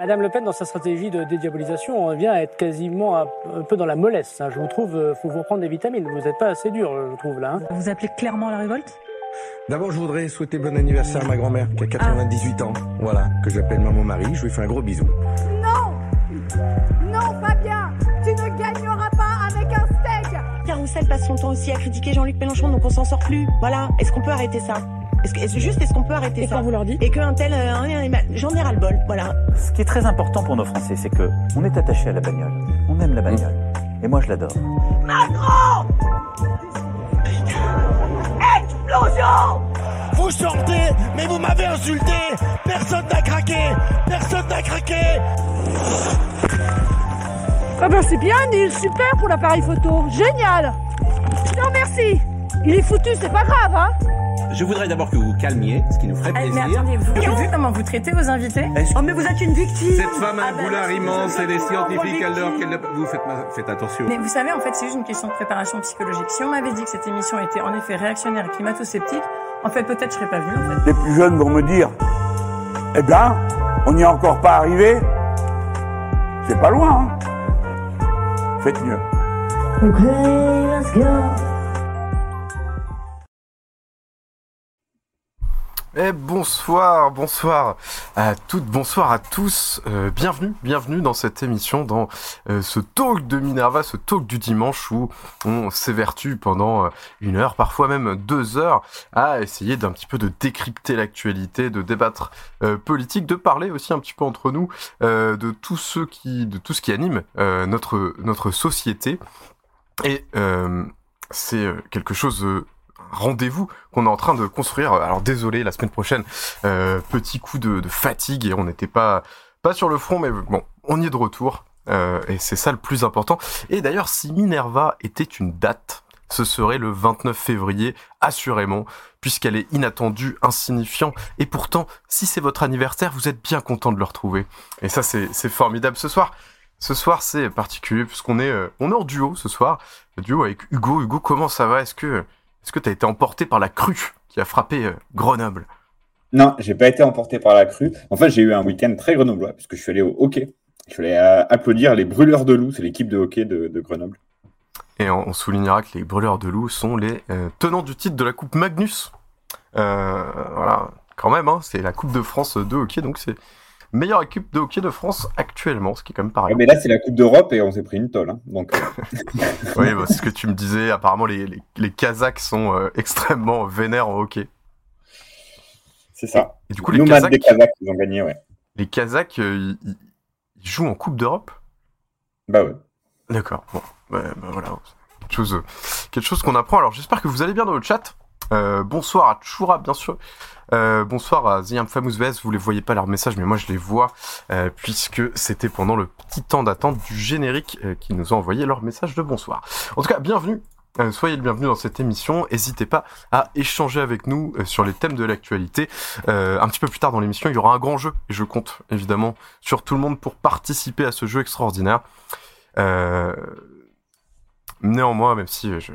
Madame Le Pen, dans sa stratégie de dédiabolisation, on vient à être quasiment un peu dans la mollesse. Je vous trouve, il faut vous prendre des vitamines. Vous n'êtes pas assez dur, je trouve, là. Hein. Vous appelez clairement la révolte? D'abord, je voudrais souhaiter bon anniversaire à ma grand-mère qui a 98 ans. Voilà, que j'appelle maman Marie. Je lui fais un gros bisou. Non Non, Fabien Tu ne gagneras pas avec un steak Carousel passe son temps aussi à critiquer Jean-Luc Mélenchon, donc on s'en sort plus. Voilà, est-ce qu'on peut arrêter ça? Est-ce que, juste, est-ce qu'on peut arrêter Et ça quand vous leur dites Et qu'un tel, euh, j'en ai ras le bol, voilà. Ce qui est très important pour nos Français, c'est que on est attaché à la bagnole. On aime la bagnole. Et moi, je l'adore. Macron Explosion Vous sortez, mais vous m'avez insulté Personne n'a craqué Personne n'a craqué Ah ben c'est bien, Neil, super pour l'appareil photo, génial Non merci Il est foutu, c'est pas grave, hein je voudrais d'abord que vous vous calmiez, ce qui nous ferait plaisir. Mais attendez, vous avez vu comment vous traitez vos invités Oh, mais vous êtes une victime Cette femme a Ah un bah, boulard c'est immense et des une scientifiques victime. alors qu'elle. Vous faites, faites attention. Mais vous savez, en fait, c'est juste une question de préparation psychologique. Si on m'avait dit que cette émission était en effet réactionnaire et climato-sceptique, en fait, peut-être je serais pas venue, en fait. Les plus jeunes vont me dire Eh bien, on n'y est encore pas arrivé. C'est pas loin, hein. Faites mieux. Eh bonsoir, bonsoir à toutes, bonsoir à tous. Euh, bienvenue, bienvenue dans cette émission, dans euh, ce talk de Minerva, ce talk du dimanche où on s'évertue pendant euh, une heure, parfois même deux heures, à essayer d'un petit peu de décrypter l'actualité, de débattre politique, de parler aussi un petit peu entre nous de tout ce qui, de tout ce qui anime notre notre société. Et c'est quelque chose rendez-vous qu'on est en train de construire. Alors désolé, la semaine prochaine, euh, petit coup de, de fatigue et on n'était pas pas sur le front, mais bon, on y est de retour euh, et c'est ça le plus important. Et d'ailleurs, si Minerva était une date, ce serait le 29 février, assurément, puisqu'elle est inattendue, insignifiant, et pourtant, si c'est votre anniversaire, vous êtes bien content de le retrouver. Et ça, c'est formidable. Ce soir, ce soir, c'est particulier puisqu'on est euh, on est en duo ce soir, duo avec Hugo. Hugo, comment ça va? Est-ce que est-ce que t'as été emporté par la crue qui a frappé euh, Grenoble? Non, j'ai pas été emporté par la crue. En fait, j'ai eu un week-end très grenoblois puisque je suis allé au hockey. Je suis allé euh, applaudir les Brûleurs de Loup, c'est l'équipe de hockey de, de Grenoble. Et on, soulignera que les brûleurs de loup sont les euh, tenants du titre de la Coupe Magnus. Euh, voilà, quand même, hein, c'est la Coupe de France de hockey, donc c'est meilleure équipe de hockey de France actuellement, ce qui est quand même pareil. Ouais, mais là, c'est la Coupe d'Europe et on s'est pris une tolle. hein. Donc, euh, Oui, bah, c'est ce que tu me disais. Apparemment, les, les, les Kazakhs sont euh, extrêmement vénères en hockey. c'est ça. Et du coup, les Kazakhs, des Kazakhs, ils ont gagné, ouais. les Kazakhs euh, ils, ils jouent en Coupe d'Europe? Bah ouais. D'accord. Bon, ouais, bah voilà. Quelque chose, quelque chose qu'on apprend. Alors, j'espère que vous allez bien dans le chat. Euh, bonsoir à Choura, bien sûr. Euh, bonsoir à The Famous. Vous les voyez pas leurs messages, mais moi je les vois euh, puisque c'était pendant le petit temps d'attente du générique qu'ils nous ont envoyé leur message de bonsoir. En tout cas, bienvenue. Soyez le bienvenu dans cette émission. N'hésitez pas à échanger avec nous sur les thèmes de l'actualité. Un petit peu plus tard dans l'émission, il y aura un grand jeu et je compte évidemment sur tout le monde pour participer à ce jeu extraordinaire. Néanmoins, même si je,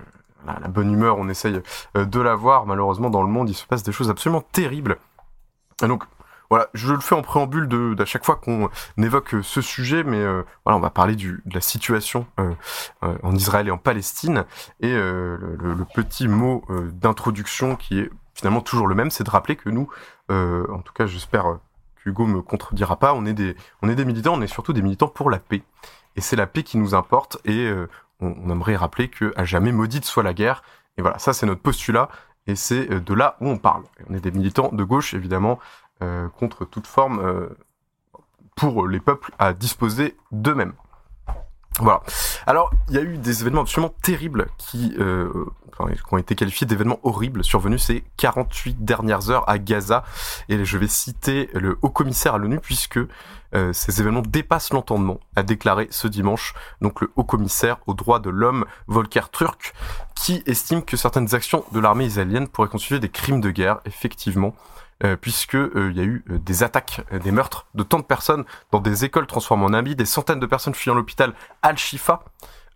la bonne humeur, on essaye euh, de l'avoir, malheureusement dans le monde, il se passe des choses absolument terribles. Donc, voilà, je le fais en préambule de, chaque fois qu'on évoque euh, ce sujet, mais euh, voilà, on va parler de la situation en Israël et en Palestine. Et le, petit mot d'introduction qui est finalement toujours le même, c'est de rappeler que nous, en tout cas, j'espère qu'Hugo me contredira pas, on est des, on est des militants, on est surtout des militants pour la paix. Et c'est la paix qui nous importe. Et on, aimerait rappeler que à jamais maudite soit la guerre. Et voilà, ça c'est notre postulat. Et c'est euh, de là où on parle. On est des militants de gauche, évidemment, euh, contre toute forme euh, pour les peuples à disposer d'eux-mêmes. Voilà. Alors, il y a eu des événements absolument terribles qui, euh, qui ont été qualifiés d'événements horribles survenus ces 48 dernières heures à Gaza. Et je vais citer le haut commissaire à l'ONU puisque euh, ces événements dépassent l'entendement, a déclaré ce dimanche donc le haut commissaire aux droits de l'homme Volker Turk, qui estime que certaines actions de l'armée israélienne pourraient constituer des crimes de guerre, effectivement, puisque euh, il y a eu euh, des attaques, euh, des meurtres de tant de personnes dans des écoles transformées en amis, des centaines de personnes fuyant l'hôpital Al-Shifa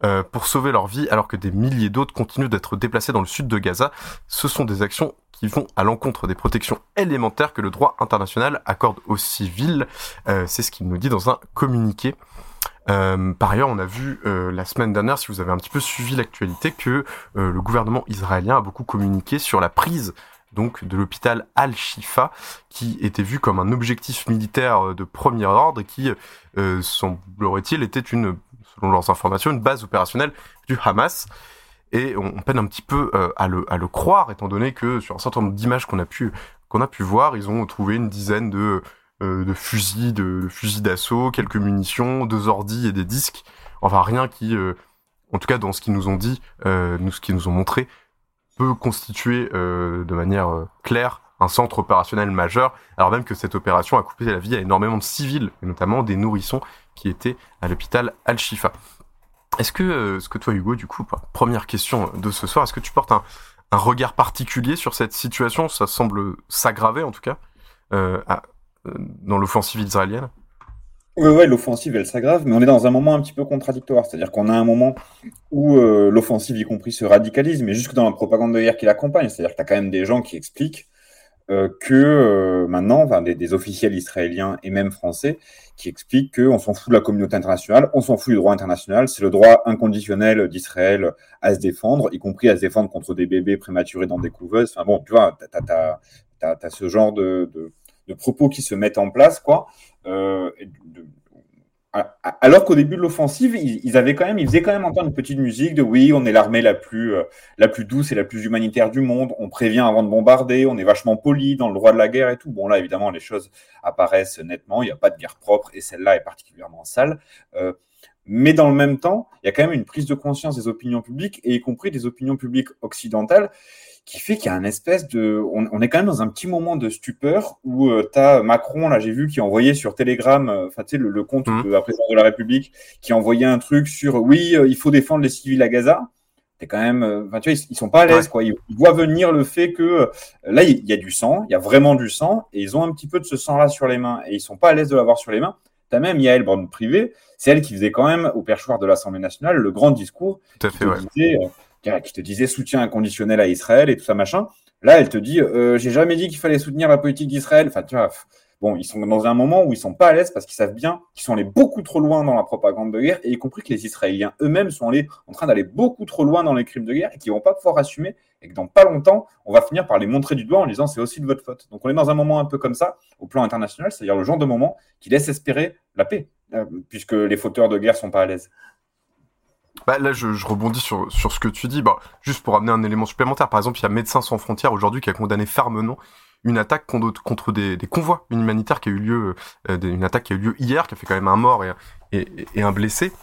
euh, pour sauver leur vie alors que des milliers d'autres continuent d'être déplacés dans le sud de Gaza. Ce sont des actions qui vont à l'encontre des protections élémentaires que le droit international accorde aux civils. Euh, c'est ce qu'il nous dit dans un communiqué. Euh, par ailleurs, on a vu euh, la semaine dernière, si vous avez un petit peu suivi l'actualité, que euh, le gouvernement israélien a beaucoup communiqué sur la prise donc de l'hôpital Al-Shifa, qui était vu comme un objectif militaire de premier ordre qui, semblerait-il, était une, selon leurs informations, une base opérationnelle du Hamas. Et on, peine un petit peu à, le, à le croire, étant donné que sur un certain nombre d'images qu'on a pu a pu voir, ils ont trouvé une dizaine de euh, de fusils, de, fusils d'assaut, quelques munitions, deux ordis et des disques. Enfin, rien qui, euh, en tout cas dans ce qu'ils nous ont dit, euh, nous, ce qu'ils nous ont montré, constituer de manière claire un centre opérationnel majeur, alors même que cette opération a coupé la vie à énormément de civils, et notamment des nourrissons qui étaient à l'hôpital Al-Shifa. Est-ce que, ce que toi Hugo, du coup, première question de ce soir, est-ce que tu portes un, regard particulier sur cette situation? Ça semble s'aggraver en tout cas. Euh, euh, dans l'offensive israélienne? Oui, ouais, l'offensive, elle s'aggrave, mais on est dans un moment un petit peu contradictoire. C'est-à-dire qu'on a un moment où euh, l'offensive, y compris, se radicalise, mais jusque dans la propagande de guerre qui l'accompagne. C'est-à-dire que tu as quand même des gens qui expliquent euh, que maintenant, enfin, des, officiels israéliens et même français, qui expliquent qu'on s'en fout de la communauté internationale, on s'en fout du droit international, c'est le droit inconditionnel d'Israël à se défendre, y compris à se défendre contre des bébés prématurés dans des couveuses. Enfin bon, tu vois, tu as, ce genre de propos qui se mettent en place, quoi. Euh, alors qu'au début de l'offensive, ils, avaient quand même, ils faisaient quand même entendre une petite musique de oui, on est l'armée la plus, euh, la plus douce et la plus humanitaire du monde. On prévient avant de bombarder. On est vachement poli dans le droit de la guerre et tout. Bon là, évidemment, les choses apparaissent nettement. Il n'y a pas de guerre propre et celle-là est particulièrement sale. Euh, mais dans le même temps, il y a quand même une prise de conscience des opinions publiques et y compris des opinions publiques occidentales qui fait qu'il y a un espèce de. On, est quand même dans un petit moment de stupeur où euh, tu as Macron, là, j'ai vu, qui a envoyé sur Telegram, euh, enfin, tu sais, le, compte mmh. de la présidence de la République, qui a envoyé un truc sur oui, euh, il faut défendre les civils à Gaza. C'est quand même. Enfin, tu vois, ils, sont pas à l'aise, quoi. Ils, voient venir le fait que là, il y, a du sang, il y a vraiment du sang, et ils ont un petit peu de ce sang-là sur les mains, et ils sont pas à l'aise de l'avoir sur les mains. Tu as même Yael Brand privé, c'est elle qui faisait quand même au perchoir de l'Assemblée nationale le grand discours. Tout à fait, ouais qui te disait soutien inconditionnel à Israël et tout ça, machin. Là, elle te dit, euh, j'ai jamais dit qu'il fallait soutenir la politique d'Israël. Enfin, tu vois, bon, ils sont dans un moment où ils sont pas à l'aise parce qu'ils savent bien qu'ils sont allés beaucoup trop loin dans la propagande de guerre et y compris que les Israéliens eux-mêmes sont allés en train d'aller beaucoup trop loin dans les crimes de guerre et qu'ils vont pas pouvoir assumer et que dans pas longtemps, on va finir par les montrer du doigt en disant c'est aussi de votre faute. Donc on est dans un moment un peu comme ça au plan international, c'est-à-dire le genre de moment qui laisse espérer la paix, euh, puisque les fauteurs de guerre sont pas à l'aise. Bah, là, je, je, rebondis sur, sur ce que tu dis. Bah, juste pour amener un élément supplémentaire, par exemple, il y a Médecins sans frontières aujourd'hui qui a condamné fermement une attaque contre, des, des, convois humanitaires qui a eu lieu, euh, une attaque qui a eu lieu hier, qui a fait quand même un mort et, et, et un blessé.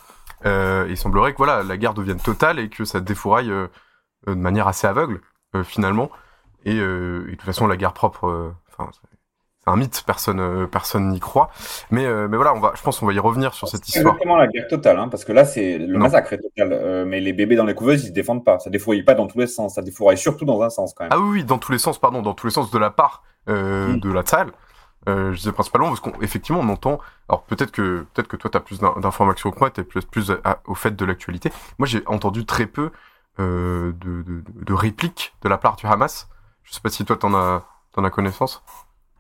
Euh, il semblerait que voilà, la guerre devienne totale et que ça défouraille euh, de manière assez aveugle euh, finalement. Et, et, de toute façon, la guerre propre, enfin, un mythe, personne euh, personne n'y croit. Mais, euh, mais voilà, on va, je pense qu'on va y revenir sur cette histoire. C'est la guerre totale, hein, parce que là, c'est le massacre est total. Euh, mais les bébés dans les couveuses, ils se défendent pas. Ça défouraille pas dans tous les sens. Ça défouraille surtout dans un sens quand même. Ah oui, oui dans tous les sens, pardon, dans tous les sens de la part mm. de la salle. je disais principalement parce qu'effectivement, on entend. Alors peut-être que peut-être que toi, tu as plus d'informations que moi, tu es plus, plus au fait de l'actualité. Moi, j'ai entendu très peu de, de, de, répliques de la part du Hamas. Je sais pas si toi, t'en as, en as connaissance.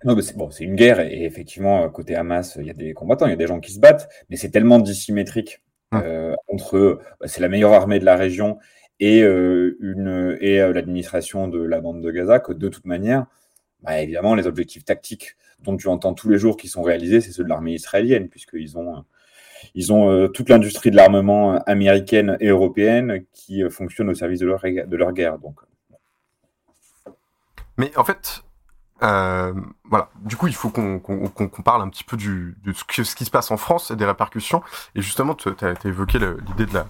Non, c'est bon, c'est une guerre et effectivement, côté Hamas, il y a des combattants, il y a des gens qui se battent, mais c'est tellement dissymétrique hum. euh, entre bah, c'est la meilleure armée de la région et euh, une et euh, l'administration de la bande de Gaza que de toute manière, bah, évidemment, les objectifs tactiques dont tu entends tous les jours qui sont réalisés, c'est ceux de l'armée israélienne, puisqu'ils ont ils ont toute l'industrie de l'armement américaine et européenne qui fonctionne au service de leur, de leur guerre. Donc. Mais en fait, euh, voilà. Du coup, il faut qu'on parle un petit peu de ce, qui se passe en France et des répercussions. Et justement, tu as, évoqué l'idée de la,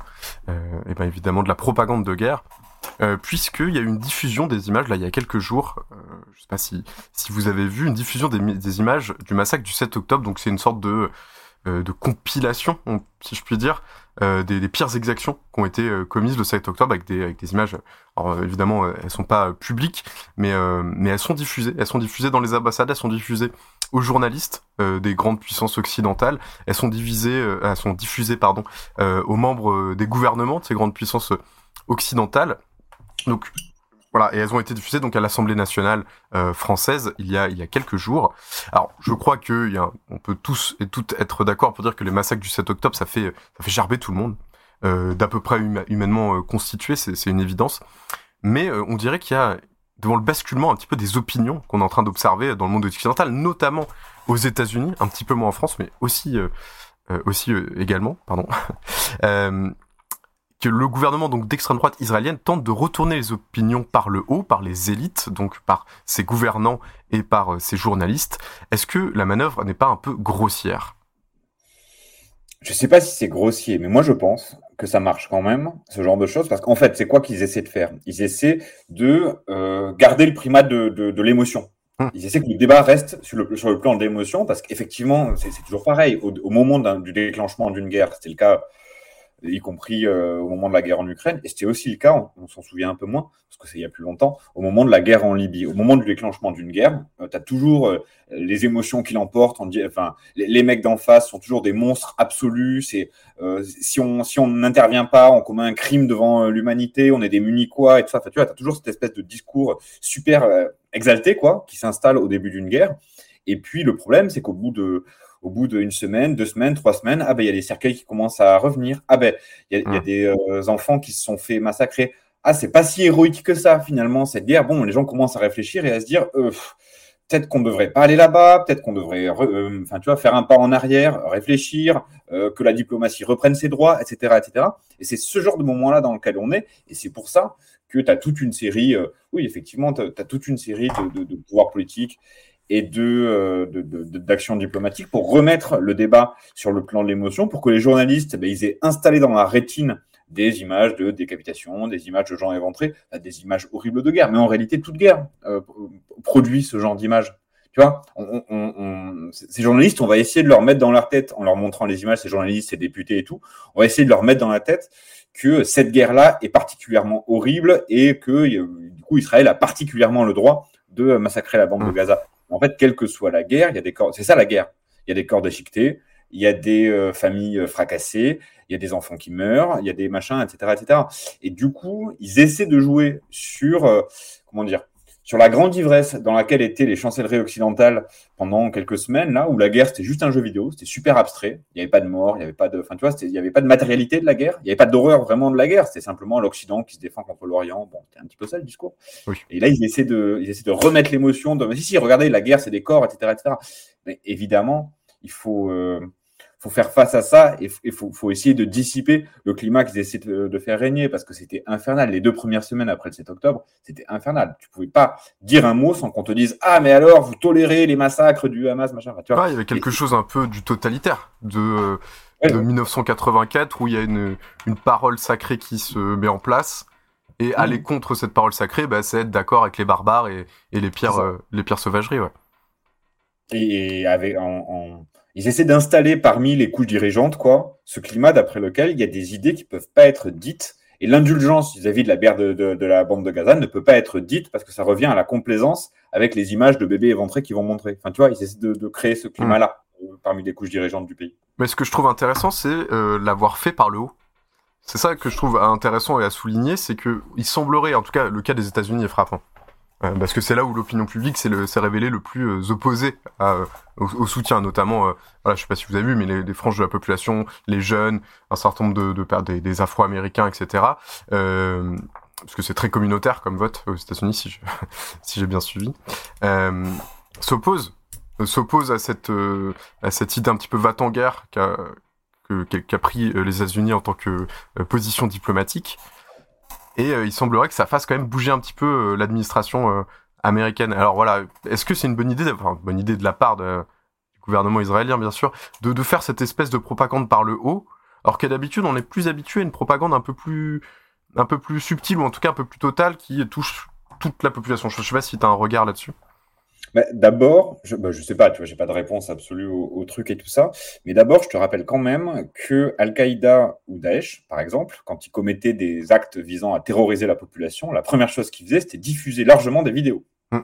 euh, et bien évidemment, de la propagande de guerre, euh, puisqu'il y a eu une diffusion des images là il y a quelques jours. Euh, je sais pas si si vous avez vu une diffusion des, des images du massacre du 7 octobre. Donc c'est une sorte de de compilation, si je puis dire, euh, des, des, pires exactions qui ont été euh, commises le 7 octobre avec des, avec des images. Alors évidemment, elles sont pas publiques, mais mais elles sont diffusées. Elles sont diffusées dans les ambassades, elles sont diffusées aux journalistes euh, des grandes puissances occidentales. Elles sont divisées, euh, elles sont diffusées, pardon, euh, aux membres euh, des gouvernements de ces grandes puissances euh, occidentales. Donc voilà, et elles ont été diffusées donc à l'Assemblée nationale euh, française il y a il y a quelques jours. Alors je crois que y a, on peut tous et toutes être d'accord pour dire que les massacres du 7 octobre ça fait ça fait gerber tout le monde, euh, d'à peu près huma- humainement euh, constitué, c'est une évidence. Mais euh, on dirait qu'il y a devant le basculement un petit peu des opinions qu'on est en train d'observer dans le monde occidental, notamment aux États-Unis, un petit peu moins en France, mais aussi euh, euh, aussi également, pardon. Que le gouvernement donc d'extrême droite israélienne tente de retourner les opinions par le haut, par les élites, donc par ses gouvernants et par euh, ses journalistes. Est-ce que la manœuvre n'est pas un peu grossière? Je sais pas si c'est grossier, mais moi je pense que ça marche quand même, ce genre de choses, parce qu'en fait, c'est quoi qu'ils essaient de faire? Ils essaient de euh, garder le primat de, de, de l'émotion. Hum. Ils essaient que le débat reste sur le, sur le plan de l'émotion, parce qu'effectivement, c'est toujours pareil. Au, au moment du déclenchement d'une guerre, c'était le cas, y compris euh, au moment de la guerre en Ukraine, et c'était aussi le cas, on, s'en souvient un peu moins, parce que c'est il y a plus longtemps, au moment de la guerre en Libye. Au moment du déclenchement d'une guerre, tu as toujours euh, les émotions qui l'emportent. Enfin, les, mecs d'en face sont toujours des monstres absolus. C'est euh, si on si on n'intervient pas, on commet un crime devant euh, l'humanité. On est des munichois et tout ça. Enfin, tu vois, t'as toujours cette espèce de discours super euh, exalté quoi, qui s'installe au début d'une guerre. Et puis le problème, c'est qu'au bout de au bout d'une semaine, deux semaines, trois semaines, ah ben il y a des cercueils qui commencent à revenir. Ah ben il y a, il y a Mm. des euh, enfants qui se sont fait massacrer. Ah c'est pas si héroïque que ça finalement cette guerre. Bon, les gens commencent à réfléchir et à se dire. Euh, peut-être qu'on ne devrait pas aller là-bas, peut-être qu'on devrait, euh, enfin, tu vois, faire un pas en arrière, réfléchir, que la diplomatie reprenne ses droits, etc., etc. Et c'est ce genre de moment-là dans lequel on est, et c'est pour ça que tu as toute une série, oui, effectivement, tu as, toute une série de, de, de pouvoirs politiques et de, euh, de, d'actions diplomatiques pour remettre le débat sur le plan de l'émotion, pour que les journalistes, ben, ils aient installé dans la rétine des images de décapitation, des images de gens éventrés, euh, des images horribles de guerre. Mais en réalité, toute guerre euh, produit ce genre d'image. Tu vois, on, on- on- ces journalistes, on va essayer de leur mettre dans leur tête, en leur montrant les images, ces journalistes, ces députés et tout, on va essayer de leur mettre dans la tête que cette guerre-là est particulièrement horrible et que euh, du coup Israël a particulièrement le droit de massacrer la bande de Mm. Gaza. En fait, quelle que soit la guerre, il y a des corps. C'est ça la guerre. Il y a des corps déchiquetés, il y a des euh, familles euh, fracassées, il y a des enfants qui meurent, il y a des machins, etc., etc. Et du coup, ils essaient de jouer sur euh, comment dire sur la grande ivresse dans laquelle étaient les chancelleries occidentales pendant quelques semaines, là, où la guerre, c'était juste un jeu vidéo, c'était super abstrait, il n'y avait pas de mort, il n'y avait pas de, enfin, tu vois, il n'y avait pas de matérialité de la guerre, il n'y avait pas d'horreur vraiment de la guerre, c'était simplement l'Occident qui se défend contre l'Orient, bon, c'était un petit peu ça le discours. Oui. Et là, ils essaient de, ils essaient de remettre l'émotion de, mais si, si, regardez, la guerre, c'est des corps, etc., etc. Mais évidemment, il faut, euh, faut faire face à ça et il faut, faut essayer de dissiper le climat qu'ils essaient de, de faire régner parce que c'était infernal. Les deux premières semaines après le 7 octobre, c'était infernal. Tu pouvais pas dire un mot sans qu'on te dise Ah, mais alors, vous tolérez les massacres du Hamas, machin. Tu vois, il y avait quelque chose un peu du totalitaire de, euh, Ouais, de ouais. 1984 où il y a une, une parole sacrée qui se met en place. Et aller contre cette parole sacrée, bah, c'est être d'accord avec les barbares et, et les pires, euh, les pires sauvageries. Ouais. Et, et avec, en, en- ils essaient d'installer parmi les couches dirigeantes quoi, ce climat d'après lequel il y a des idées qui peuvent pas être dites. Et l'indulgence vis-à-vis de la guerre de, la bande de Gaza ne peut pas être dite parce que ça revient à la complaisance avec les images de bébés éventrés qui vont montrer. Enfin, tu vois, ils essaient de, de créer ce climat-là euh, parmi les couches dirigeantes du pays. Mais ce que je trouve intéressant, c'est euh, l'avoir fait par le haut. C'est ça que je trouve intéressant et à souligner, c'est que il semblerait, en tout cas, le cas des États-Unis est frappant. Euh, parce que c'est là où l'opinion publique s'est révélée le plus euh, opposée euh, au, soutien, notamment, euh, voilà, je sais pas si vous avez vu, mais les, franges de la population, les jeunes, un certain nombre de, des, Afro-Américains, etc. Parce que c'est très communautaire comme vote aux États-Unis, si j'ai bien suivi, euh, s'opposent euh, s'oppose à cette à cette idée un petit peu va-t-en-guerre qu'a pris les États-Unis en tant que position diplomatique. Et euh, il semblerait que ça fasse quand même bouger un petit peu euh, l'administration euh, américaine. Alors voilà, est-ce que c'est une bonne idée, enfin bonne idée de la part du gouvernement israélien bien sûr, de, faire cette espèce de propagande par le haut, alors qu'à d'habitude on est plus habitué à une propagande un peu plus un peu plus subtile ou en tout cas un peu plus totale qui touche toute la population. Je sais pas si tu as un regard là-dessus. Bah, d'abord, je, bah, je sais pas, tu vois, j'ai pas de réponse absolue au, au truc et tout ça, mais d'abord, je te rappelle quand même que Al-Qaïda ou Daesh, par exemple, quand ils commettaient des actes visant à terroriser la population, la première chose qu'ils faisaient, c'était diffuser largement des vidéos. Mm.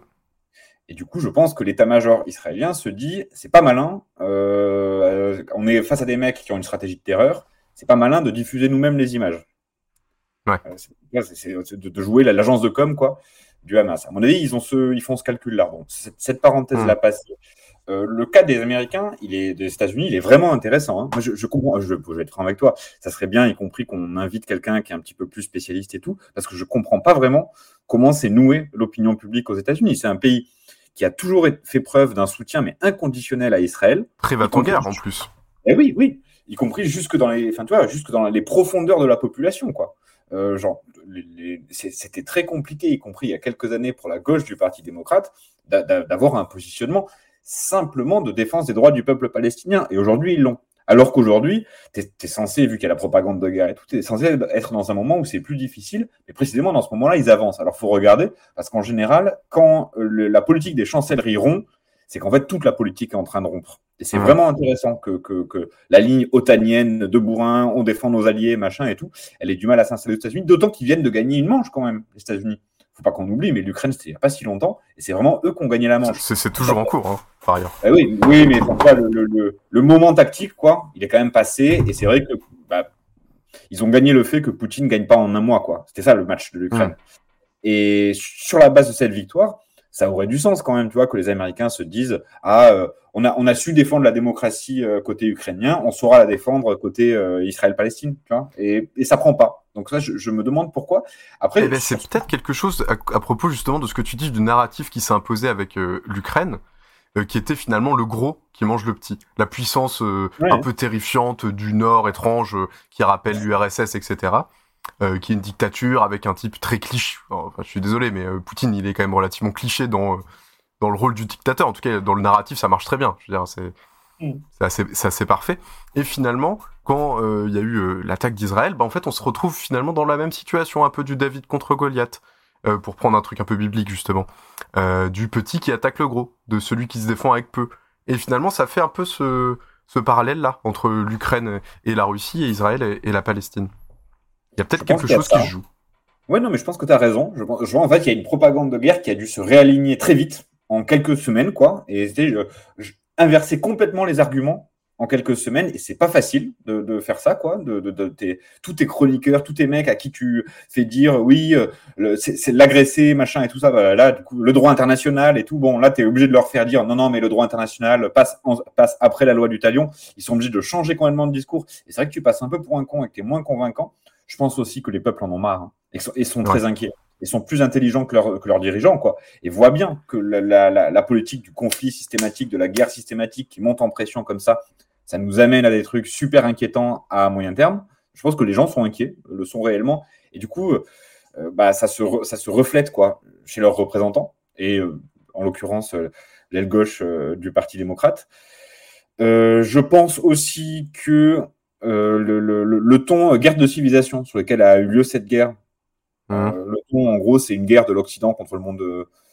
Et du coup, je pense que l'état-major israélien se dit, c'est pas malin, euh, on est face à des mecs qui ont une stratégie de terreur, c'est pas malin de diffuser nous-mêmes les images. Ouais. Euh, c'est de, de, jouer l'agence de com, quoi, du Hamas. À mon avis, ils, ont ce, ils font ce calcul-là. Bon, cette, parenthèse-là Mm. passée. Euh, le cas des Américains, il est des États-Unis, il est vraiment intéressant. Hein. Moi, je, je comprends. Je, je vais être franc avec toi. Ça serait bien, y compris qu'on invite quelqu'un qui est un petit peu plus spécialiste et tout, parce que je comprends pas vraiment comment c'est noué l'opinion publique aux États-Unis. C'est un pays qui a toujours fait preuve d'un soutien mais inconditionnel à Israël. Prêt va en guerre en plus. Eh oui, oui, y compris jusque dans les, enfin tu vois, jusque dans les profondeurs de la population, quoi. Euh, c'était très compliqué, y compris il y a quelques années pour la gauche du Parti démocrate, d'a- d'a- d'avoir un positionnement simplement de défense des droits du peuple palestinien. Et aujourd'hui, ils l'ont. Alors qu'aujourd'hui, tu es, censé, vu qu'il y a la propagande de guerre et tout, tu es censé être dans un moment où c'est plus difficile. Mais précisément, dans ce moment-là, ils avancent. Alors, faut regarder, parce qu'en général, quand la politique des chancelleries rompt, c'est qu'en fait, toute la politique est en train de rompre. Et c'est vraiment intéressant que, que, que la ligne otanienne de bourrin, on défend nos alliés, machin et tout, elle ait du mal à s'installer aux États-Unis, d'autant qu'ils viennent de gagner une manche quand même, les États-Unis. Faut pas qu'on oublie, mais l'Ukraine, c'était il n'y a pas si longtemps, et c'est vraiment eux qui ont gagné la manche. C'est toujours en cours, hein, par ailleurs. Eh oui, oui, mais le, le, le, le moment tactique, quoi, il est quand même passé, et c'est vrai que bah, ils ont gagné le fait que Poutine gagne pas en un mois, quoi. C'était ça le match de l'Ukraine. Et sur la base de cette victoire, ça aurait du sens quand même, tu vois, que les Américains se disent ah, euh, on a on a su défendre la démocratie euh, côté ukrainien, on saura la défendre côté euh, Israël-Palestine, tu vois. Et, et ça prend pas. Donc ça, je, je me demande pourquoi. Après, Eh ben, c'est peut-être quelque chose à, à propos justement de ce que tu dis du narratif qui s'est imposé avec euh, l'Ukraine, euh, qui était finalement le gros qui mange le petit, la puissance euh, Ouais. un peu terrifiante du Nord étrange euh, qui rappelle l'URSS, etc. euh, qui est une dictature avec un type très cliché. Enfin, je suis désolé, mais euh, Poutine, il est quand même relativement cliché dans euh, dans le rôle du dictateur. En tout cas, dans le narratif, ça marche très bien. Je veux dire, c'est Mm. c'est assez, assez parfait. Et finalement, quand euh, il y a eu euh, l'attaque d'Israël, bah, en fait, on se retrouve finalement dans la même situation, un peu du David contre Goliath, euh, pour prendre un truc un peu biblique justement, euh, du petit qui attaque le gros, de celui qui se défend avec peu. Et finalement, ça fait un peu ce, ce parallèle-là entre l'Ukraine et la Russie, et Israël et, et la Palestine. Il y a peut-être quelque chose qui se joue. Ouais, non, mais je pense que tu as raison. Je, vois en fait, il y a une propagande de guerre qui a dû se réaligner très vite, en quelques semaines, quoi. Et c'était je- inverser complètement les arguments en quelques semaines. Et c'est pas facile de, de faire ça, quoi. De, de, de- tes- tous tes chroniqueurs, tous tes mecs à qui tu fais dire oui, euh, c'est c'est l'agressé, machin et tout ça. Bah, là, du coup, le droit international et tout. Bon, là, tu es obligé de leur faire dire non, non, mais le droit international passe, en- passe après la loi du talion. Ils sont obligés de changer complètement de discours. Et c'est vrai que tu passes un peu pour un con et que tu es moins convaincant. Je pense aussi que les peuples en ont marre hein, et sont, et sont très inquiets. Ils sont plus intelligents que, leur- que leurs dirigeants, quoi. Et voient bien que la, la- la- la politique du conflit systématique, de la guerre systématique qui monte en pression comme ça, ça nous amène à des trucs super inquiétants à moyen terme. Je pense que les gens sont inquiets, le sont réellement. Et du coup, euh, bah, ça, se re- ça se reflète, quoi, chez leurs représentants. Et euh, en l'occurrence, euh, l'aile gauche euh, du Parti démocrate. Euh, je pense aussi que euh, le, le- le- le ton euh, guerre de civilisation sur lequel a eu lieu cette guerre, Mmh. euh, le ton, en gros, c'est une guerre de l'Occident contre le monde,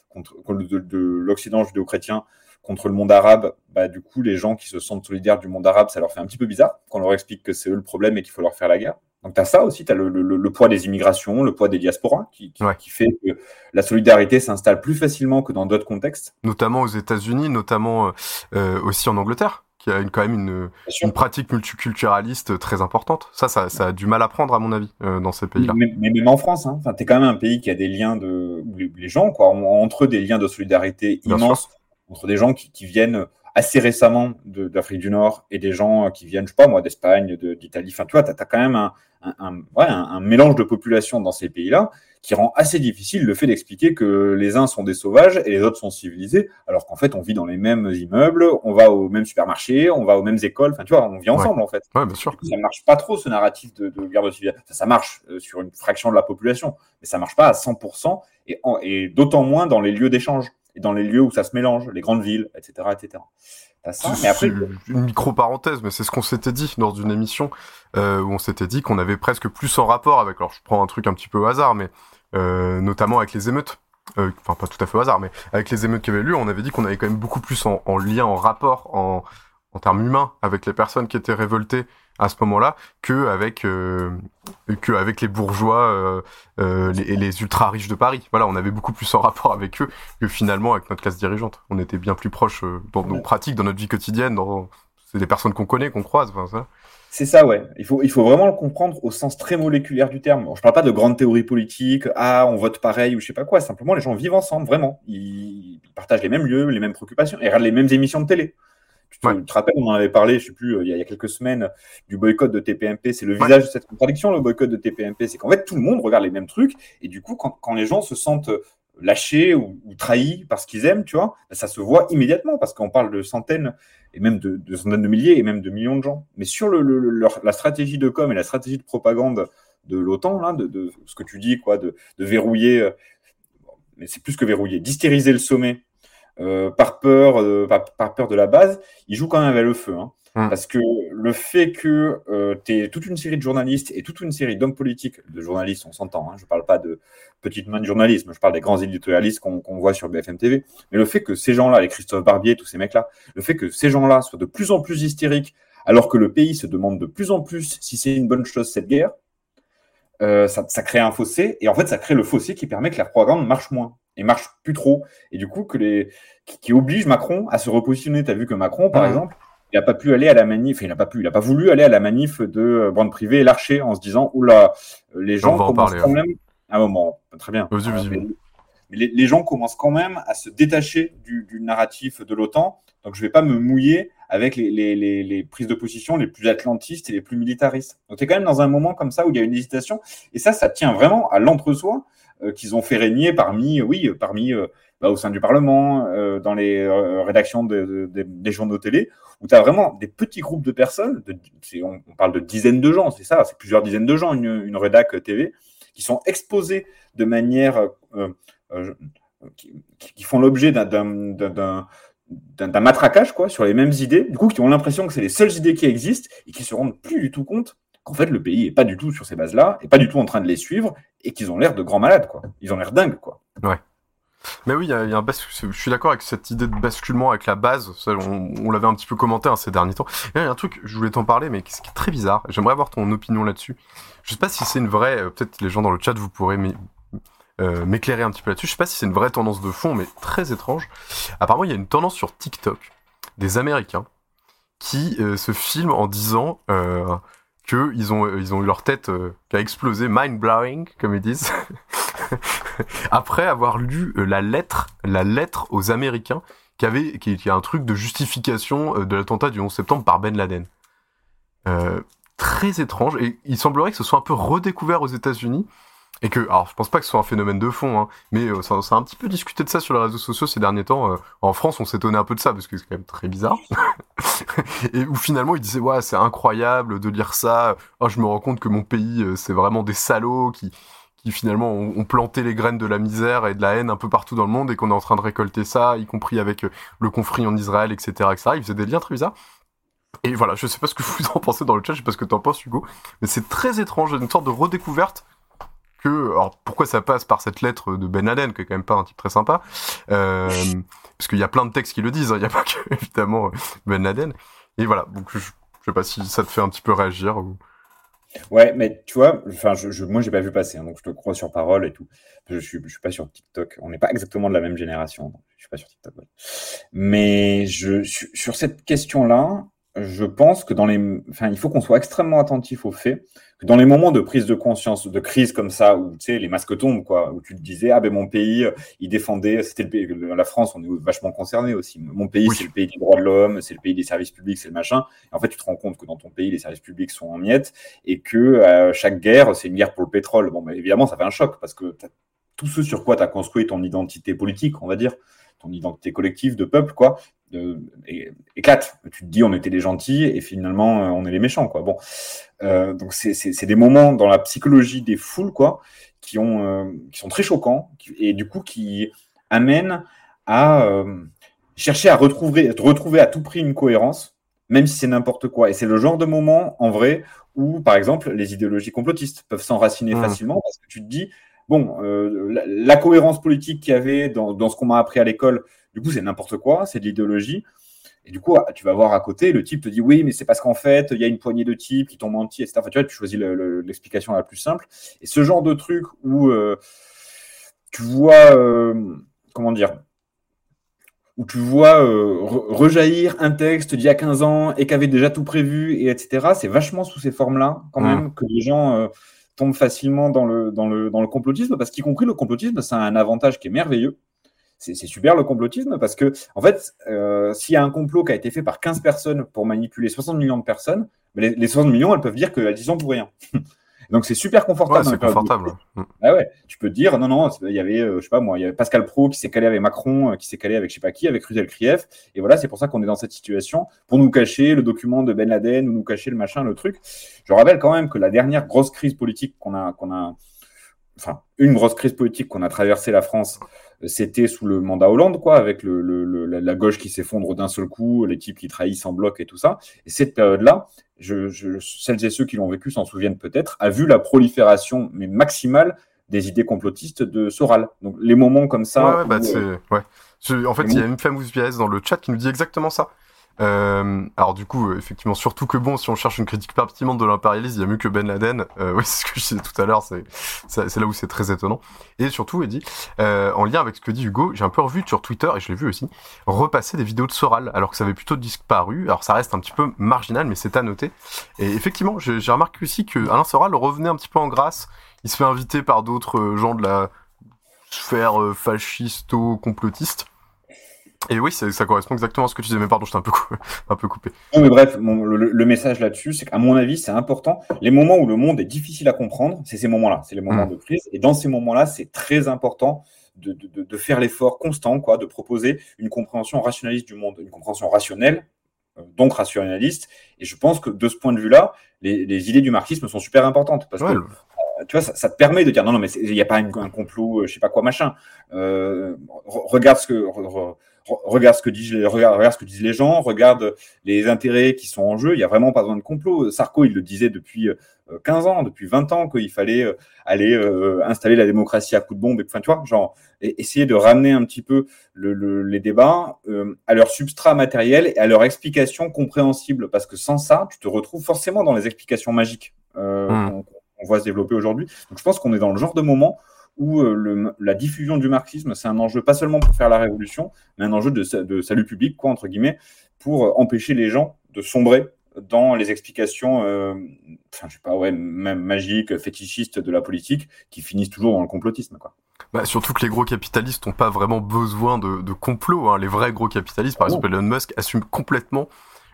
contre, de, de l'Occident judéo-chrétien contre le monde arabe. Bah, du coup, les gens qui se sentent solidaires du monde arabe, ça leur fait un petit peu bizarre quand on leur explique que c'est eux le problème et qu'il faut leur faire la guerre. Donc, tu as ça aussi, tu as le, le- poids des immigrations, le poids des diasporas, qui, qui, qui fait que la solidarité s'installe plus facilement que dans d'autres contextes. notamment aux États-Unis, notamment euh, aussi en Angleterre, qui a une, quand même une, une pratique multiculturaliste très importante. Ça, ça, ça a du mal à prendre, à mon avis, euh, dans ces pays-là. Mais, mais même en France, hein. enfin, tu es quand même un pays qui a des liens de. les, gens, quoi, ont entre eux des liens de solidarité immenses entre des gens qui, qui viennent assez récemment d'Afrique du Nord et des gens qui viennent, je sais pas moi, d'Espagne, de- d'Italie. Enfin, tu vois, tu as, quand même un, un, un- ouais, un, mélange de population dans ces pays-là qui rend assez difficile le fait d'expliquer que les uns sont des sauvages et les autres sont civilisés, alors qu'en fait, on vit dans les mêmes immeubles, on va au même supermarché, on va aux mêmes écoles. Enfin, tu vois, on vit ensemble, en fait. Ouais, bien sûr. Ça marche pas trop, ce narratif de, de guerre de civilisation. Enfin, ça marche euh, sur une fraction de la population, mais ça marche pas à 100%, et, et d'autant moins dans les lieux d'échange, dans les lieux où ça se mélange, les grandes villes, etc. etc. Ça, mais après, C'est une micro-parenthèse, mais c'est ce qu'on s'était dit dans une émission euh, où on s'était dit qu'on avait presque plus en rapport avec, alors je prends un truc un petit peu au hasard, mais euh, notamment avec les émeutes. Euh, Enfin, pas tout à fait au hasard, mais avec les émeutes qu'il y avait eu, on avait dit qu'on avait quand même beaucoup plus en, en lien, en rapport, en, en termes humains avec les personnes qui étaient révoltées à ce moment-là que avec euh, que avec les bourgeois euh, euh, les, et les ultra riches de Paris. Voilà, on avait beaucoup plus en rapport avec eux que finalement avec notre classe dirigeante. On était bien plus proche dans nos pratiques, dans notre vie quotidienne. Dans... C'est des personnes qu'on connaît, qu'on croise. Enfin, ça. C'est ça, ouais. Il faut, il faut vraiment le comprendre au sens très moléculaire du terme. Bon, je parle pas de grandes théories politiques, ah, on vote pareil ou je sais pas quoi. Simplement, les gens vivent ensemble, vraiment. Ils, ils partagent les mêmes lieux, les mêmes préoccupations et regardent les mêmes émissions de télé. Tu te, rappelles, on en avait parlé, je sais plus, euh, il y a, il y a quelques semaines, du boycott de TPMP. C'est le visage de cette contradiction, le boycott de TPMP. C'est qu'en fait, tout le monde regarde les mêmes trucs. Et du coup, quand, quand les gens se sentent lâchés ou, ou trahis par ce qu'ils aiment, tu vois, ben, ça se voit immédiatement parce qu'on parle de centaines et même de, de, centaines de milliers et même de millions de gens. Mais sur le, le, leur, la stratégie de com et la stratégie de propagande de l'OTAN, là, de, de, ce que tu dis, quoi, de, de verrouiller, euh, mais c'est plus que verrouiller, d'hystériser le sommet euh, par peur, euh, par, par, peur de la base, ils jouent quand même avec le feu. Hein. Parce que le fait que euh, tu aies toute une série de journalistes et toute une série d'hommes politiques, de journalistes, on s'entend, hein, je ne parle pas de petites mains de journalisme, je parle des grands éditorialistes qu'on qu voit sur BFM TV, mais le fait que ces gens-là, les Christophe Barbier, tous ces mecs-là, le fait que ces gens-là soient de plus en plus hystériques, alors que le pays se demande de plus en plus si c'est une bonne chose cette guerre, euh, ça, ça, crée un fossé, et en fait, ça crée le fossé qui permet que la propagande marche moins et marche plus trop, et du coup, que les, qui, qui oblige Macron à se repositionner. Tu as vu que Macron, par exemple, il n'a pas pu aller à la manif, il n'a pas pu, il n'a pas voulu aller à la manif de Brand Privé et Larcher en se disant, oula, les gens commencent quand même, à un moment, très bien. Vas-y, vas-y. Mais, les, les, gens commencent quand même à se détacher du, du narratif de l'OTAN, donc je ne vais pas me mouiller avec les, les, les, prises de position les plus atlantistes et les plus militaristes. Donc tu es quand même dans un moment comme ça où il y a une hésitation, et ça, ça tient vraiment à l'entre-soi euh, qu'ils ont fait régner parmi, oui, parmi euh, bah, au sein du Parlement, euh, dans les euh, rédactions de, de, des journaux télé, où tu as vraiment des petits groupes de personnes, on, parle de dizaines de gens, c'est ça, c'est plusieurs dizaines de gens, une, une rédac TV, qui sont exposés de manière euh, euh qui, font l'objet d'un matraquage sur les mêmes idées, du coup qui ont l'impression que c'est les seules idées qui existent et qui se rendent plus du tout compte qu'en fait le pays est pas du tout sur ces bases-là, et pas du tout en train de les suivre et qu'ils ont l'air de grands malades quoi. Ils ont l'air dingues quoi. Ouais. Mais oui, il y a, un je suis d'accord avec cette idée de basculement avec la base. On, l'avait un petit peu commenté hein, ces derniers temps. il y a un truc, je voulais t'en parler, mais qui est très bizarre. J'aimerais avoir ton opinion là-dessus. Je sais pas si c'est une vraie. Euh, Peut-être les gens dans le chat, vous pourrez euh, m'éclairer un petit peu là-dessus. Je sais pas si c'est une vraie tendance de fond, mais très étrange. Apparemment, il y a une tendance sur TikTok des Américains qui euh, se filment en disant que ils ont eu leur tête euh, qui a explosé, mind blowing comme ils disent, après avoir lu euh, la lettre la lettre aux Américains qui avait qui, a un truc de justification euh, de l'attentat du 11 septembre par Ben Laden. très étrange et il semblerait que ce soit un peu redécouvert aux États-Unis et que, alors je pense pas que ce soit un phénomène de fond, hein, mais euh, ça, ça, a un petit peu discuté de ça sur les réseaux sociaux ces derniers temps. Euh, en France, on s'étonnait un peu de ça parce que c'est quand même très bizarre. et où finalement, ils disaient ouais, c'est incroyable de lire ça. Oh, je me rends compte que mon pays, euh, c'est vraiment des salauds qui qui finalement ont, planté les graines de la misère et de la haine un peu partout dans le monde et qu'on est en train de récolter ça, y compris avec le conflit en Israël, etc., etc. Ils faisaient des liens très bizarres. Et voilà, je sais pas ce que vous en pensez dans le chat, je sais pas ce que t'en penses, Hugo, mais c'est très étrange, une sorte de redécouverte que, alors pourquoi ça passe par cette lettre de Ben Laden, qui est quand même pas un type très sympa, euh, parce qu'il y a plein de textes qui le disent, hein, il n'y a pas que évidemment Ben Laden. Et voilà, donc je, je sais pas si ça te fait un petit peu réagir. Ou... Ouais, mais tu vois, enfin, je, je, moi j'ai pas vu passer, hein, donc je te crois sur parole et tout. Je suis, je suis pas sur TikTok. On n'est pas exactement de la même génération. Donc je suis pas sur TikTok. Ouais. Mais je sur cette question-là, je pense que dans les, enfin, il faut qu'on soit extrêmement attentif au fait que dans les moments de prise de conscience, de crise comme ça, où tu sais, les masques tombent, quoi, où tu te disais, ah ben mon pays, il défendait, c'était le pays, la France, on est vachement concerné aussi. Mon pays, oui. c'est le pays des droits de l'homme, c'est le pays des services publics, c'est le machin. Et en fait, tu te rends compte que dans ton pays, les services publics sont en miettes et que euh, chaque guerre, c'est une guerre pour le pétrole. Bon, ben, évidemment, ça fait un choc parce que tout ce sur quoi tu as construit ton identité politique, on va dire, ton identité collective de peuple, quoi, éclate. Tu te dis, on était les gentils et finalement, euh, on est les méchants, quoi. Bon, euh, donc c'est des moments dans la psychologie des foules, quoi, qui ont, euh, qui sont très choquants et du coup qui amènent à chercher à retrouver, retrouver à tout prix une cohérence, même si c'est n'importe quoi. Et c'est le genre de moment, en vrai, où, par exemple, les idéologies complotistes peuvent s'enraciner mmh. facilement parce que tu te dis, bon, euh, la, la, cohérence politique qu'il y avait dans, dans ce qu'on m'a appris à l'école, du coup, c'est n'importe quoi, c'est de l'idéologie. Et du coup, tu vas voir à côté, le type te dit oui, mais c'est parce qu'en fait, il y a une poignée de types qui t'ont menti, etc. Enfin, tu vois, tu choisis l'explication la plus simple. Et ce genre de truc où euh, tu vois, euh, comment dire, où tu vois euh, rejaillir un texte d'il y a 15 ans et qui avait déjà tout prévu, et etc. C'est vachement sous ces formes-là, quand même, que les gens tombent facilement dans le, dans le, dans le complotisme, parce qu'y compris le complotisme, ça a un avantage qui est merveilleux c'est super le complotisme parce que, en fait, euh, s'il y a un complot qui a été fait par 15 personnes pour manipuler 60 millions de personnes, les, les 60 millions, elles peuvent dire qu'elles disent pour rien. Donc c'est super confortable. c'est confortable. Ah ouais, tu peux te dire non non, il y avait euh, je sais pas moi, il y avait Pascal Pro qui s'est calé avec Macron, euh, qui s'est calé avec je sais pas qui, avec Rudel Krief, et voilà c'est pour ça qu'on est dans cette situation pour nous cacher le document de Ben Laden ou nous cacher le machin, le truc. Je rappelle quand même que la dernière grosse crise politique qu'on a qu'on a, enfin une grosse crise politique qu'on a traversé la France c'était sous le mandat Hollande, quoi, avec le, la gauche qui s'effondre d'un seul coup, les types qui trahissent en bloc et tout ça. Et cette période-là, je, celles et ceux qui l'ont vécu s'en souviennent peut-être, a vu la prolifération mais maximale des idées complotistes de Soral. Donc les moments comme ça. Ouais, bah, euh, ouais. En fait, il y a une fameuse pièce dans le chat qui nous dit exactement ça. Euh, alors du coup, euh, effectivement, surtout que bon, si on cherche une critique pertinente de l'impérialisme, il y a mieux que Ben Laden. Euh, oui, c'est ce que je disais tout à l'heure, c'est là où c'est très étonnant. Et surtout, Eddie, euh, en lien avec ce que dit Hugo, j'ai un peu revu sur Twitter et je l'ai vu aussi repasser des vidéos de Soral, alors que ça avait plutôt disparu. Alors ça reste un petit peu marginal, mais c'est à noter. Et effectivement, j'ai remarqué aussi que Alain Soral revenait un petit peu en grâce. Il se fait inviter par d'autres gens de la sphère fascisto-complotiste. Et oui, ça correspond exactement à ce que tu disais. Mais pardon, je t'ai un peu, un peu coupé. Non, mais bref, le, message là-dessus, c'est qu'à mon avis, c'est important. Les moments où le monde est difficile à comprendre, c'est ces moments-là. C'est les moments mm. de crise. Et dans ces moments-là, c'est très important de, de, de faire l'effort constant, quoi, de proposer une compréhension rationaliste du monde, une compréhension rationnelle, euh, donc rationaliste. Et je pense que de ce point de vue-là, les, les, idées du marxisme sont super importantes. Parce que euh, tu vois, ça, ça, te permet de dire non, non, mais il n'y a pas un complot, euh, je sais pas quoi, machin. Euh, regarde ce que regarde ce que disent les, regarde, ce que disent les gens, regarde les intérêts qui sont en jeu. Il n'y a vraiment pas besoin de complot. Sarko, il le disait depuis 15 euh, ans, depuis 20 ans, qu'il fallait euh, aller euh, installer la démocratie à coup de bombe. Enfin, tu vois, genre, essayer de ramener un petit peu le, les débats à leur substrat matériel et à leur explication compréhensible. Parce que sans ça, tu te retrouves forcément dans les explications magiques mmh. qu'on voit se développer aujourd'hui. Donc, je pense qu'on est dans le genre de moment où euh, la diffusion du marxisme, c'est un enjeu pas seulement pour faire la révolution, mais un enjeu de, salut public, quoi, entre guillemets, pour euh, empêcher les gens de sombrer dans les explications, euh, enfin, je sais pas, ouais, même magiques, fétichistes de la politique, qui finissent toujours dans le complotisme, quoi. Bah, surtout que les gros capitalistes n'ont pas vraiment besoin de, de complot. Hein. Les vrais gros capitalistes, par exemple Elon Musk, assument complètement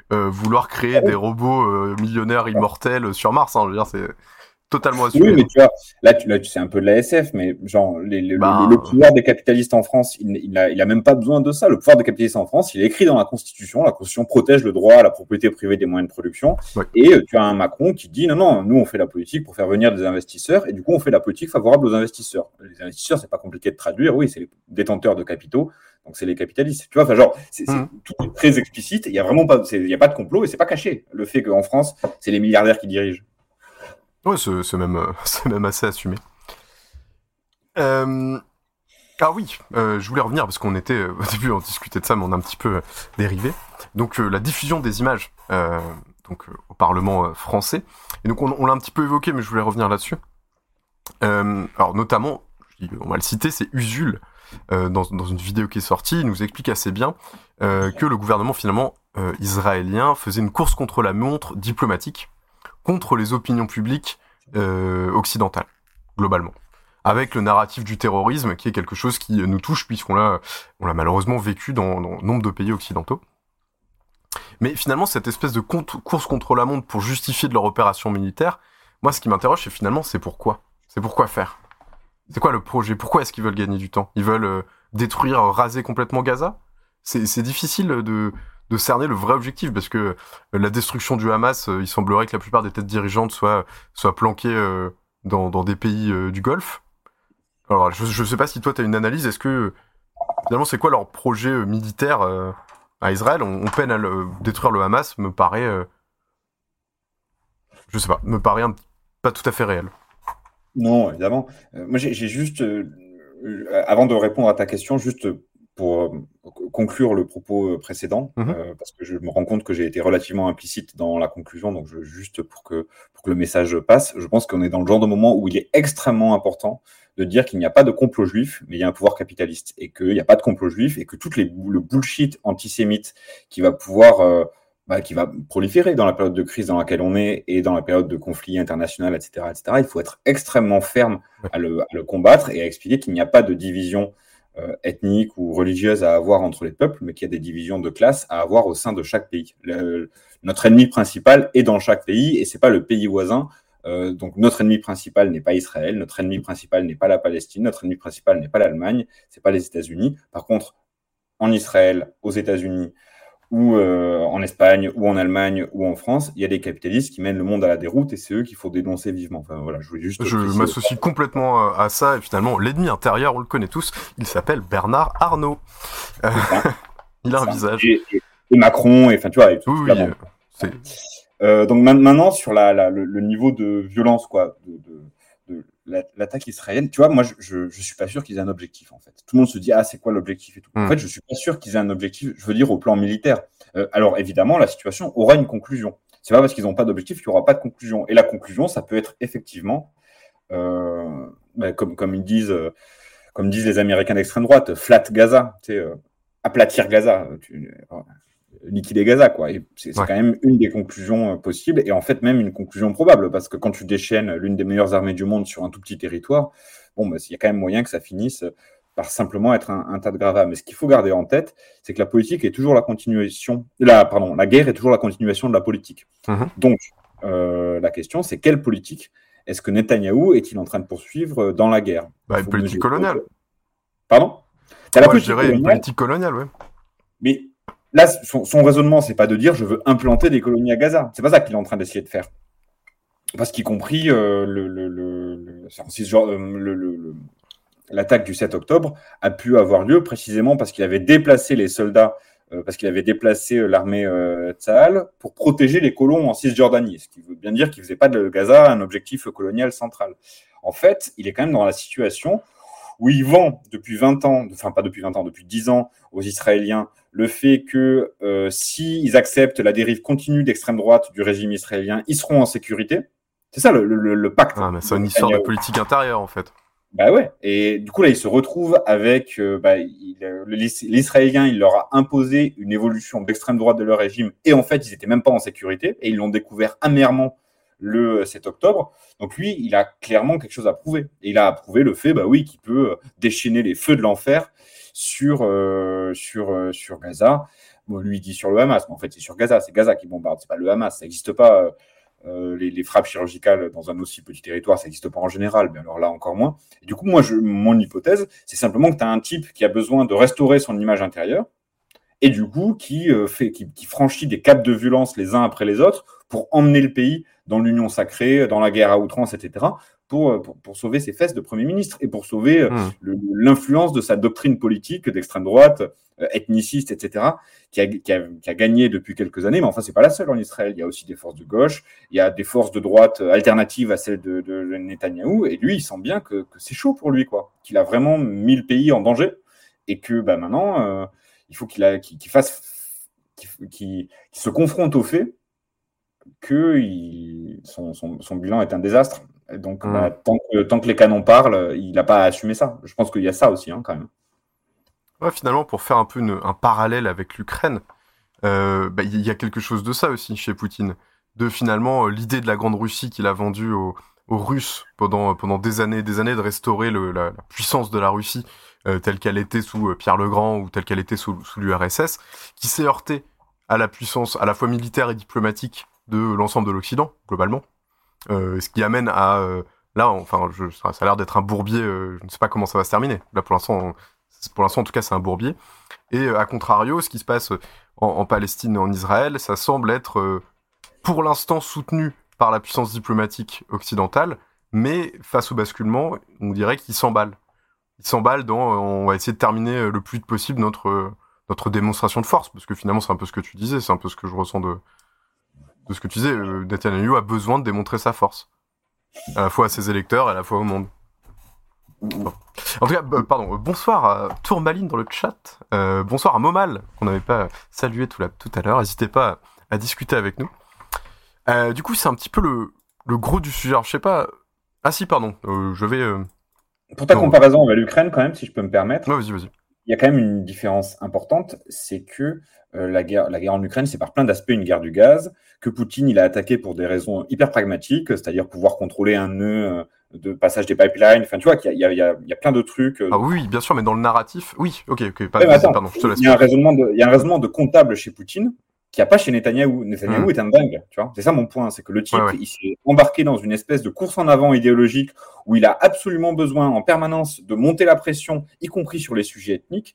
vouloir créer ah des robots millionnaires immortels sur Mars. Hein. Je veux dire, c'est totalement assumé. Oui, mais tu vois, là, tu, là, c'est un peu de la SF, mais genre, le, bah, pouvoir des capitalistes en France, il, il, a, il a même pas besoin de ça. Le pouvoir des capitalistes en France, il est écrit dans la Constitution. La Constitution protège le droit à la propriété privée des moyens de production. Et euh, tu as un Macron qui dit non, non, nous, on fait la politique pour faire venir des investisseurs, et du coup, on fait la politique favorable aux investisseurs. Les investisseurs, c'est pas compliqué de traduire. Oui, c'est les détenteurs de capitaux. Donc c'est les capitalistes. Tu vois, enfin genre, c'est mmh. tout est très explicite. Il y a vraiment pas, il y a pas de complot et c'est pas caché. Le fait qu'en France, c'est les milliardaires qui dirigent. C'est même, euh, même assez assumé. Euh, ah oui, euh, je voulais revenir parce qu'on était au début on discutait de ça, mais on a un petit peu dérivé. Donc la diffusion des images, au Parlement français. Et donc on, l'a un petit peu évoqué, mais je voulais revenir là-dessus. alors notamment, on va le citer, c'est Usul dans, dans, une vidéo qui est sortie, il nous explique assez bien que le gouvernement finalement israélien faisait une course contre la montre diplomatique contre les opinions publiques euh, occidentales, globalement. Avec le narratif du terrorisme, qui est quelque chose qui nous touche, puisqu'on l'a, on l'a malheureusement vécu dans, nombre de pays occidentaux. Mais finalement, cette espèce de course contre la montre pour justifier de leur opération militaire, moi, ce qui m'interroge, c'est finalement, c'est pourquoi? C'est pourquoi faire? C'est quoi le projet? Pourquoi est-ce qu'ils veulent gagner du temps? Ils veulent euh, détruire, raser complètement Gaza? C'est difficile de, de cerner le vrai objectif parce que euh, la destruction du Hamas, euh, il semblerait que la plupart des têtes dirigeantes soient, soient planquées euh, dans, dans des pays du Golfe. Alors, je ne sais pas si toi, tu as une analyse. Est-ce que, finalement, c'est quoi leur projet militaire à Israël? On, peine à détruire le Hamas, me paraît. je sais pas, me paraît pas tout à fait réel. Non, évidemment. moi, j'ai juste. avant de répondre à ta question, juste pour euh, conclure le propos euh, précédent, Mhm. euh, parce que je me rends compte que j'ai été relativement implicite dans la conclusion, donc je, juste pour que, pour que le message passe, je pense qu'on est dans le genre de moment où il est extrêmement important de dire qu'il n'y a pas de complot juif, mais il y a un pouvoir capitaliste, et qu'il n'y a pas de complot juif, et que tout les, le bullshit antisémite qui va pouvoir, euh, bah, qui va proliférer dans la période de crise dans laquelle on est, et dans la période de conflit international, etc., etc., il faut être extrêmement ferme à le, à le combattre et à expliquer qu'il n'y a pas de division euh, ethnique ou religieuse à avoir entre les peuples, mais qu'il y a des divisions de classe à avoir au sein de chaque pays. Notre ennemi principal est dans chaque pays et c'est pas le pays voisin. Euh, donc notre ennemi principal n'est pas Israël, notre ennemi principal n'est pas la Palestine, notre ennemi principal n'est pas l'Allemagne, c'est pas les États-Unis. Par contre, en Israël, aux États-Unis ou euh, en Espagne ou en Allemagne ou en France, il y a des capitalistes qui mènent le monde à la déroute et c'est eux qu'il faut dénoncer vivement. Enfin voilà, je voulais juste. Je m'associe complètement euh, à ça, et finalement, l'ennemi intérieur, on le connaît tous, il s'appelle Bernard Arnault. Euh, il a un visage. Et, et- et Macron, et enfin tu vois, et tout, Oui, toute la oui, Euh, donc maintenant sur la, la- le, le niveau de violence quoi, de, de- l'attaque israélienne, tu vois, moi je, je, je suis pas sûr qu'ils aient un objectif en fait. Tout le monde se dit ah c'est quoi l'objectif et tout. En Hmm. fait, je suis pas sûr qu'ils aient un objectif. Je veux dire au plan militaire. Euh, alors évidemment, la situation aura une conclusion. C'est pas parce qu'ils n'ont pas d'objectif qu'il n'y aura pas de conclusion. Et la conclusion, ça peut être effectivement, euh, bah, comme comme ils disent, euh, comme disent les Américains d'extrême droite, flat Gaza, tu sais, aplatir Gaza. Tu, liquider Gaza, quoi. C'est Ouais. quand même une des conclusions euh, possibles, et en fait même une conclusion probable, parce que quand tu déchaînes l'une des meilleures armées du monde sur un tout petit territoire, bon, bah, il y a quand même moyen que ça finisse par simplement être un, un tas de gravats. Mais ce qu'il faut garder en tête, c'est que la politique est toujours la continuation, la, pardon, la guerre est toujours la continuation de la politique. Mhm. Donc, euh, la question, c'est quelle politique est-ce que Netanyahou est-il en train de poursuivre euh, dans la guerre? Bah, une politique coloniale. Pardon? T'as la politique dirais une coloniale, politique coloniale, ouais. mais là, son, son raisonnement, c'est pas de dire je veux implanter des colonies à Gaza. C'est pas ça qu'il est en train d'essayer de faire. Parce qu'y compris l'attaque du 7 octobre a pu avoir lieu précisément parce qu'il avait déplacé les soldats, euh, parce qu'il avait déplacé euh, l'armée euh, pour protéger les colons en Cisjordanie. Ce qui veut bien dire qu'il faisait pas de Gaza un objectif colonial central. En fait, il est quand même dans la situation où il vend depuis 20 ans, enfin pas depuis 20 ans, depuis 10 ans aux Israéliens le fait que euh, s'ils acceptent la dérive continue d'extrême droite du régime israélien, ils seront en sécurité. C'est ça le, le- le pacte. Ah, c'est une histoire de politique intérieure, en fait. Bah ouais. Et du coup, là, il se retrouve avec euh, bah, euh, l'Is- l'Israélien, il leur a imposé une évolution d'extrême droite de leur régime. Et en fait, ils étaient même pas en sécurité. Et ils l'ont découvert amèrement le 7 octobre. Donc lui, il a clairement quelque chose à prouver. Et il a approuvé le fait, bah oui, qu'il peut euh, déchaîner les feux de l'enfer sur, euh, euh, sur Gaza. Lui, dit sur le Hamas, mais en fait, c'est sur Gaza. C'est Gaza qui bombarde, c'est pas le Hamas. Ça n'existe pas. euh, les, frappes chirurgicales dans un aussi petit territoire, ça n'existe pas en général, mais alors là encore moins. Du coup, moi, je, mon hypothèse, c'est simplement que tu as un type qui a besoin de restaurer son image intérieure, et du coup, qui, qui franchit des caps de violence les uns après les autres pour emmener le pays dans l'union sacrée, dans la guerre à outrance, etc., pour, euh, pour, pour sauver ses fesses de Premier ministre et pour sauver euh, Hmm. l'influence de sa doctrine politique d'extrême droite, euh, ethniciste, etc., qui a, qui, a, qui a gagné depuis quelques années. Mais enfin, c'est pas la seule en Israël. Il y a aussi des forces de gauche, il y a des forces de droite euh, alternatives à celles de, de, Netanyahou. Et lui, il sent bien que, que c'est chaud pour lui, quoi. Qu'il a vraiment mis le pays en danger et que bah, maintenant, euh, il faut qu'il a- qu'il qu'il fasse, qu'il qu'il se confronte au fait que il- son, son, son bilan est un désastre. Et donc, Mm. bah, tant, que, tant que les canons parlent, il n'a pas à assumer ça. Je pense qu'il y a ça aussi, hein, quand même. Ouais, finalement, pour faire un peu une- un parallèle avec l'Ukraine, euh, bah, il y a quelque chose de ça aussi chez Poutine. De finalement euh, l'idée de la Grande Russie qu'il a vendue aux, aux Russes pendant, pendant des années et des années de restaurer le- la, la puissance de la Russie euh, telle qu'elle était sous Pierre le Grand ou telle qu'elle était sous, sous l'URSS, qui s'est heurtée à la puissance à la fois militaire et diplomatique de l'ensemble de l'Occident, globalement. Euh, ce qui amène à... euh, là, enfin, je, ça, a l'air d'être un bourbier, euh, je ne sais pas comment ça va se terminer. Là, pour l'instant, pour l'instant, en tout cas, c'est un bourbier. Et à contrario, ce qui se passe en, Palestine et en Israël, ça semble être pour l'instant soutenu par la puissance diplomatique occidentale, mais face au basculement, on dirait qu'il s'emballe. Il s'emballe dans on va essayer de terminer le plus vite possible notre, notre démonstration de force, parce que finalement, c'est un peu ce que tu disais, c'est un peu ce que je ressens de, de ce que tu disais. Euh, Netanyahu a besoin de démontrer sa force, à la fois à ses électeurs et à la fois au monde. Bon. En tout cas, euh, pardon, euh, bonsoir à Tourmaline dans le chat. Euh, bonsoir à Momal, qu'on n'avait pas salué tout, la- tout à l'heure. N'hésitez pas à, à discuter avec nous. Du coup, c'est un petit peu le, le gros du sujet. Alors, je sais pas. Ah si, pardon. je vais. Pour ta Non. comparaison avec l'Ukraine, quand même, si je peux me permettre, Ouais, vas-y, vas-y. il y a quand même une différence importante, c'est que la, guerre, la guerre en Ukraine, c'est par plein d'aspects une guerre du gaz, que Poutine, il a attaqué pour des raisons hyper pragmatiques, c'est-à-dire pouvoir contrôler un nœud euh, de passage des pipelines, enfin, tu vois, qu'il y a, y y plein de trucs. euh, Ah oui, bien sûr, mais dans le narratif, oui. Ok, ok. Pas, attends, pardon, je te laisse. il y a un raisonnement de, il y a un raisonnement de comptable chez Poutine qu'il n'y a pas chez Netanyahou. Netanyahou Mm. est un dingue, tu vois. C'est ça mon point, c'est que le type, Ouais, ouais. il s'est embarqué dans une espèce de course en avant idéologique où il a absolument besoin en permanence de monter la pression, y compris sur les sujets ethniques,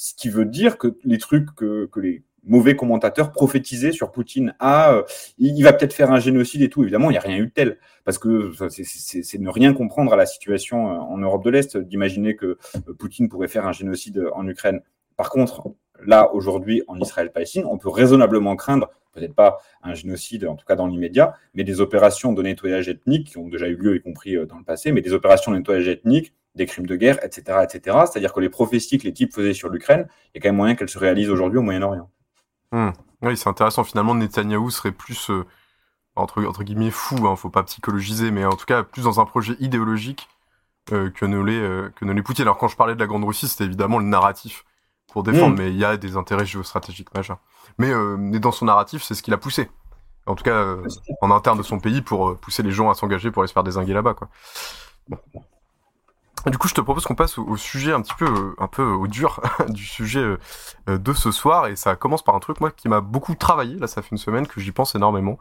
ce qui veut dire que les trucs que, les mauvais commentateurs prophétisaient sur Poutine, ah, euh, il, va peut-être faire un génocide et tout. Évidemment, il n'y a rien eu de tel, parce que c'est- ne rien comprendre à la situation euh, en Europe de l'Est, d'imaginer que euh, Poutine pourrait faire un génocide en Ukraine. Par contre, là, aujourd'hui, en Israël-Palestine, on peut raisonnablement craindre, peut-être pas un génocide, en tout cas dans l'immédiat, mais des opérations de nettoyage ethnique qui ont déjà eu lieu, y compris dans le passé, mais des opérations de nettoyage ethnique, des crimes de guerre, etc., etc. C'est-à-dire que les prophéties que les types faisaient sur l'Ukraine, il y a quand même moyen qu'elles se réalisent aujourd'hui au Moyen-Orient. Hmm. Oui, c'est intéressant. Finalement, Netanyahou serait plus, euh, entre, entre guillemets, fou, hein, faut pas psychologiser, mais en tout cas, plus dans un projet idéologique euh, que, ne l'est, euh, que ne l'est Poutine. Alors, quand je parlais de la Grande Russie, c'était évidemment le narratif pour défendre, Mm. mais il y a des intérêts géostratégiques majeurs. Mais, euh, mais dans son narratif, c'est ce qu'il a poussé. En tout cas, en interne de son pays, pour pousser les gens à s'engager pour aller se faire désinguer là-bas, quoi. Bon. Du coup, je te propose qu'on passe au, sujet un petit peu, euh, un peu au dur du sujet euh, euh, de ce soir, et ça commence par un truc moi qui m'a beaucoup travaillé. Là, ça fait une semaine que j'y pense énormément.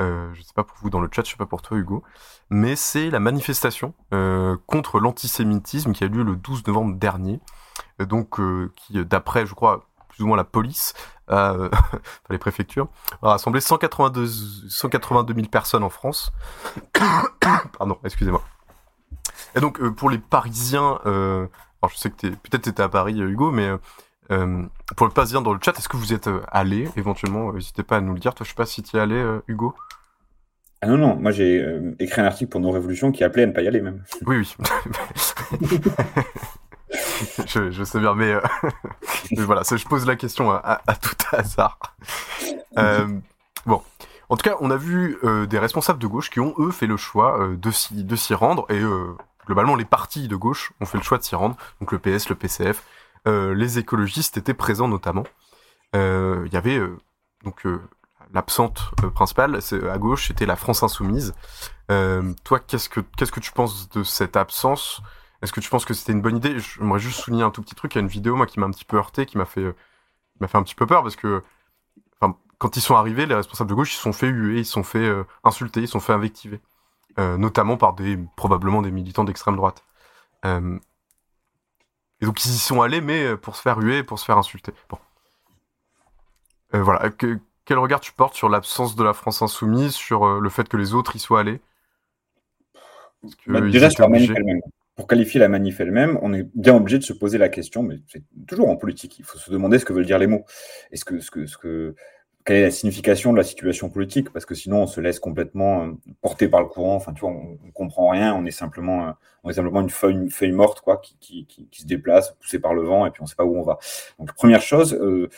Euh, je sais pas pour vous dans le chat, je sais pas pour toi Hugo, mais c'est la manifestation euh, contre l'antisémitisme qui a eu lieu le 12 novembre dernier. Euh, donc, euh, qui, euh, d'après, je crois, plus ou moins la police, a, euh, les préfectures, a rassemblé 182, 182 000 personnes en France. Pardon, excusez-moi. Et donc, euh, pour les Parisiens, euh, alors je sais que t'es, peut-être t'étais à Paris, euh, Hugo, mais euh, pour le Parisien dans le chat, est-ce que vous êtes allé éventuellement? N'hésitez pas à nous le dire. Toi, je sais pas si tu y es allé, Hugo. Ah non, non, moi j'ai écrit un article pour Nos Révolutions qui appelait à ne pas y aller même. Oui, oui. je, je sais bien, mais, mais voilà, je pose la question à, à- à tout hasard. Bon, en tout cas, on a vu euh, des responsables de gauche qui ont, eux, fait le choix euh, de s'y de s'y rendre, et euh, globalement, les partis de gauche ont fait le choix de s'y rendre, donc le PS, le PCF, euh, les écologistes étaient présents notamment. Euh, Il y avait euh, donc l'absente principale, à gauche, c'était la France insoumise. Toi, qu'est-ce que qu'est-ce que tu penses de cette absence? Est-ce que tu penses que c'était une bonne idée? J'aimerais juste souligner un tout petit truc. Il y a une vidéo moi qui m'a un petit peu heurté, qui m'a fait m'a fait un petit peu peur parce que quand ils sont arrivés, les responsables de gauche, ils se sont fait huer, ils se sont fait insulter, ils se sont fait invectiver, notamment par des probablement des militants d'extrême droite. Euh, et donc ils y sont allés, mais euh, pour se faire huer, pour se faire insulter. Bon. Euh, voilà. Que- quel regard tu portes sur l'absence de la France insoumise, sur euh, le fait que les autres y soient allés? Est-ce Bah, déjà sur la manif elle-même. Pour qualifier la manif elle-même, on est bien obligé de se poser la question, mais c'est toujours en politique, il faut se demander ce que veulent dire les mots. Est-ce que, ce que, ce que, quelle est la signification de la situation politique Parce que sinon, on se laisse complètement euh, porter par le courant. Enfin, tu vois, on, on comprend rien. On est simplement, euh, on est simplement une feuille, une feuille morte, quoi, qui, qui, qui, se déplace, poussée par le vent, et puis on ne sait pas où on va. Donc, première chose, euh,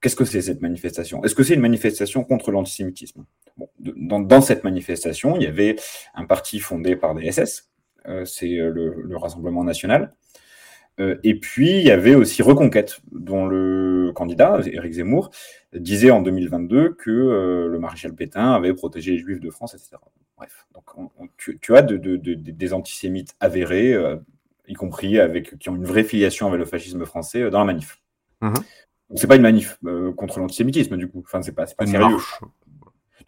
qu'est-ce que c'est cette manifestation? Est-ce que c'est une manifestation contre l'antisémitisme? Bon, dans, dans cette manifestation, il y avait un parti fondé par des SS, euh, c'est euh, le, le Rassemblement national. Euh, et puis, il y avait aussi Reconquête, dont le candidat, Éric Zemmour, disait en 2022 que euh, le maréchal Pétain avait protégé les Juifs de France, etc. Bref, donc on- on- tu, tu as de- de- de- de- des antisémites avérés, euh, y compris avec qui ont une vraie filiation avec le fascisme français euh, dans la manif. Mhm. Donc c'est pas une manif contre l'antisémitisme du coup. Enfin c'est pas, c'est pas Une sérieux. marche.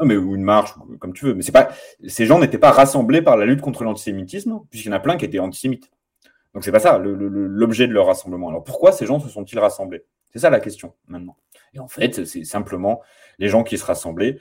Non mais ou une marche comme tu veux. Mais c'est pas, ces gens n'étaient pas rassemblés par la lutte contre l'antisémitisme puisqu'il y en a plein qui étaient antisémites. Donc c'est pas ça le- le- le- l'objet de leur rassemblement. Alors pourquoi ces gens se sont-ils rassemblés? C'est ça la question maintenant. Et en fait c'est simplement les gens qui se rassemblaient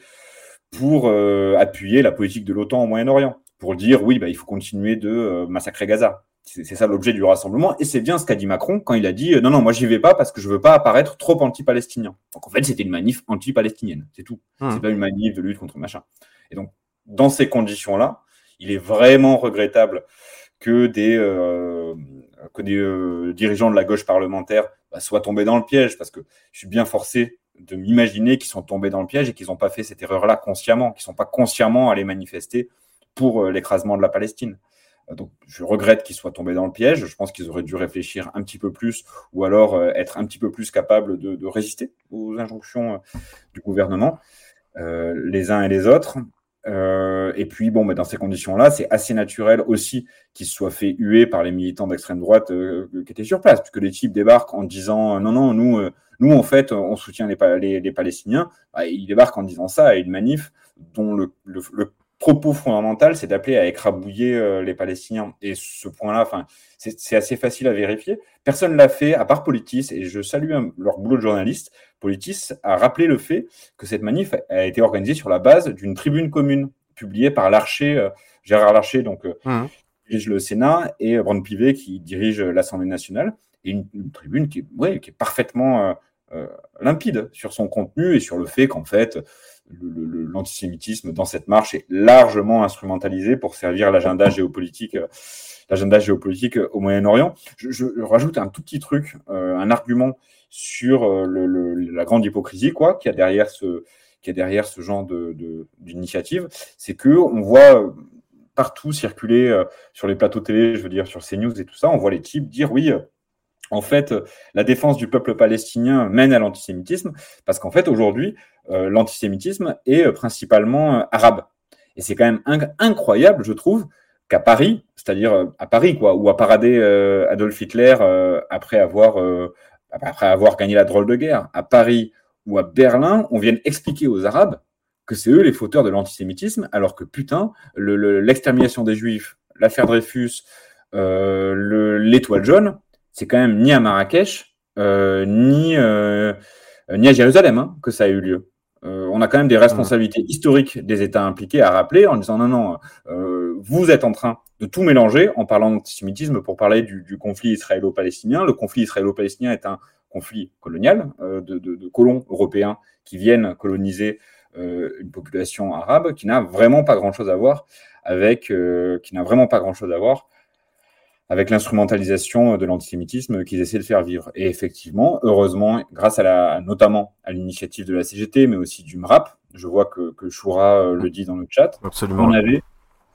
pour euh, appuyer la politique de l'OTAN au Moyen-Orient, pour dire oui bah il faut continuer de euh, massacrer Gaza. C'est c'est ça l'objet du rassemblement, et c'est bien ce qu'a dit Macron quand il a dit euh, non, non, moi j'y vais pas parce que je veux pas apparaître trop anti-palestinien. Donc en fait, c'était une manif anti-palestinienne, c'est tout. Mhm. C'est pas une manif de lutte contre machin. Et donc, dans ces conditions-là, il est vraiment regrettable que des, euh, euh, dirigeants de la gauche parlementaire bah, soient tombés dans le piège, parce que je suis bien forcé de m'imaginer qu'ils sont tombés dans le piège et qu'ils n'ont pas fait cette erreur-là consciemment, qu'ils ne sont pas consciemment allés manifester pour euh, l'écrasement de la Palestine. Donc, je regrette qu'ils soient tombés dans le piège. Je pense qu'ils auraient dû réfléchir un petit peu plus ou alors être un petit peu plus capables de, résister aux injonctions du gouvernement, les uns et les autres. Euh, et puis, bon, mais dans ces conditions-là, c'est assez naturel aussi qu'ils se soient fait huer par les militants d'extrême droite euh, qui étaient sur place, puisque les types débarquent en disant non, non, nous, euh, nous en fait, on soutient les, les, les Palestiniens. Bah, ils débarquent en disant ça à une manif dont le, le, le propos fondamental, c'est d'appeler à écrabouiller euh, les Palestiniens. Et ce point-là, enfin, c'est assez facile à vérifier. Personne l'a fait, à part Politis, et je salue un, leur boulot de journaliste. Politis a rappelé le fait que cette manif a été organisée sur la base d'une tribune commune publiée par Larcher, euh, Gérard Larcher, donc euh, Mmh. qui dirige le Sénat, et Brand Pivet qui dirige l'Assemblée nationale. Et une, une tribune qui ouais, qui est parfaitement limpide sur son contenu et sur le fait qu'en fait, l'antisémitisme dans cette marche est largement instrumentalisé pour servir l'agenda géopolitique, euh, l'agenda géopolitique au Moyen-Orient. Je, rajoute un tout petit truc, euh, un argument sur euh, la grande hypocrisie quoi qu'il a derrière ce qu'il y a derrière ce genre de, de- d'initiative, c'est que on voit partout circuler sur les plateaux télé, je veux dire sur CNews et tout ça, on voit les types dire oui. En fait, euh, la défense du peuple palestinien mène à l'antisémitisme, parce qu'en fait, aujourd'hui, euh, l'antisémitisme est euh, principalement arabe. Et c'est quand même inc- incroyable, je trouve, qu'à Paris, c'est-à-dire à Paris, quoi, où a paradé Adolf Hitler après avoir gagné la drôle de guerre, à Paris ou à Berlin, on vienne expliquer aux Arabes que c'est eux les fauteurs de l'antisémitisme, alors que putain, le- le- l'extermination des Juifs, l'affaire Dreyfus, le- l'étoile jaune, c'est quand même ni à Marrakech, euh, ni, euh, ni à Jérusalem hein, que ça a eu lieu. Euh, on a quand même des responsabilités historiques des États impliqués à rappeler en disant non, non, euh, vous êtes en train de tout mélanger en parlant d'antisémitisme pour parler du, du conflit israélo-palestinien. Le conflit israélo-palestinien est un conflit colonial euh, de, de- de colons européens qui viennent coloniser euh, une population arabe qui n'a vraiment pas grand-chose à voir avec, euh, qui n'a vraiment pas grand-chose à voir avec l'instrumentalisation de l'antisémitisme qu'ils essaient de faire vivre. Et effectivement, heureusement, grâce à la, notamment à l'initiative de la CGT, mais aussi du MRAP, je vois que, que Choura euh, le dit dans le chat, Absolument. on avait,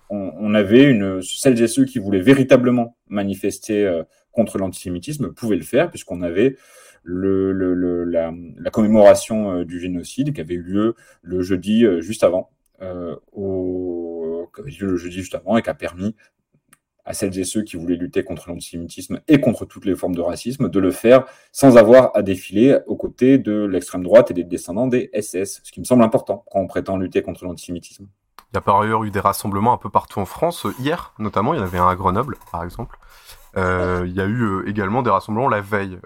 on, on avait une, celles et ceux qui voulaient véritablement manifester euh, contre l'antisémitisme pouvaient le faire, puisqu'on avait le, le, le- la, la commémoration euh, du génocide qui avait eu lieu le jeudi euh, juste avant, euh, au, qui avait eu lieu le jeudi juste avant et qui a permis à celles et ceux qui voulaient lutter contre l'antisémitisme et contre toutes les formes de racisme de le faire sans avoir à défiler aux côtés de l'extrême droite et des descendants des SS, ce qui me semble important quand on prétend lutter contre l'antisémitisme. Il y a par ailleurs eu des rassemblements un peu partout en France. Euh, Hier, notamment, il y en avait un à Grenoble, par exemple. Euh, il y a eu euh, également des rassemblements la veille.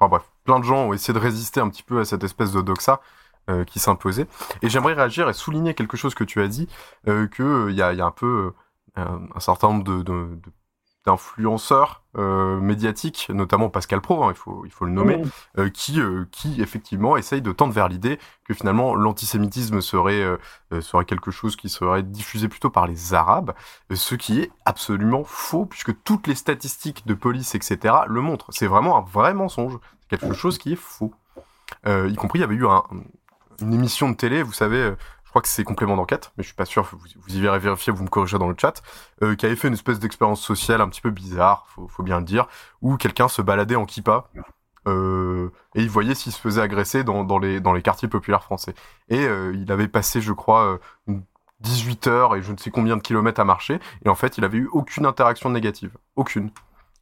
Enfin bref, plein de gens ont essayé de résister un petit peu à cette espèce de doxa qui s'imposait. Et j'aimerais réagir et souligner quelque chose que tu as dit, que euh, il y, a, un peu un certain nombre de, de- de- d'influenceurs euh, médiatiques, notamment Pascal Pro, hein, il, faut, il faut le nommer, euh, qui, euh, qui effectivement essayent de tendre vers l'idée que finalement l'antisémitisme serait, euh, euh, serait quelque chose qui serait diffusé plutôt par les Arabes, euh, ce qui est absolument faux, puisque toutes les statistiques de police, etc., le montrent. C'est vraiment un vrai mensonge, quelque chose qui est faux. Euh, y compris, il y avait eu un- une émission de télé, vous savez, euh, que c'est complément d'enquête, mais je suis pas sûr, vous, vous y verrez vérifier, vous me corrigerez dans le chat, euh, qui avait fait une espèce d'expérience sociale un petit peu bizarre, faut, faut bien le dire, où quelqu'un se baladait en kippa, euh, et il voyait s'il se faisait agresser dans, les, quartiers populaires français. Et euh, il avait passé, je crois, euh, une 18 heures et je ne sais combien de kilomètres à marcher, et en fait, il avait eu aucune interaction négative. Aucune.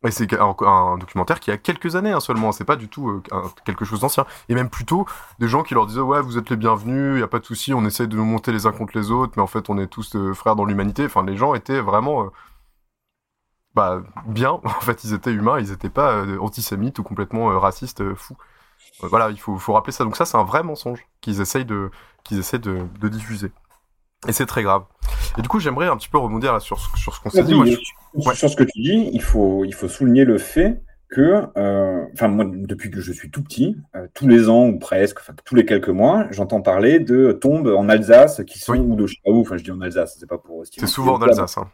Et c'est un, documentaire qui a quelques années hein, seulement, c'est pas du tout euh, quelque chose d'ancien. Et même plutôt des gens qui leur disaient ouais vous êtes les bienvenus, y a pas de souci, on essaie de nous monter les uns contre les autres, mais en fait on est tous euh, frères dans l'humanité. Enfin les gens étaient vraiment euh, bah bien, en fait ils étaient humains, ils étaient pas antisémites ou complètement racistes fous. Voilà, il faut, faut rappeler ça. Donc ça c'est un vrai mensonge qu'ils essayent de de, de diffuser. Et c'est très grave. Et du coup j'aimerais un petit peu rebondir là sur, ce- sur ce qu'on s'est dit. Moi, je- Sur- Sur ce que tu dis, il faut, il faut souligner le fait que, euh, enfin moi, depuis que je suis tout petit, euh, tous les ans ou presque, tous les quelques mois, j'entends parler de tombes en Alsace qui sont ou de enfin je dis en Alsace, c'est pas pour. C'est souvent en Alsace. Hein.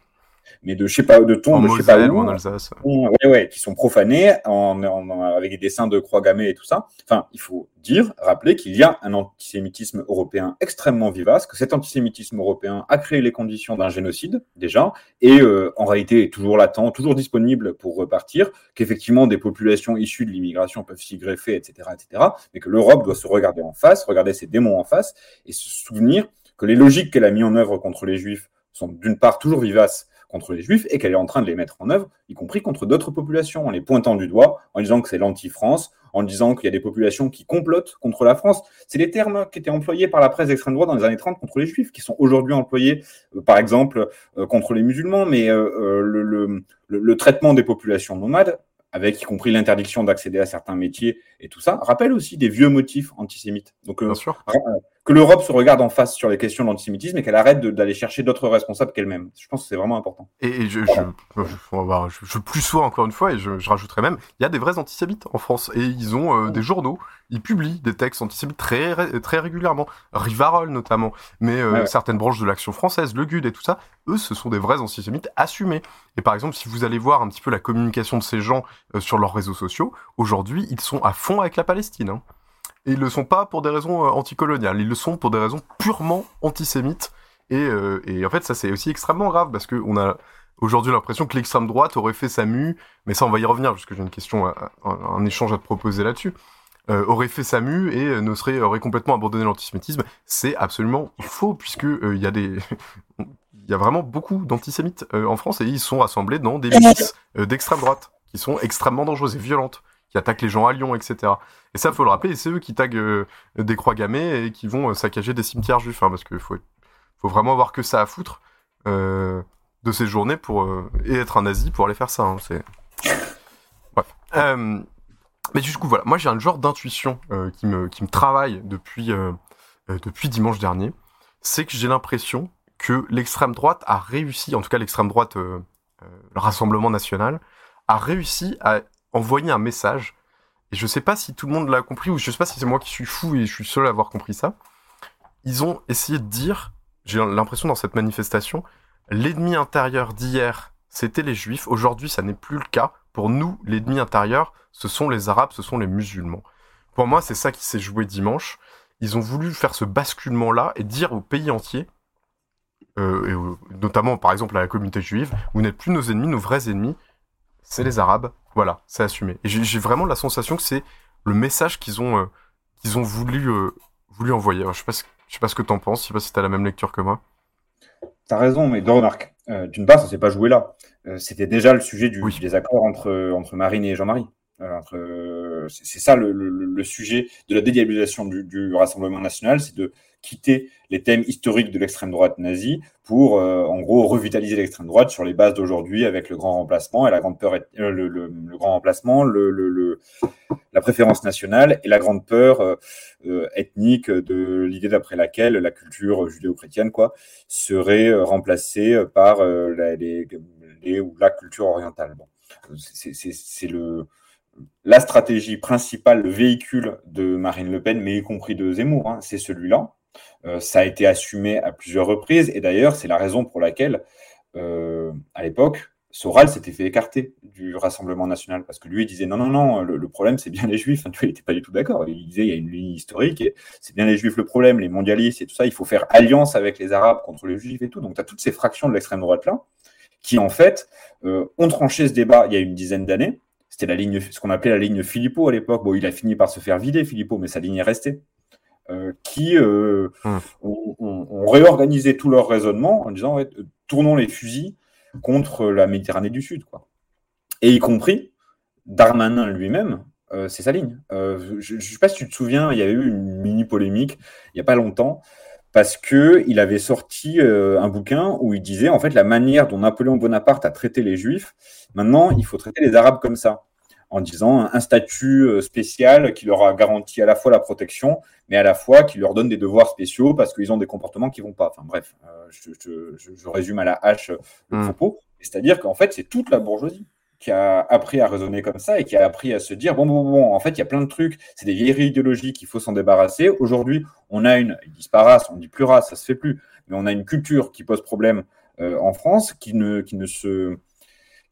Mais de je sais pas de tombes, je sais pas où, en Alsace. ouais, ouais, qui sont profanés en, en- avec des dessins de croix gammées et tout ça. Enfin, il faut dire, rappeler qu'il y a un antisémitisme européen extrêmement vivace, que cet antisémitisme européen a créé les conditions d'un génocide déjà, et euh, en réalité est toujours latent, toujours disponible pour repartir, qu'effectivement des populations issues de l'immigration peuvent s'y greffer, etc., etc., mais que l'Europe doit se regarder en face, regarder ses démons en face, et se souvenir que les logiques qu'elle a mis en œuvre contre les juifs sont d'une part toujours vivaces contre les juifs et qu'elle est en train de les mettre en œuvre, y compris contre d'autres populations, en les pointant du doigt, en disant que c'est l'anti-France, en disant qu'il y a des populations qui complotent contre la France. C'est les termes qui étaient employés par la presse d'extrême droite dans les années 30 contre les juifs, qui sont aujourd'hui employés, euh, par exemple, euh, contre les musulmans, mais euh, le traitement des populations nomades, avec y compris l'interdiction d'accéder à certains métiers et tout ça, rappelle aussi des vieux motifs antisémites. Donc, euh, Bien sûr. ra- euh, que l'Europe se regarde en face sur les questions de l'antisémitisme et qu'elle arrête d'aller chercher d'autres responsables qu'elle-même. Je pense que c'est vraiment important. Et, je, je plus sois encore une fois, et je, rajouterai même, il y a des vrais antisémites en France, et ils ont euh, des journaux, ils publient des textes antisémites très, très régulièrement, Rivarol notamment, mais euh, Ouais, ouais. certaines branches de l'action française, le GUD et tout ça, eux, ce sont des vrais antisémites assumés. Et par exemple, si vous allez voir un petit peu la communication de ces gens euh, sur leurs réseaux sociaux, aujourd'hui, ils sont à fond avec la Palestine. hein. Et ils le sont pas pour des raisons euh, anticoloniales, ils le sont pour des raisons purement antisémites. Et, euh, en fait, ça c'est aussi extrêmement grave parce que on a aujourd'hui l'impression que l'extrême droite aurait fait sa mue, mais ça on va y revenir parce que j'ai une question, à- un, échange à te proposer là-dessus. euh, aurait fait sa mue et euh, ne serait aurait complètement abandonné l'antisémitisme, c'est absolument faux puisque euh, il y a des il y a vraiment beaucoup d'antisémites euh, en France et ils sont rassemblés dans des milices euh, d'extrême droite qui sont extrêmement dangereuses et violentes, qui attaquent les gens à Lyon, etc. Et ça, faut le rappeler, c'est eux qui taguent euh, des croix gammées et qui vont euh, saccager des cimetières juifs, hein, parce qu'il faut, faut vraiment avoir que ça à foutre euh, de ces journées pour et être un nazi pour aller faire ça. hein, c'est mais du coup, voilà, moi j'ai un genre d'intuition qui me qui me travaille depuis depuis dimanche dernier, c'est que j'ai l'impression que l'extrême droite a réussi, en tout cas l'extrême droite, le Rassemblement national, a réussi à envoyer un message. Et je sais pas si tout le monde l'a compris ou je sais pas si c'est moi qui suis fou et je suis seul à avoir compris ça. Ils ont essayé de dire, j'ai l'impression dans cette manifestation, l'ennemi intérieur d'hier, c'était les juifs. Aujourd'hui, ça n'est plus le cas. Pour nous, l'ennemi intérieur, ce sont les arabes, ce sont les musulmans. Pour moi, c'est ça qui s'est joué dimanche. Ils ont voulu faire ce basculement-là et dire au pays entier, euh, et notamment par exemple à la communauté juive, vous n'êtes plus nos ennemis, nos vrais ennemis, c'est les Arabes. Voilà, c'est assumé. Et j'ai vraiment la sensation que c'est le message qu'ils ont, euh, qu'ils ont voulu, euh, voulu envoyer. Alors, je sais pas, ce- je sais pas ce que t'en penses, je sais pas si t'as la même lecture que moi. T'as raison, mais deux remarques. Euh, D'une part, ça s'est pas joué là. Euh, C'était déjà le sujet du, Oui. du désaccord entre, entre Marine et Jean-Marie. C'est c'est ça le, le- le sujet de la dédiabolisation du, du Rassemblement national, c'est de quitter les thèmes historiques de l'extrême droite nazie pour, euh, en gros, revitaliser l'extrême droite sur les bases d'aujourd'hui avec le grand remplacement et la grande peur, euh, le, grand remplacement, le, la préférence nationale et la grande peur euh, ethnique de l'idée d'après laquelle la culture judéo-chrétienne, quoi, serait remplacée par la, les, ou la culture orientale. Bon. C'est le la stratégie principale, le véhicule de Marine Le Pen, mais y compris de Zemmour, hein, c'est celui-là. Euh, ça a été assumé à plusieurs reprises, et d'ailleurs, c'est la raison pour laquelle, euh, à l'époque, Soral s'était fait écarter du Rassemblement national, parce que lui, il disait non, non, non, le, problème, c'est bien les Juifs. Enfin, il n'était pas du tout d'accord. Il disait il y a une ligne historique, et c'est bien les Juifs le problème, les mondialistes et tout ça, il faut faire alliance avec les Arabes contre les Juifs et tout. Donc, tu as toutes ces fractions de l'extrême droite-là, qui, en fait, euh, ont tranché ce débat il y a une dizaine d'années. C'était la ligne, ce qu'on appelait la ligne Philippot à l'époque. Bon, il a fini par se faire vider, Philippot, mais sa ligne est restée. Euh, qui euh, Hmm. ont, ont- ont réorganisé tout leur raisonnement en disant ouais, tournons les fusils contre la Méditerranée du Sud. Quoi. Et y compris Darmanin lui-même, euh, c'est sa ligne. Euh, je ne sais pas si tu te souviens, il y avait eu une mini polémique il n'y a pas longtemps parce que il avait sorti euh, un bouquin où il disait en fait la manière dont Napoléon Bonaparte a traité les Juifs, maintenant il faut traiter les Arabes comme ça, en disant un statut euh, spécial qui leur a garanti à la fois la protection, mais à la fois qui leur donne des devoirs spéciaux parce qu'ils ont des comportements qui vont pas. Enfin bref, euh, je, je- je- je résume à la hache euh, le Mm. propos. C'est-à-dire qu'en fait c'est toute la bourgeoisie qui a appris à raisonner comme ça et qui a appris à se dire bon, bon, bon, en fait, il y a plein de trucs, c'est des vieilleries idéologiques, il faut s'en débarrasser. Aujourd'hui, on a une, ils disent pas race, on dit plus race, ça se fait plus, mais on a une culture qui pose problème en France qui ne, qui ne se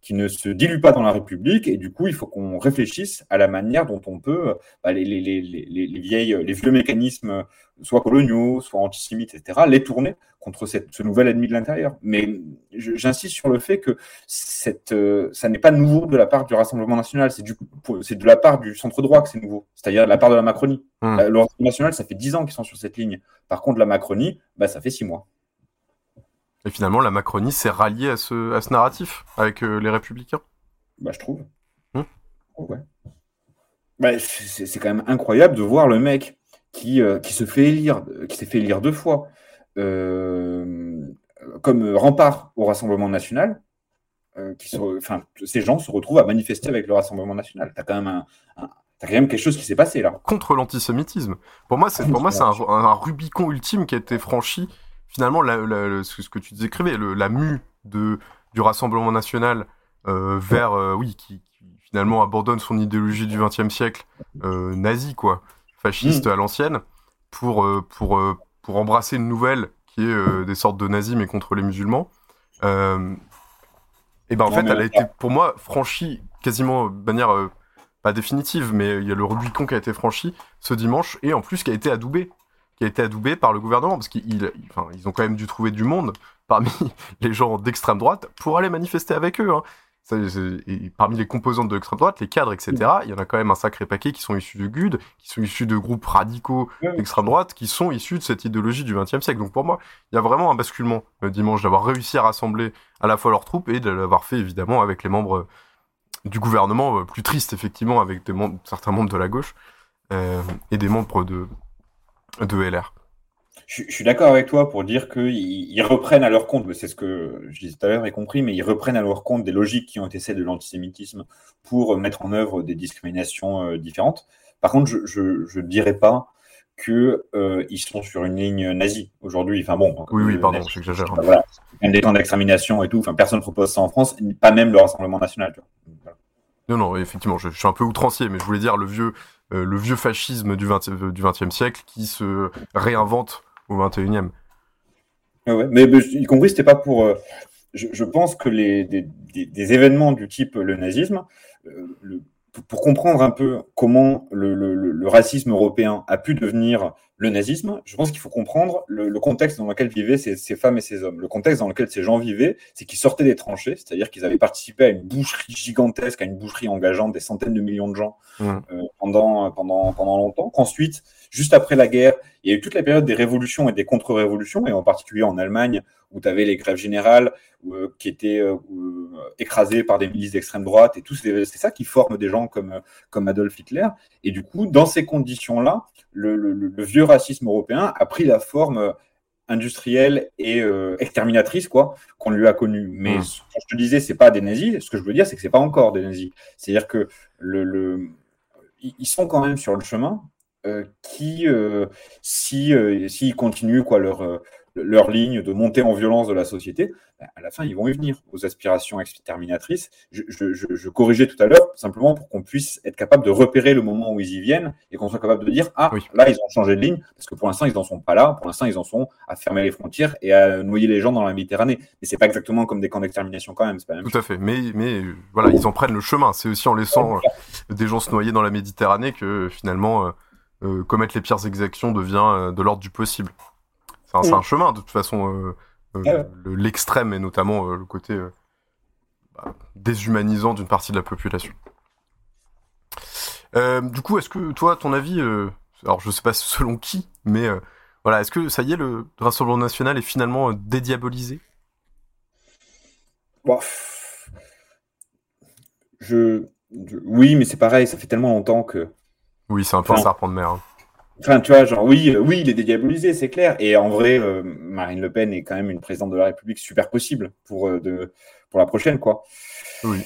qui ne se dilue pas dans la République. Et du coup, il faut qu'on réfléchisse à la manière dont on peut bah, les, les, les, les, vieilles, les vieux mécanismes, soit coloniaux, soit antisémites, etc., les tourner contre cette, ce nouvel ennemi de l'intérieur. Mais j'insiste sur le fait que cette, euh, ça n'est pas nouveau de la part du Rassemblement national, c'est de la part du centre droit que c'est nouveau, c'est-à-dire de la part de la Macronie. Mmh. Euh, le Rassemblement national, ça fait dix ans qu'ils sont sur cette ligne. Par contre, la Macronie, bah, ça fait six mois. Et finalement, la Macronie s'est ralliée à ce, à ce narratif avec euh, les Républicains Bah, je trouve. Hum. ouais. Bah, c'est quand même incroyable de voir le mec qui, euh, qui se fait élire, qui s'est fait élire deux fois euh, comme rempart au Rassemblement national. qui enfin, ces gens se retrouvent à manifester avec le Rassemblement national. T'as quand même un, T'as quand même quelque chose qui s'est passé là. Contre l'antisémitisme. Pour moi, c'est pour moi c'est un, un, Rubicon ultime qui a été franchi finalement, ce que tu décrivais, la mue de, du Rassemblement national euh, vers, euh, oui, qui, finalement abandonne son idéologie du XXe siècle euh, nazi, quoi, fasciste mm. à l'ancienne, pour, pour, pour embrasser une nouvelle qui est des sortes de nazis mais contre les musulmans. et ben en fait, elle a été pour moi franchie quasiment de manière pas définitive, mais il y a le Rubicon qui a été franchi ce dimanche et en plus qui a été adoubé qui a été adoubé par le gouvernement, parce qu'ils enfin, ils ont quand même dû trouver du monde parmi les gens d'extrême droite pour aller manifester avec eux. Hein. et parmi les composantes de l'extrême droite, les cadres, etc., il y en a quand même un sacré paquet qui sont issus de GUD, qui sont issus de groupes radicaux d'extrême droite, qui sont issus de cette idéologie du XXe siècle. Donc pour moi, il y a vraiment un basculement le euh, dimanche d'avoir réussi à rassembler à la fois leurs troupes et de l'avoir fait évidemment avec les membres du gouvernement, euh, plus triste effectivement avec des membres, certains membres de la gauche euh, et des membres de, de LR. Je, suis d'accord avec toi pour dire qu'ils reprennent à leur compte, c'est ce que je disais tout à l'heure, y compris, mais ils reprennent à leur compte des logiques qui ont été celles de l'antisémitisme pour mettre en œuvre des discriminations euh, différentes. Par contre, je ne dirais pas qu'ils euh, sont sur une ligne nazie aujourd'hui. Enfin bon. Oui, oui, pardon, j'exagère. Voilà, des temps d'extermination et tout. Enfin, personne ne propose ça en France, pas même le Rassemblement national. Non, non, effectivement, je, suis un peu outrancier, mais je voulais dire le vieux, euh, le vieux fascisme du XXe euh, du siècle qui se réinvente au XXIe. Ah ouais, mais, y compris, c'était pas pour. Euh, je, pense que les, des, événements du type le nazisme, pour comprendre un peu comment le, racisme européen a pu devenir le nazisme, je pense qu'il faut comprendre le, contexte dans lequel vivaient ces, femmes et ces hommes. Le contexte dans lequel ces gens vivaient, c'est qu'ils sortaient des tranchées, c'est-à-dire qu'ils avaient participé à une boucherie gigantesque, à une boucherie engageant des centaines de millions de gens euh, pendant, pendant, pendant longtemps. Qu'ensuite, juste après la guerre, il y a eu toute la période des révolutions et des contre-révolutions, et en particulier en Allemagne, où tu avais les grèves générales euh, qui étaient euh, écrasées par des milices d'extrême droite, et tout, c'est ça qui forme des gens comme, comme Adolf Hitler. Et du coup, dans ces conditions-là, le, vieux racisme européen a pris la forme industrielle et euh, exterminatrice quoi qu'on lui a connu. Mais mmh. je te disais, c'est pas des nazis. Ce que je veux dire, c'est que c'est pas encore des nazis. C'est-à-dire que le, ils sont quand même sur le chemin euh, qui, euh, si s'ils continuent quoi leur leur ligne de montée en violence de la société, ben, à la fin, ils vont y venir aux aspirations exterminatrices. Je, corrigeais tout à l'heure, simplement pour qu'on puisse être capable de repérer le moment où ils y viennent et qu'on soit capable de dire Ah, là, ils ont changé de ligne, parce que pour l'instant, ils n'en sont pas là. Pour l'instant, ils en sont à fermer les frontières et à noyer les gens dans la Méditerranée. Mais c'est pas exactement comme des camps d'extermination quand même. tout à fait. Mais, mais voilà, ils en prennent le chemin. C'est aussi en laissant euh, des gens se noyer dans la Méditerranée que finalement, euh, euh, commettre les pires exactions devient de l'ordre du possible. C'est un, chemin, de toute façon, euh, euh, l'extrême et notamment euh, le côté bah, déshumanisant d'une partie de la population. du coup, est-ce que toi, ton avis, alors je sais pas selon qui, mais voilà, est-ce que ça y est, le Rassemblement national est finalement dédiabolisé? Je, oui, mais c'est pareil, ça fait tellement longtemps que. Oui, c'est un peu un serpent de mer. Hein. Enfin, tu vois, genre, oui, euh, oui, il est dédiabolisé, c'est clair. Et en vrai, euh, Marine Le Pen est quand même une présidente de la République super possible pour, euh, de, pour la prochaine, quoi. Oui.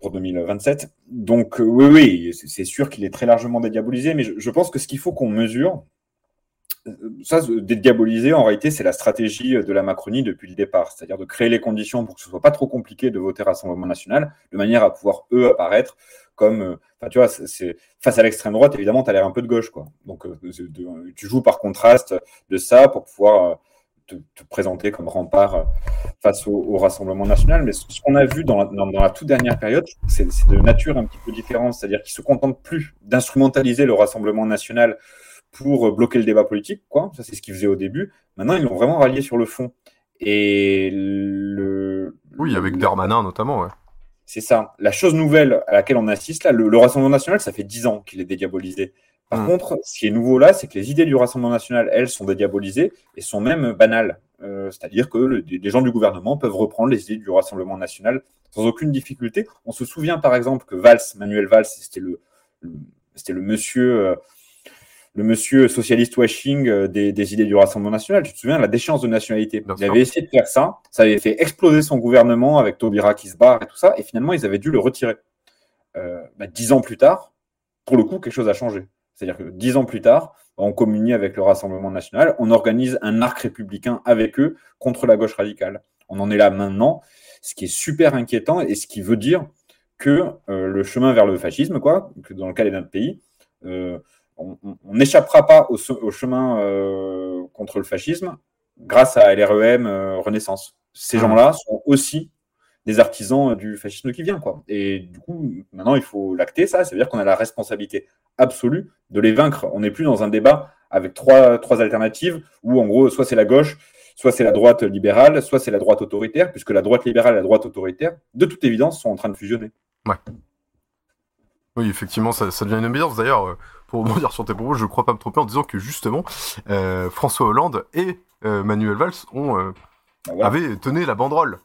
Pour 2027. Donc, oui, oui, c'est sûr qu'il est très largement dédiabolisé, mais je, pense que ce qu'il faut qu'on mesure, ça, dédiaboliser, en réalité, c'est la stratégie de la Macronie depuis le départ, c'est-à-dire de créer les conditions pour que ce soit pas trop compliqué de voter Rassemblement national, de manière à pouvoir, eux, apparaître comme, euh, enfin, tu vois, c'est face à l'extrême droite, évidemment, tu as l'air un peu de gauche, quoi. Donc, euh, tu joues par contraste de ça pour pouvoir euh, te, présenter comme rempart face au, Rassemblement national. Mais ce qu'on a vu dans la, dans, la toute dernière période, c'est de nature un petit peu différente. C'est-à-dire qu'ils se contentent plus d'instrumentaliser le Rassemblement national pour bloquer le débat politique. Quoi. Ça, c'est ce qu'ils faisaient au début. Maintenant, ils l'ont vraiment rallié sur le fond. Et le. Oui, avec Darmanin notamment, ouais. C'est ça. La chose nouvelle à laquelle on assiste là, le, le Rassemblement national, ça fait 10 ans qu'il est dédiabolisé. Par Mm. contre, ce qui est nouveau là, c'est que les idées du Rassemblement national, elles, sont dédiabolisées et sont même banales. Euh, C'est-à-dire que le- des des gens du gouvernement peuvent reprendre les idées du Rassemblement national sans aucune difficulté. On se souvient par exemple que Valls, Manuel Valls, c'était le, le- c'était le monsieur, euh, le monsieur socialiste washing euh, des, des idées du Rassemblement national. Tu te souviens la déchéance de nationalité Bien Il sûr. avait essayé de faire ça, ça avait fait exploser son gouvernement avec Taubira qui se barre et tout ça, et finalement ils avaient dû le retirer. Euh, bah, dix ans plus tard, pour le coup, quelque chose a changé. C'est-à-dire que dix ans plus tard, on communie avec le Rassemblement national, on organise un arc républicain avec eux contre la gauche radicale. On en est là maintenant, ce qui est super inquiétant et ce qui veut dire que euh, le chemin vers le fascisme, quoi, que dans le cas de notre pays, euh, on n'échappera pas au, chemin euh, contre le fascisme grâce à LREM euh, Renaissance. Ces Mhm. gens-là sont aussi des artisans euh, du fascisme qui vient, quoi. Et du coup, maintenant, il faut l'acter, ça. Ça veut dire qu'on a la responsabilité absolue de les vaincre. On n'est plus dans un débat avec trois, trois alternatives où, en gros, soit c'est la gauche, soit c'est la droite libérale, soit c'est la droite autoritaire, puisque la droite libérale et la droite autoritaire, de toute évidence, sont en train de fusionner. Oui, effectivement, ça, ça devient une ambiance. D'ailleurs, pour rebondir sur tes propos, je crois pas me tromper en disant que justement, euh, François Hollande et euh, Manuel Valls ont, euh, voilà. avaient tenu la banderole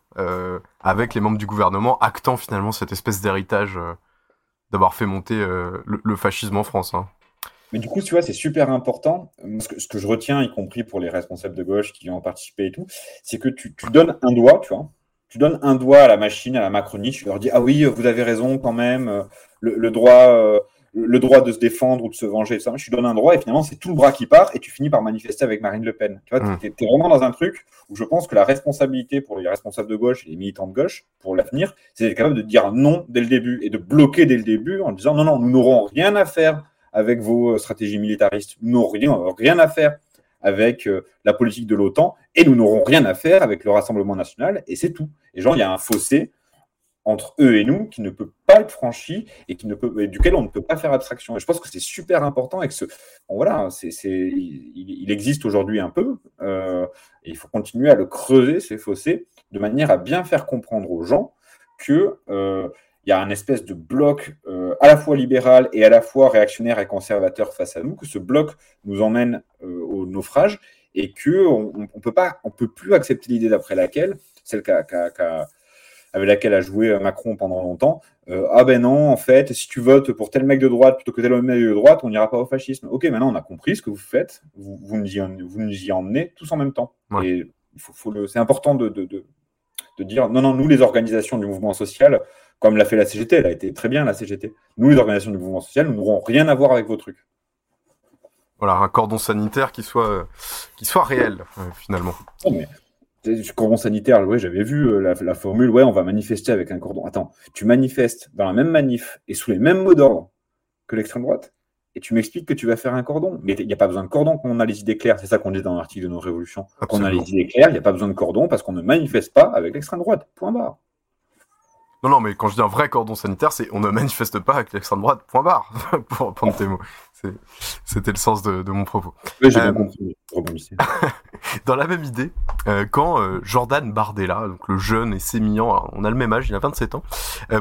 avec les membres du gouvernement, actant finalement cette espèce d'héritage d'avoir fait monter le, le fascisme en France. hein. Mais du coup, tu vois, c'est super important. Ce que, ce que je retiens, y compris pour les responsables de gauche qui ont participé et tout, c'est que tu, tu donnes un doigt, tu vois. Tu donnes un doigt à la machine, à la Macronie, tu leur dis Ah oui, vous avez raison quand même, le, le droit, le droit de se défendre ou de se venger, ça. Je te donne un droit et finalement, c'est tout le bras qui part et tu finis par manifester avec Marine Le Pen. Tu vois, Mm. tu es, vraiment dans un truc où je pense que la responsabilité pour les responsables de gauche et les militants de gauche pour l'avenir, c'est d'être capable de dire non dès le début et de bloquer dès le début en disant Non, non, nous n'aurons rien à faire avec vos euh, stratégies militaristes. Nous n'aurons rien, rien à faire avec euh, la politique de l'OTAN et nous n'aurons rien à faire avec le Rassemblement national et c'est tout. Et genre, il y a un fossé entre eux et nous qui ne peut pas être franchi et, qui ne peut, duquel on ne peut pas faire abstraction. Et je pense que c'est super important et que voilà, c'est, il, existe aujourd'hui un peu euh, il faut continuer à le creuser, ces fossés, de manière à bien faire comprendre aux gens que euh, y a un espèce de bloc euh, à la fois libéral et à la fois réactionnaire et conservateur face à nous, que ce bloc nous emmène au naufrage et que on, on peut peut plus accepter l'idée d'après laquelle, celle qu'a, avec laquelle a joué euh, Macron pendant longtemps, euh, ah ben non, en fait, si tu votes pour tel mec de droite plutôt que tel mec de droite, on n'ira pas au fascisme. Ok, maintenant on a compris ce que vous faites, vous, vous, nous, y, vous nous y emmenez tous en même temps. Ouais. Et il faut, faut le, c'est important de, de, de, de dire non, non, nous les organisations du mouvement social, comme l'a fait la CGT, elle a été très bien la CGT. Nous les organisations du mouvement social, nous n'aurons rien à voir avec vos trucs. Voilà, un cordon sanitaire qui soit, euh, qui soit réel, euh, finalement. Mais cordon sanitaire, ouais, j'avais vu euh, la, la, formule, ouais, on va manifester avec un cordon. Attends, tu manifestes dans la même manif et sous les mêmes mots d'ordre que l'extrême droite, et tu m'expliques que tu vas faire un cordon. Mais il n'y a pas besoin de cordon quand on a les idées claires. C'est ça qu'on dit dans l'article de nos révolutions. Quand on a les idées claires, il n'y a pas besoin de cordon parce qu'on ne manifeste pas avec l'extrême droite. Point barre. Non, non, mais quand je dis un vrai cordon sanitaire, c'est on ne manifeste pas avec l'extrême droite, point barre, pour reprendre tes mots. C'était le sens de, de mon propos. Oui, j'ai euh, bien compris. dans la même idée, euh, quand euh, Jordan Bardella, donc le jeune et sémillant, on a le même âge, il a 27 ans,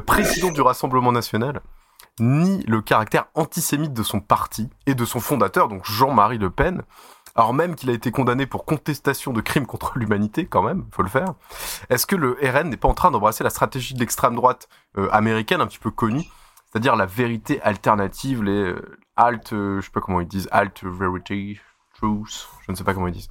président du Rassemblement National, nie le caractère antisémite de son parti et de son fondateur, donc Jean-Marie Le Pen, alors même qu'il a été condamné pour contestation de crimes contre l'humanité, quand même, faut le faire. Est-ce que le RN n'est pas en train d'embrasser la stratégie de l'extrême droite euh, américaine, un petit peu connue, c'est-à-dire la vérité alternative, les euh, alt, euh, je sais pas comment ils disent, alt verity, truth, je ne sais pas comment ils disent.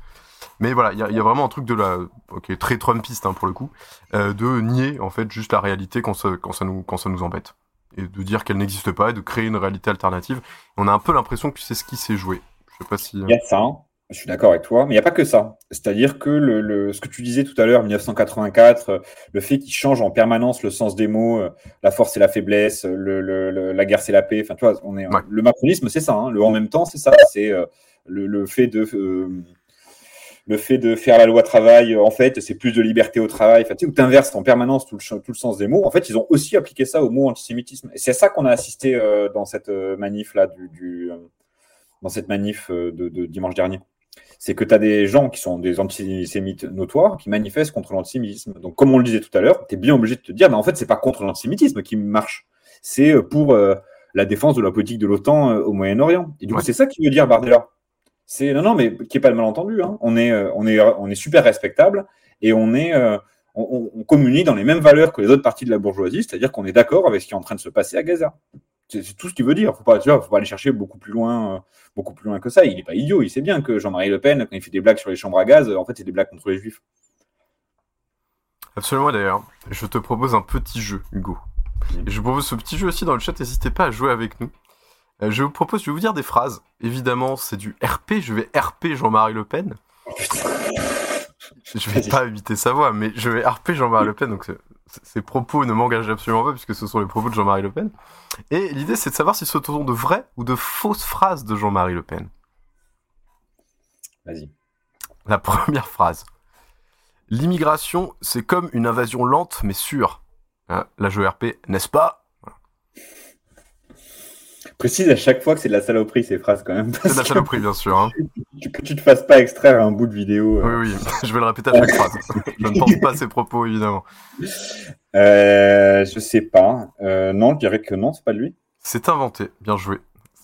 Mais voilà, il y, a vraiment un truc de la, ok, très Trumpiste hein, pour le coup, de nier en fait juste la réalité quand ça, quand ça nous, quand ça nous embête, et de dire qu'elle n'existe pas, et de créer une réalité alternative. On a un peu l'impression que c'est ce qui s'est joué. Je sais pas si. Il y a ça. Hein. Je suis d'accord avec toi, mais il n'y a pas que ça. C'est-à-dire que le, le, ce que tu disais tout à l'heure, 1984, le fait qu'il change en permanence le sens des mots, euh, la force et la faiblesse, le, le, la guerre c'est la paix, enfin tu vois, on est, ouais. le macronisme c'est ça, hein, le en même temps c'est ça, c'est euh, le, fait de... Euh, le fait de faire la loi travail, en fait, c'est plus de liberté au travail, enfin, tu sais, où tu inverses en permanence tout le, tout le sens des mots. En fait, ils ont aussi appliqué ça au mot antisémitisme. Et c'est ça qu'on a assisté euh, dans cette euh, manif-là, du, du, euh, dans cette manif de, de dimanche dernier. C'est que tu as des gens qui sont des antisémites notoires qui manifestent contre l'antisémitisme. Donc, comme on le disait tout à l'heure, tu es bien obligé de te dire, mais en fait, c'est pas contre l'antisémitisme qui marche. C'est euh, pour euh, la défense de la politique de l'OTAN euh, au Moyen-Orient. Et du coup, c'est ça qui veut dire Bardella. C'est non, non, mais qui est pas le malentendu. Hein. On est, euh, on est, on est super respectable et on est, on communie dans les mêmes valeurs que les autres parties de la bourgeoisie, c'est-à-dire qu'on est d'accord avec ce qui est en train de se passer à Gaza. C'est tout ce qu'il veut dire. Faut pas, tu vois, faut pas aller chercher beaucoup plus loin, euh, beaucoup plus loin que ça. Il est pas idiot. Il sait bien que Jean-Marie Le Pen, quand il fait des blagues sur les chambres à gaz, euh, en fait, c'est des blagues contre les juifs. Absolument d'ailleurs. Je te propose un petit jeu, Hugo. Et je propose ce petit jeu aussi dans le chat, n'hésitez pas à jouer avec nous. Euh, je vous propose, je vais vous dire des phrases. Évidemment, c'est du RP, je vais RP Jean-Marie Le Pen. Je vais pas imiter sa voix, mais je vais RP Jean-Marie Le Pen, donc ces propos ne m'engagent absolument pas, puisque ce sont les propos de Jean-Marie Le Pen. Et l'idée, c'est de savoir si ce sont de vraies ou de fausses phrases de Jean-Marie Le Pen. Vas-y. La première phrase. L'immigration, c'est comme une invasion lente mais sûre. Hein, là, je RP, n'est-ce pas? Précise à chaque fois que c'est de la saloperie ces phrases quand même. C'est de la que saloperie, bien sûr. hein. tu- Que tu te fasses pas extraire un bout de vidéo. euh. Oui, oui, je vais le répéter à chaque phrase. Je ne pense pas à ces propos, évidemment. Euh, je sais pas. Euh, non, je dirais que non, c'est pas lui. C'est inventé, bien joué.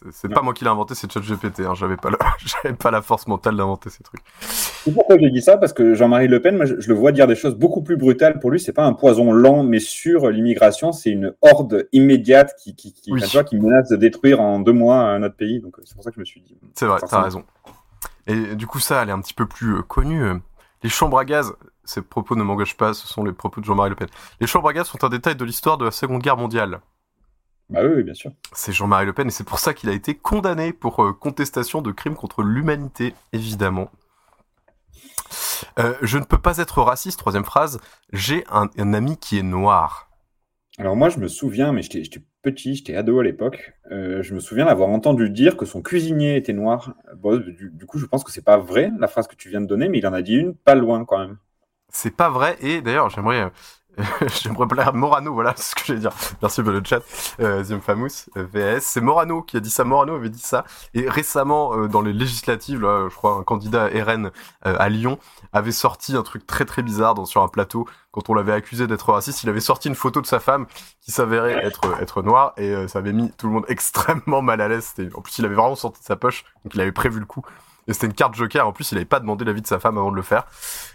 C'est- pas moi qui l'ai inventé, c'est ChatGPT. Hein. J'avais pas, le- j'avais pas la force mentale d'inventer ces trucs. C'est pourquoi j'ai dit ça Parce que Jean-Marie Le Pen, moi, je, le vois dire des choses beaucoup plus brutales. Pour lui, c'est pas un poison lent, mais sûr. L'immigration, c'est une horde immédiate qui, qui, qui, Oui. enfin, tu vois, qui menace de détruire en deux mois un autre pays. Donc, euh, c'est pour ça que je me suis dit. C'est vrai, t'as raison. Et du coup, ça, elle est un petit peu plus euh, connue. euh. Les chambres à gaz, ces propos ne m'engagent pas, ce sont les propos de Jean-Marie Le Pen. Les chambres à gaz sont un détail de l'histoire de la Seconde Guerre mondiale. Bah oui, oui, bien sûr. C'est Jean-Marie Le Pen et c'est pour ça qu'il a été condamné pour euh, contestation de crimes contre l'humanité, évidemment. Euh, je ne peux pas être raciste, troisième phrase. J'ai un, un ami qui est noir. Alors moi, je me souviens, mais j'étais petit, j'étais ado à l'époque. euh, je me souviens d'avoir entendu dire que son cuisinier était noir. Bon, du, du coup, je pense que c'est pas vrai la phrase que tu viens de donner, mais il en a dit une pas loin quand même. C'est pas vrai et d'ailleurs j'aimerais j'aimerais à Morano voilà ce que j'allais dire. Merci pour le chat. Euh, Famous euh, VS c'est Morano qui a dit ça. Morano avait dit ça. Et récemment euh, dans les législatives là je crois un candidat RN euh, à Lyon avait sorti un truc très très bizarre dans, sur un plateau. Quand on l'avait accusé d'être raciste il avait sorti une photo de sa femme qui s'avérait être être noire et euh, ça avait mis tout le monde extrêmement mal à l'aise. En plus il avait vraiment sorti de sa poche donc il avait prévu le coup et c'était une carte joker en plus il avait pas demandé l'avis de sa femme avant de le faire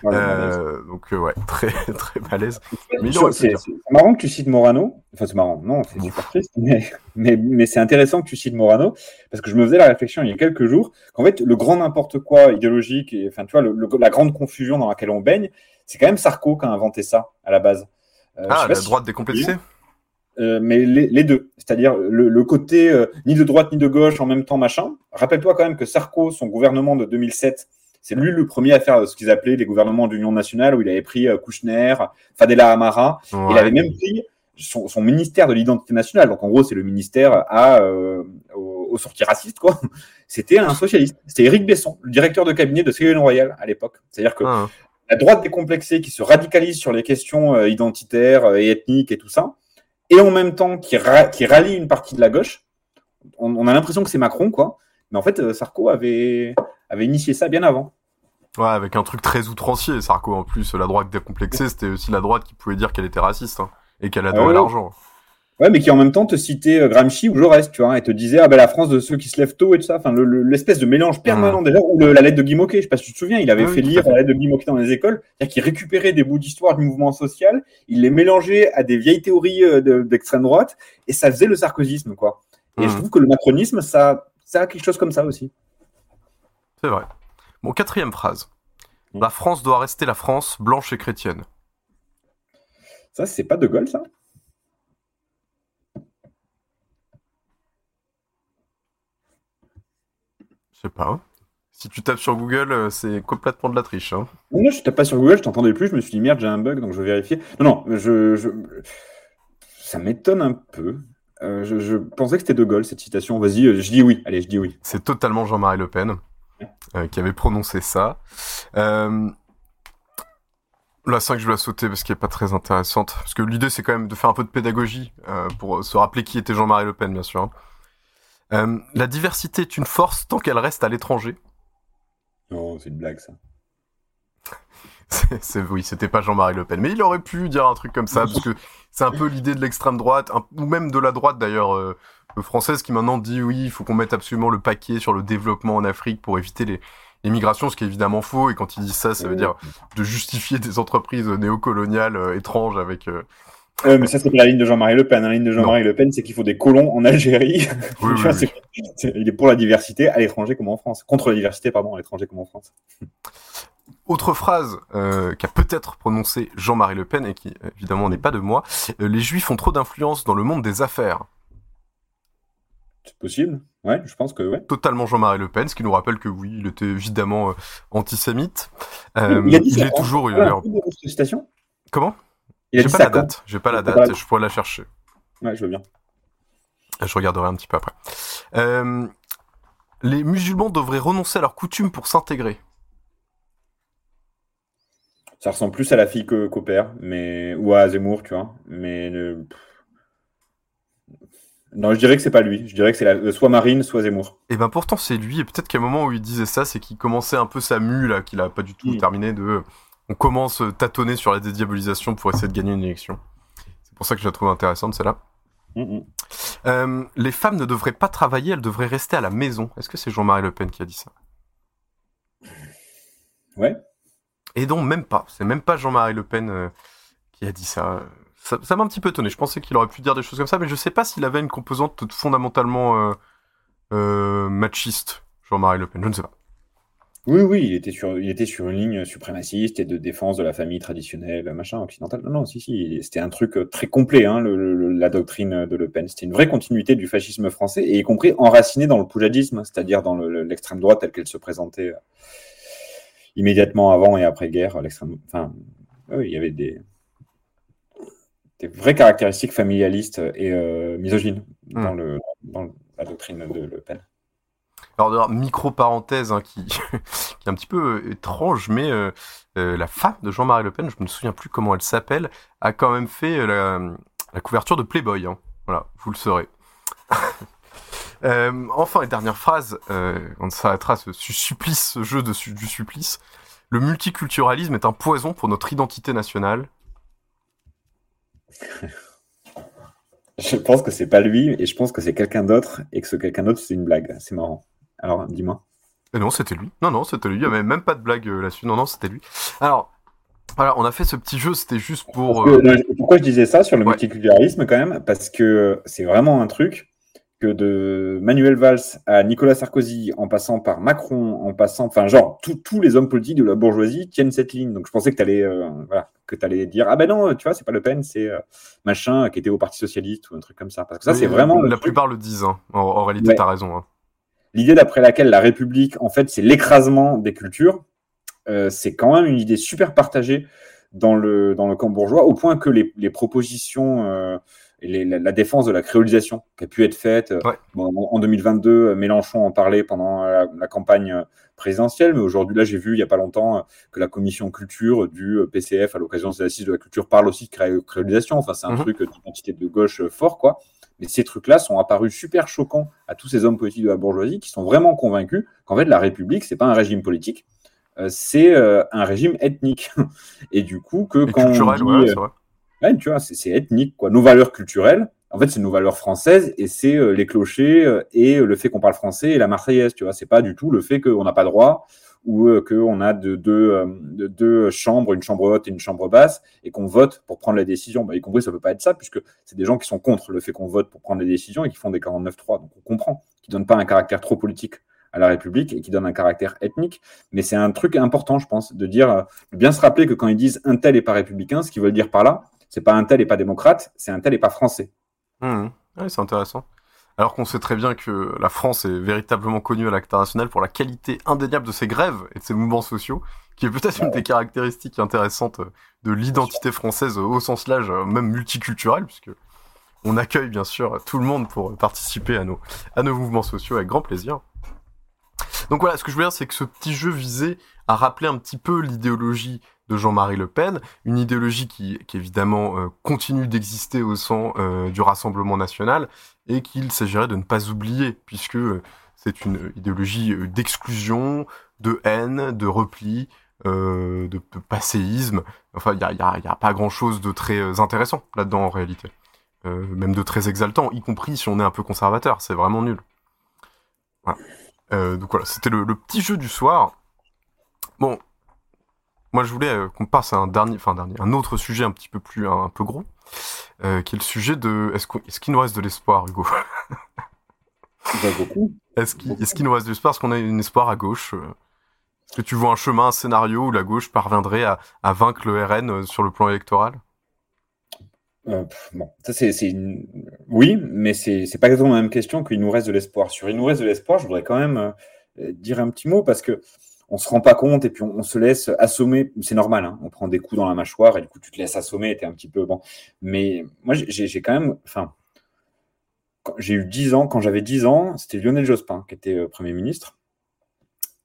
Voilà, euh, donc euh, ouais, très très malaise. Mais C'est marrant que tu cites Morano. Enfin, c'est marrant. Non, c'est super triste. Mais, mais, mais c'est intéressant que tu cites Morano parce que je me faisais la réflexion il y a quelques jours qu'en fait, le grand n'importe quoi idéologique et enfin, tu vois, le- le- la grande confusion dans laquelle on baigne, c'est quand même Sarko qui a inventé ça à la base. Euh, Ah, la si- droite décomplexée Euh, mais les, les deux, c'est-à-dire le, le côté euh, ni de droite ni de gauche en même temps, machin. Rappelle-toi quand même que Sarko, son gouvernement de 2007, c'est lui le premier à faire ce qu'ils appelaient les gouvernements d'union nationale, où il avait pris euh, Kouchner, Fadela Amara, il avait même pris son, son ministère de l'identité nationale. Donc en gros, c'est le ministère à, euh, aux, aux sorties racistes, quoi. C'était un socialiste. C'était Éric Besson, le directeur de cabinet de Ségolène Royal à l'époque. C'est-à-dire que Ah, la droite décomplexée qui se radicalise sur les questions euh, identitaires et ethniques et tout ça, et en même temps qui, ra- qui rallie une partie de la gauche. On, on a l'impression que c'est Macron, quoi. Mais en fait, euh, Sarko avait, avait initié ça bien avant. ouais, avec un truc très outrancier, Sarko en plus. La droite décomplexée, c'était aussi la droite qui pouvait dire qu'elle était raciste hein, et qu'elle adorait Ah ouais. l'argent. Ouais, mais qui en même temps te citait euh, Gramsci ou Jaurès, tu vois, et te disait, ah ben la France de ceux qui se lèvent tôt et tout ça. Enfin, le- le- l'espèce de mélange permanent, déjà, ou le- la lettre de Guy Moquet, je sais pas si tu te souviens, il avait Ah fait lire fait. la lettre de Guy Moquet dans les écoles, c'est-à-dire qu'il récupérait des bouts d'histoire du mouvement social, il les mélangeait à des vieilles théories euh, de- d'extrême droite, et ça faisait le sarkozysme, quoi. Et je trouve que le macronisme, ça, ça a quelque chose comme ça aussi. C'est vrai. Bon, quatrième phrase. La France doit rester la France blanche et chrétienne. Ça, c'est pas De Gaulle, ça? Sais pas. hein. Si tu tapes sur Google, euh, c'est complètement de la triche. Hein. Non, non, je tape pas sur Google, je t'entendais plus, je me suis dit, merde, j'ai un bug, donc je vais vérifier. Non, non, je, je... ça m'étonne un peu. Euh, je, je pensais que c'était De Gaulle, cette citation. Vas-y, euh, je dis oui. Allez, je dis oui. C'est totalement Jean-Marie Le Pen. euh, qui avait prononcé ça. Euh, la 5, je vais la sauter parce qu'elle est pas très intéressante. Parce que l'idée, c'est quand même de faire un peu de pédagogie euh, pour se rappeler qui était Jean-Marie Le Pen, bien sûr. Euh, la diversité est une force tant qu'elle reste à l'étranger. Non, c'est une blague, ça. Oui, c'était pas Jean-Marie Le Pen, mais il aurait pu dire un truc comme ça parce que c'est un peu l'idée de l'extrême droite, un- ou même de la droite d'ailleurs euh, française, qui maintenant dit oui, il faut qu'on mette absolument le paquet sur le développement en Afrique pour éviter les, les migrations, ce qui est évidemment faux. Et quand ils disent ça, ça veut dire de justifier des entreprises néocoloniales euh, étranges avec. Euh, mais ça, c'est pas la ligne de Jean-Marie Le Pen. La ligne de Jean-Marie Le Pen, c'est qu'il faut des colons en Algérie. Oui, vois, il est pour la diversité à l'étranger comme en France. Contre la diversité, pardon, à l'étranger comme en France. Autre phrase euh, qu'a peut-être prononcé Jean-Marie Le Pen et qui évidemment n'est pas de moi euh, les Juifs ont trop d'influence dans le monde des affaires. C'est possible Ouais, je pense que ouais. totalement Jean-Marie Le Pen, ce qui nous rappelle que oui, il était évidemment euh, antisémite. Il a dit est hein. toujours. Voilà. Comment? Il a dit pas ça la date. J'ai pas la date. pas la- Je pourrais la chercher. Ouais, je veux bien. Je regarderai un petit peu après. Euh, les musulmans devraient renoncer à leurs coutumes pour s'intégrer. Ça ressemble plus à la fille que- qu'au père, mais ou à Zemmour, tu vois. Mais le- non, je dirais que c'est pas lui. Je dirais que c'est la- euh, soit Marine, soit Zemmour. Et ben pourtant c'est lui. Et peut-être qu'à un moment où il disait ça, c'est qu'il commençait un peu sa mue là, qu'il a pas du tout Mm. terminé de. On commence euh, tâtonner sur la dédiabolisation pour essayer de gagner une élection. C'est pour ça que je la trouve intéressante celle-là. Mm, mm. Euh, les femmes ne devraient pas travailler, elles devraient rester à la maison. Est-ce que c'est Jean-Marie Le Pen qui a dit ça? Ouais. Et donc même pas. C'est même pas Jean-Marie Le Pen euh, qui a dit ça. Ça ça m'a un petit peu étonné. Je pensais qu'il aurait pu dire des choses comme ça, mais je sais pas s'il avait une composante fondamentalement euh, machiste, Jean-Marie Le Pen. Je ne sais pas. Oui, oui, il était sur, il était sur une ligne suprémaciste et de défense de la famille traditionnelle, machin, occidentale. Non, non, si, si, c'était un truc euh, très complet, hein, le- le- la doctrine de Le Pen. C'était une vraie continuité du fascisme français, et y compris enracinée dans le poujadisme, c'est-à-dire dans le- le- l'extrême droite telle qu'elle se présentait euh, immédiatement avant et après-guerre. L'extrême, enfin, oui, il y avait des, des vraies caractéristiques familialistes et euh, misogynes dans, dans la doctrine de Le Pen. Alors, d'ailleurs, micro-parenthèse hein, qui, est un petit peu euh, étrange, mais euh, euh, la femme de Jean-Marie Le Pen, je me souviens plus comment elle s'appelle, a quand même fait la, couverture de Playboy. hein. Voilà, vous le saurez. Enfin, et dernière phrase, euh, on s'arrêtera ce su- supplice, ce jeu de du supplice. Le multiculturalisme est un poison pour notre identité nationale. Je pense que c'est pas lui et je pense que c'est quelqu'un d'autre et que ce quelqu'un d'autre c'est une blague. C'est marrant. Alors dis-moi. Et non, c'était lui. Non, non, c'était lui. Il n'y avait même pas de blague euh, là-dessus. Non, non, c'était lui. Alors, voilà, on a fait ce petit jeu, c'était juste pour... Euh, que, non, pourquoi je disais ça sur le Ouais. multiculturalisme quand même? Parce que c'est vraiment un truc que de Manuel Valls à Nicolas Sarkozy, en passant par Macron, en passant, enfin genre tous les hommes politiques de la bourgeoisie tiennent cette ligne. Donc je pensais que tu allais, voilà, allais dire ah ben non, tu vois, c'est pas Le Pen, c'est euh, machin qui était au Parti socialiste ou un truc comme ça. Parce que ça c'est vraiment La truc- plupart le disent. hein. En, en réalité, Ouais. t'as raison. hein. L'idée d'après laquelle la République, en fait, c'est l'écrasement des cultures, euh, c'est quand même une idée super partagée dans le, dans le camp bourgeois, au point que les, les propositions euh, et les- la, la défense de la créolisation qui a pu être faite euh, Ouais. bon, en, en 2022, euh, Mélenchon en parlait pendant la, la campagne présidentielle, mais aujourd'hui, là, j'ai vu il n'y a pas longtemps que la commission culture du PCF, à l'occasion des assises de la culture, parle aussi de cré- créolisation. Enfin, c'est un Mhm. truc d'identité de gauche fort, quoi. Mais ces trucs-là sont apparus super choquants à tous ces hommes politiques de la bourgeoisie qui sont vraiment convaincus qu'en fait, la République, c'est pas un régime politique, euh, c'est euh, un régime ethnique. Et du coup, que Et quand culturel, on dit, c'est vrai. Ouais, tu vois, c'est ethnique, quoi. Nos valeurs culturelles, en fait, c'est nos valeurs françaises et c'est euh, les clochers euh, et le fait qu'on parle français et la Marseillaise, tu vois. C'est pas du tout le fait qu'on n'a pas droit ou euh, qu'on a euh, de deux chambres, une chambre haute et une chambre basse et qu'on vote pour prendre la décision. Bah, y compris, ça peut pas être ça puisque c'est des gens qui sont contre le fait qu'on vote pour prendre les décisions et qui font des 49-3. Donc, on comprend qu'ils donnent pas un caractère trop politique à la République et qui donnent un caractère ethnique. Mais c'est un truc important, je pense, de dire, euh, de bien se rappeler que quand ils disent un tel est pas républicain, ce qu'ils veulent dire par là, c'est pas un tel et pas démocrate, c'est un tel et pas français. Ouais, c'est intéressant. Alors qu'on sait très bien que la France est véritablement connue à l'international pour la qualité indéniable de ses grèves et de ses mouvements sociaux, qui est peut-être une des caractéristiques intéressantes de l'identité française au sens large, même multiculturel, puisque on accueille bien sûr tout le monde pour participer à nos, à nos mouvements sociaux avec grand plaisir. Donc voilà, ce que je veux dire, c'est que ce petit jeu visait à rappeler un petit peu l'idéologie de Jean-Marie Le Pen, une idéologie qui, qui évidemment euh, continue d'exister au sein euh, du Rassemblement national et qu'il s'agirait de ne pas oublier, puisque euh, c'est une idéologie d'exclusion, de haine, de repli, de, passéisme. Enfin, il n'y a, y a, y a pas grand-chose de très intéressant là-dedans en réalité. Même de très exaltant, y compris si on est un peu conservateur, c'est vraiment nul. Voilà. Donc voilà, c'était le, le petit jeu du soir. Bon, moi je voulais euh, qu'on passe à un dernier, enfin dernier, un autre sujet un petit peu plus, un, un peu gros, euh, qui est le sujet de, est-ce qu'il nous reste de l'espoir, Hugo? Beaucoup. Est-ce qu'il nous reste de l'espoir? Est-ce qu'on a un espoir à gauche euh? Est-ce que tu vois un chemin, un scénario où la gauche parviendrait à, à vaincre le RN sur le plan électoral? Euh, pff, bon, ça c'est, une- oui, mais c'est c'est pas exactement la même question qu'il nous reste de l'espoir. Sur il nous reste de l'espoir, je voudrais quand même euh, dire un petit mot parce que on se rend pas compte et puis on, se laisse assommer. C'est normal, hein, on prend des coups dans la mâchoire et du coup tu te laisses assommer t'es un petit peu bon. Mais moi j'ai quand même, j'ai eu 10 ans, quand j'avais 10 ans, c'était Lionel Jospin qui était euh, Premier ministre.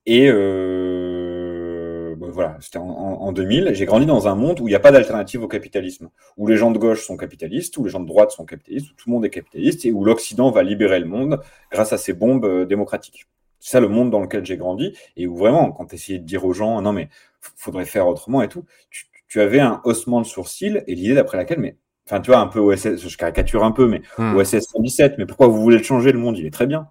Et euh, bon, voilà, c'était en, en- en 2000. J'ai grandi dans un monde où il n'y a pas d'alternative au capitalisme, où les gens de gauche sont capitalistes, où les gens de droite sont capitalistes, où tout le monde est capitaliste et où l'Occident va libérer le monde grâce à ses bombes euh, démocratiques. C'est ça le monde dans lequel j'ai grandi et où vraiment, quand tu essayais de dire aux gens, non mais faudrait faire autrement et tout, tu, tu avais un haussement de sourcil et l'idée d'après laquelle, mais enfin tu vois un peu OSS, je caricature un peu, mais Hmm. OSS 117, mais pourquoi vous voulez le changer le monde? Il est très bien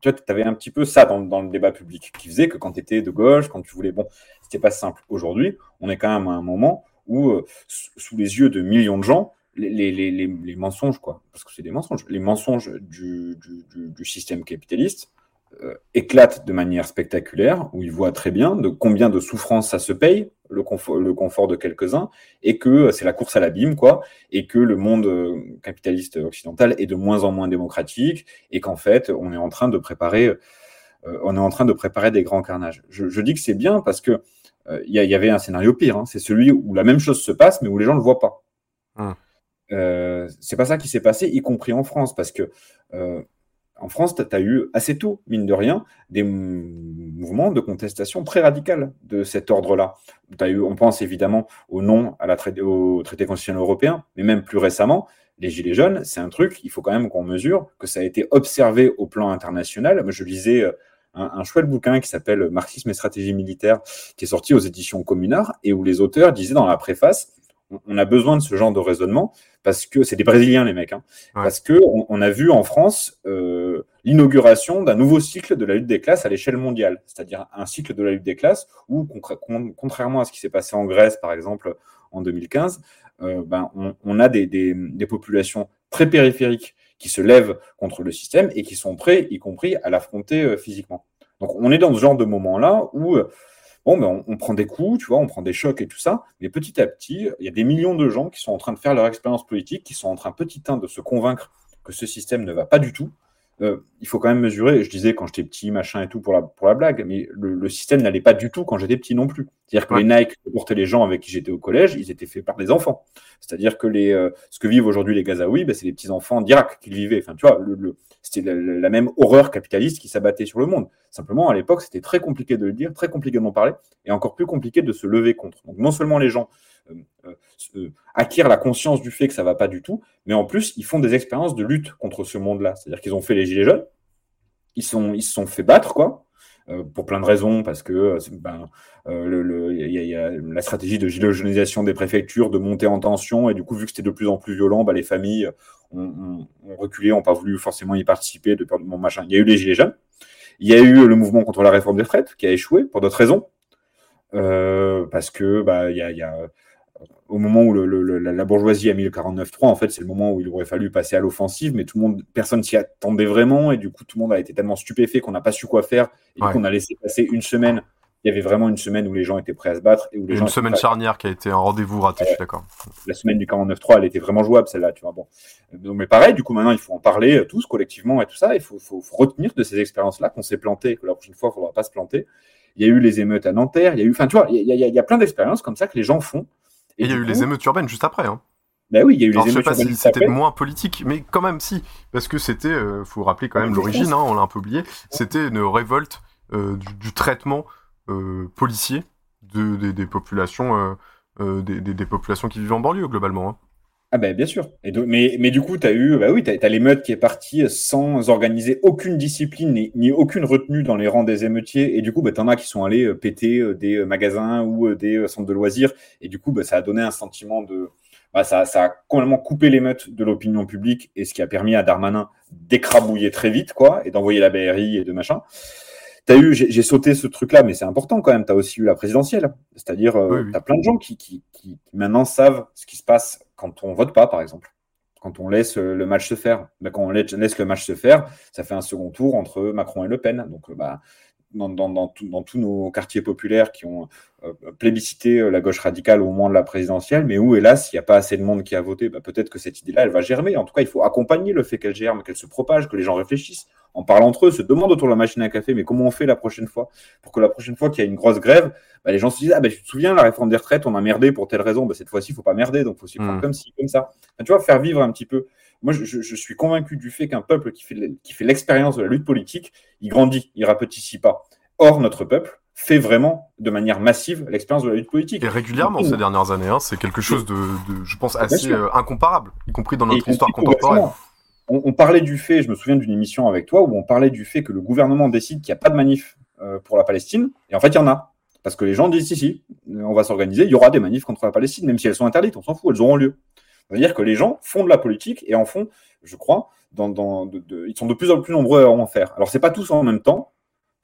tu vois, tu avais un petit peu ça dans, dans le débat public, qui faisait que quand tu étais de gauche, quand tu voulais, bon, c'était pas simple. Aujourd'hui, on est quand même à un moment où, euh, sous les yeux de millions de gens, les, les, les, les, les mensonges, quoi, parce que c'est des mensonges, les mensonges du, du, du, du système capitaliste euh, éclatent de manière spectaculaire, où ils voient très bien de combien de souffrances ça se paye, le confort, le confort de quelques-uns, et que euh, c'est la course à l'abîme, quoi, et que le monde euh, capitaliste occidental est de moins en moins démocratique, et qu'en fait, on est en train de préparer, euh, on est en train de préparer des grands carnages. Je, je dis que c'est bien parce que euh, il y, il avait un scénario pire, hein, c'est celui où la même chose se passe, mais où les gens ne le voient pas. Hum. Euh, c'est pas ça qui s'est passé, y compris en France, parce que euh, en France, tu as eu assez tôt, mine de rien, des mou- mouvements de contestation très radicales de cet ordre-là. On pense évidemment au non au traité constitutionnel européen, mais même plus récemment, les Gilets jaunes, c'est un truc, il faut quand même qu'on mesure que ça a été observé au plan international. Moi, je lisais euh, un, un chouette bouquin qui s'appelle Marxisme et stratégie militaire, qui est sorti aux éditions Communard, et où les auteurs disaient dans la préface, on- a besoin de ce genre de raisonnement parce que c'est des Brésiliens les mecs, hein, Ouais. parce que on, on a vu en France euh, l'inauguration d'un nouveau cycle de la lutte des classes à l'échelle mondiale, c'est-à-dire un cycle de la lutte des classes où, contrairement à ce qui s'est passé en Grèce par exemple en 2015, euh, ben, on, on a des, des, des populations très périphériques qui se lèvent contre le système et qui sont prêts, y compris, à l'affronter euh, physiquement. Donc on est dans ce genre de moment-là où euh, bon, ben, on, on prend des coups, tu vois, on prend des chocs et tout ça, mais petit à petit, il y a des millions de gens qui sont en train de faire leur expérience politique, qui sont en train petit à de se convaincre que ce système ne va pas du tout. Euh, il faut quand même mesurer, je disais quand j'étais petit, machin et tout pour la, pour la blague, mais le, le système n'allait pas du tout quand j'étais petit non plus. C'est-à-dire que Ouais. les Nike que portaient les gens avec qui j'étais au collège, ils étaient faits par des enfants. C'est-à-dire que les, euh, ce que vivent aujourd'hui les Gazaouis, ben, c'est les petits enfants d'Irak qui le vivaient. Enfin, tu vois, le, le- c'était la, même horreur capitaliste qui s'abattait sur le monde. Simplement, à l'époque, c'était très compliqué de le dire, très compliqué d'en parler, et encore plus compliqué de se lever contre. Donc, non seulement les gens euh, euh, se- acquièrent la conscience du fait que ça va pas du tout, mais en plus, ils font des expériences de lutte contre ce monde-là. C'est-à-dire qu'ils ont fait les gilets jaunes, ils, se sont fait battre, quoi, euh, pour plein de raisons, parce que euh, ben, euh, y, a- la stratégie de gilogénisation des préfectures, de monter en tension, et du coup, vu que c'était de plus en plus violent, bah, les familles ont, ont- reculé, n'ont pas voulu forcément y participer de de mon machin. Il y a eu les gilets jaunes, il y a eu le mouvement contre la réforme des retraites, qui a échoué pour d'autres raisons, euh, parce que bah, il il y a- au moment où le- le- le- la bourgeoisie a mis le 49-3, en fait, c'est le moment où il aurait fallu passer à l'offensive, mais tout le monde, personne s'y attendait vraiment, et du coup, tout le monde a été tellement stupéfait qu'on n'a pas su quoi faire, et du Ouais. coup, on a laissé passer une semaine. Il y avait vraiment une semaine où les gens étaient prêts à se battre et où les Une semaine charnière qui a été un rendez-vous raté, je suis d'accord. la semaine du 49.3, elle était vraiment jouable, celle-là, tu vois. Bon. Donc, mais pareil, du coup, maintenant, il faut en parler euh, tous collectivement et tout ça. Il faut, faut- faut retenir de ces expériences-là qu'on s'est planté, que la prochaine fois, il ne faudra pas se planter. Il y a eu les émeutes à Nanterre, il y a eu, enfin, tu vois, il y a, il y a- il y a plein d'expériences comme ça que les gens font. Et il y a eu coup- les émeutes urbaines juste après. Hein. Bah oui, il y a eu Alors, les je sais émeutes pas si urbaines c'était moins politique, mais quand même si, parce que c'était, euh, faut rappeler quand même l'origine, hein, on l'a un peu oublié, c'était une révolte euh, du, du traitement euh, policier de, des- des populations, euh, des, des- des populations qui vivent en banlieue globalement. hein. Ah ben bien sûr. Et mais, mais du coup, tu as eu, bah oui, tu as, l'émeute qui est partie sans organiser aucune discipline ni, ni aucune retenue dans les rangs des émeutiers. Et du coup, bah, tu en as qui sont allés euh, péter euh, des euh, magasins ou des centres de loisirs. Et du coup, bah, ça a donné un sentiment de... bah, ça, ça a complètement coupé l'émeute de l'opinion publique et ce qui a permis à Darmanin d'écrabouiller très vite, quoi, et d'envoyer la BRI et de machin. T'as eu, j'ai sauté ce truc-là, mais c'est important quand même. Tu as aussi eu la présidentielle. C'est-à-dire, Oui, oui. tu as plein de gens qui, qui, qui maintenant savent ce qui se passe quand on vote pas, par exemple. Quand on laisse euh, le match se faire. Ben, quand on laisse, le match se faire, ça fait un second tour entre Macron et Le Pen. Donc, euh, bah, dans, dans, dans, tout- dans tous nos quartiers populaires qui ont euh, plébiscité euh, la gauche radicale au moment de la présidentielle, mais où, hélas, il n'y a pas assez de monde qui a voté, bah, peut-être que cette idée-là, elle va germer. En tout cas, il faut accompagner le fait qu'elle germe, qu'elle se propage, que les gens réfléchissent, en parlant entre eux, se demandent autour de la machine à café, mais comment on fait la prochaine fois Pour que la prochaine fois qu'il y a une grosse grève, bah, les gens se disent Ah, ben tu te souviens, la réforme des retraites, on a merdé pour telle raison, bah, cette fois-ci, il faut pas merder, donc il faut s'y prendre Mm. comme ci, comme ça. Tu vois, faire vivre un petit peu. Moi, je, suis convaincu du fait qu'un peuple qui fait, le- qui fait l'expérience de la lutte politique, il grandit, il rapetit pas. Or, notre peuple fait vraiment de manière massive l'expérience de la lutte politique. Et régulièrement ces dernières années, hein, c'est quelque chose de, de, je pense, assez euh, incomparable, y compris dans Et notre histoire compris contemporaine. on parlait du fait, je me souviens d'une émission avec toi où on parlait du fait que le gouvernement décide qu'il n'y a pas de manif euh, pour la Palestine, et en fait il y en a. Parce que les gens disent si, si, on va s'organiser, il y aura des manifs contre la Palestine, même si elles sont interdites, on s'en fout, elles auront lieu. C'est-à-dire que les gens font de la politique et en font, je crois, dans, dans, de- de- ils sont de plus en plus nombreux à en faire. Alors c'est pas tous en même temps.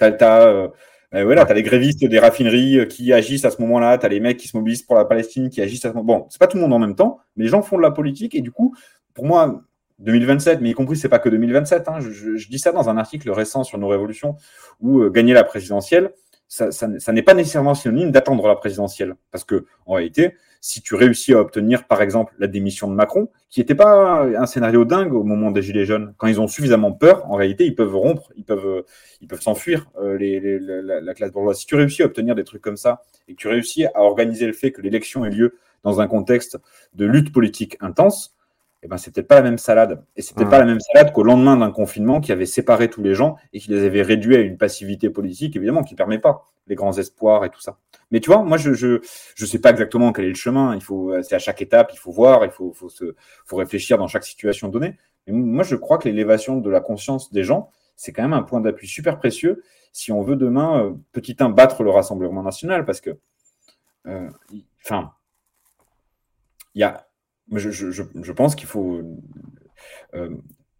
Euh, euh, voilà, les grévistes des raffineries euh, qui agissent à ce moment-là, t'as les mecs qui se mobilisent pour la Palestine qui agissent à ce moment. Bon, c'est pas tout le monde en même temps, mais les gens font de la politique et du coup, pour moi, 2027, mais y compris, c'est pas que 2027. hein, je, je- je dis ça dans un article récent sur nos révolutions où euh, gagner la présidentielle, ça, ça, ça n'est pas nécessairement synonyme d'attendre la présidentielle. Parce que, en réalité, si tu réussis à obtenir, par exemple, la démission de Macron, qui n'était pas un scénario dingue au moment des Gilets jaunes, quand ils ont suffisamment peur, en réalité, ils peuvent rompre, ils peuvent ils peuvent s'enfuir, euh, la, la classe bourgeoise. Si tu réussis à obtenir des trucs comme ça, et que tu réussis à organiser le fait que l'élection ait lieu dans un contexte de lutte politique intense, eh ben, c'est peut-être pas la même salade. Et c'est peut-être Ouais. pas la même salade qu'au lendemain d'un confinement qui avait séparé tous les gens et qui les avait réduits à une passivité politique, évidemment, qui ne permet pas les grands espoirs et tout ça. Mais tu vois, moi, je je, je sais pas exactement quel est le chemin. Il faut, c'est à chaque étape, il faut voir, il faut, faut, se, faut réfléchir dans chaque situation donnée. Mais moi, je crois que l'élévation de la conscience des gens, c'est quand même un point d'appui super précieux si on veut demain, euh, petit un, battre le Rassemblement national, parce que, euh, enfin, il y a, je, je, pense qu'il faut euh,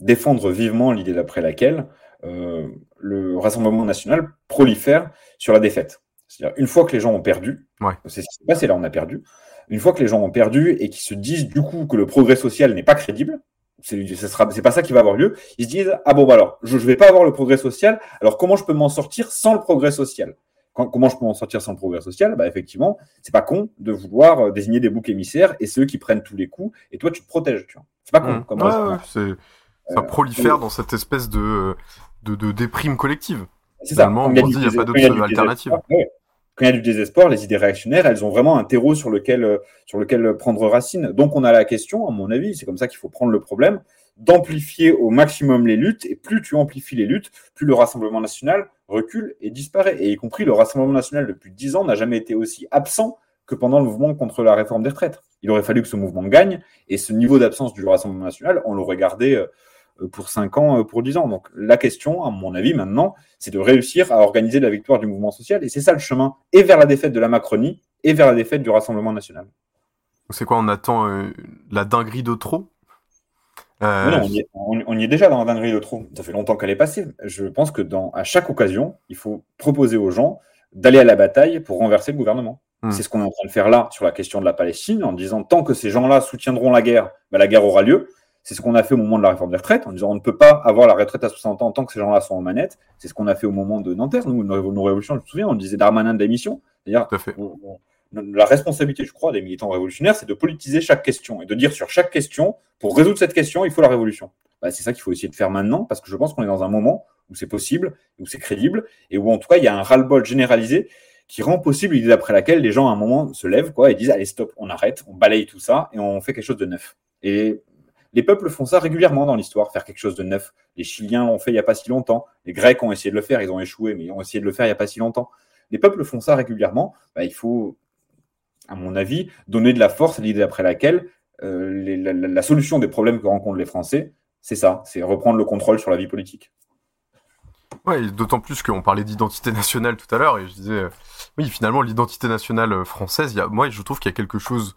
défendre vivement l'idée d'après laquelle euh, le Rassemblement national prolifère sur la défaite. C'est-à-dire, une fois que les gens ont perdu, Ouais. c'est ce qui s'est passé là, on a perdu, une fois que les gens ont perdu et qu'ils se disent du coup que le progrès social n'est pas crédible, c'est ce c'est pas ça qui va avoir lieu, ils se disent Ah bon, bah alors, je ne vais pas avoir le progrès social, alors comment je peux m'en sortir sans le progrès social? Quand- Comment je peux m'en sortir sans progrès social? Bah, Effectivement, c'est pas con de vouloir euh, désigner des boucs émissaires et ceux qui prennent tous les coups, et toi tu te protèges. tu vois. C'est pas con. Mmh. comme ouais, c'est, ça Euh, prolifère dans cette espèce de, de, de déprime collective. C'est ça. Quand on dit, il n'y a pas d'autre alternative. ouais. Quand il y a du désespoir, les idées réactionnaires, elles ont vraiment un terreau sur lequel, euh, sur lequel prendre racine. Donc, on a la question, à mon avis, c'est comme ça qu'il faut prendre le problème, d'amplifier au maximum les luttes. Et plus tu amplifies les luttes, plus le Rassemblement national recule et disparaît. Et y compris le Rassemblement national, depuis dix ans, n'a jamais été aussi absent que pendant le mouvement contre la réforme des retraites. Il aurait fallu que ce mouvement gagne. Et ce niveau d'absence du Rassemblement national, on l'aurait gardé euh, pour 5 ans, euh, pour 10 ans. Donc la question, à mon avis, maintenant, c'est de réussir à organiser la victoire du mouvement social. Et c'est ça le chemin, et vers la défaite de la Macronie, et vers la défaite du Rassemblement national. C'est quoi On attend euh, la dinguerie de trop? Euh, non, on, y est, on- on y est déjà dans la dinguerie de trop. Ça fait longtemps qu'elle est passée. Je pense que dans, à chaque occasion, il faut proposer aux gens d'aller à la bataille pour renverser le gouvernement. Hmm. C'est ce qu'on est en train de faire là sur la question de la Palestine, en disant tant que ces gens-là soutiendront la guerre, bah, la guerre aura lieu. C'est ce qu'on a fait au moment de la réforme des retraites, en disant on ne peut pas avoir la retraite à 60 ans tant que ces gens-là sont en manette. C'est ce qu'on a fait au moment de Nanterre, nous, nos, révolutions, je me souviens, on disait Darmanin de la mission. La responsabilité, je crois, des militants révolutionnaires, c'est de politiser chaque question et de dire sur chaque question, pour résoudre cette question, il faut la révolution. Bah, c'est ça qu'il faut essayer de faire maintenant, parce que je pense qu'on est dans un moment où c'est possible, où c'est crédible, et où en tout cas, il y a un ras-le-bol généralisé qui rend possible l'idée d'après laquelle les gens, à un moment, se lèvent quoi, et disent Allez, stop, on arrête, on balaye tout ça, et on fait quelque chose de neuf. Et Les peuples font ça régulièrement dans l'histoire, faire quelque chose de neuf. Les Chiliens l'ont fait il n'y a pas si longtemps. Les Grecs ont essayé de le faire, ils ont échoué, mais ils ont essayé de le faire il n'y a pas si longtemps. Les peuples font ça régulièrement. Bah, il faut, à mon avis, donner de la force à l'idée après laquelle euh, les, la, la, solution des problèmes que rencontrent les Français, c'est ça, c'est reprendre le contrôle sur la vie politique. Ouais, d'autant plus qu'on parlait d'identité nationale tout à l'heure, et je disais, euh, oui, finalement, l'identité nationale euh, française, y a, moi, je trouve qu'il y a quelque chose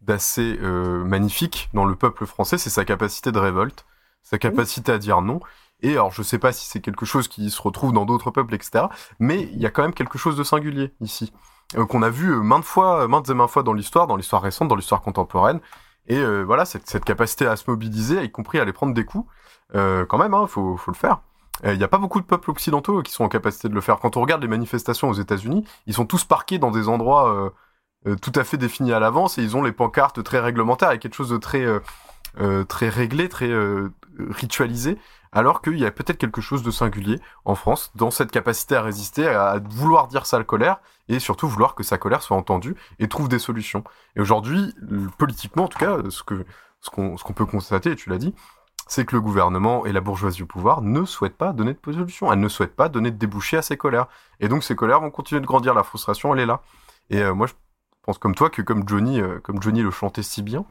d'assez euh, magnifique dans le peuple français, c'est sa capacité de révolte, sa capacité à dire non. Et alors, je sais pas si c'est quelque chose qui se retrouve dans d'autres peuples, etc. Mais il y a quand même quelque chose de singulier ici, euh, qu'on a vu euh, maintes fois, maintes et maintes fois dans l'histoire, dans l'histoire récente, dans l'histoire contemporaine. Et euh, voilà, cette, capacité à se mobiliser, y compris à aller prendre des coups, quand même, hein, faut, le faire. Il n'y a pas beaucoup de peuples occidentaux qui sont en capacité de le faire. Quand on regarde les manifestations aux États-Unis, ils sont tous parqués dans des endroits euh, tout à fait définis à l'avance et ils ont les pancartes très réglementaires avec quelque chose de très euh, euh, très réglé, très ritualisé, alors qu'il y a peut-être quelque chose de singulier en France dans cette capacité à résister, à vouloir dire sa colère et surtout vouloir que sa colère soit entendue et trouve des solutions. Et aujourd'hui, politiquement en tout cas, ce que ce qu'on qu'on peut constater, et tu l'as dit, c'est que le gouvernement et la bourgeoisie au pouvoir ne souhaitent pas donner de solution. Elles ne souhaitent pas donner de débouché à ces colères. Et donc ces colères vont continuer de grandir. La frustration, elle est là. Et moi, je pense comme toi que comme Johnny, euh, comme Johnny le chantait si bien,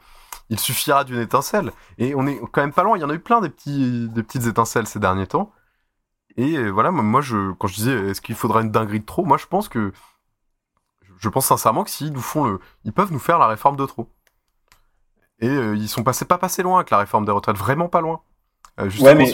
il suffira d'une étincelle. Et on est quand même pas loin. Il y en a eu plein des petits, des petites étincelles ces derniers temps. Et euh, voilà, moi, je, quand je disais, est-ce qu'il faudra une dinguerie de trop, moi, je pense que, je pense sincèrement que s'ils nous font le, ils peuvent nous faire la réforme de trop. Et euh, ils sont passés pas passés loin avec la réforme des retraites, vraiment pas loin. ouais, mais...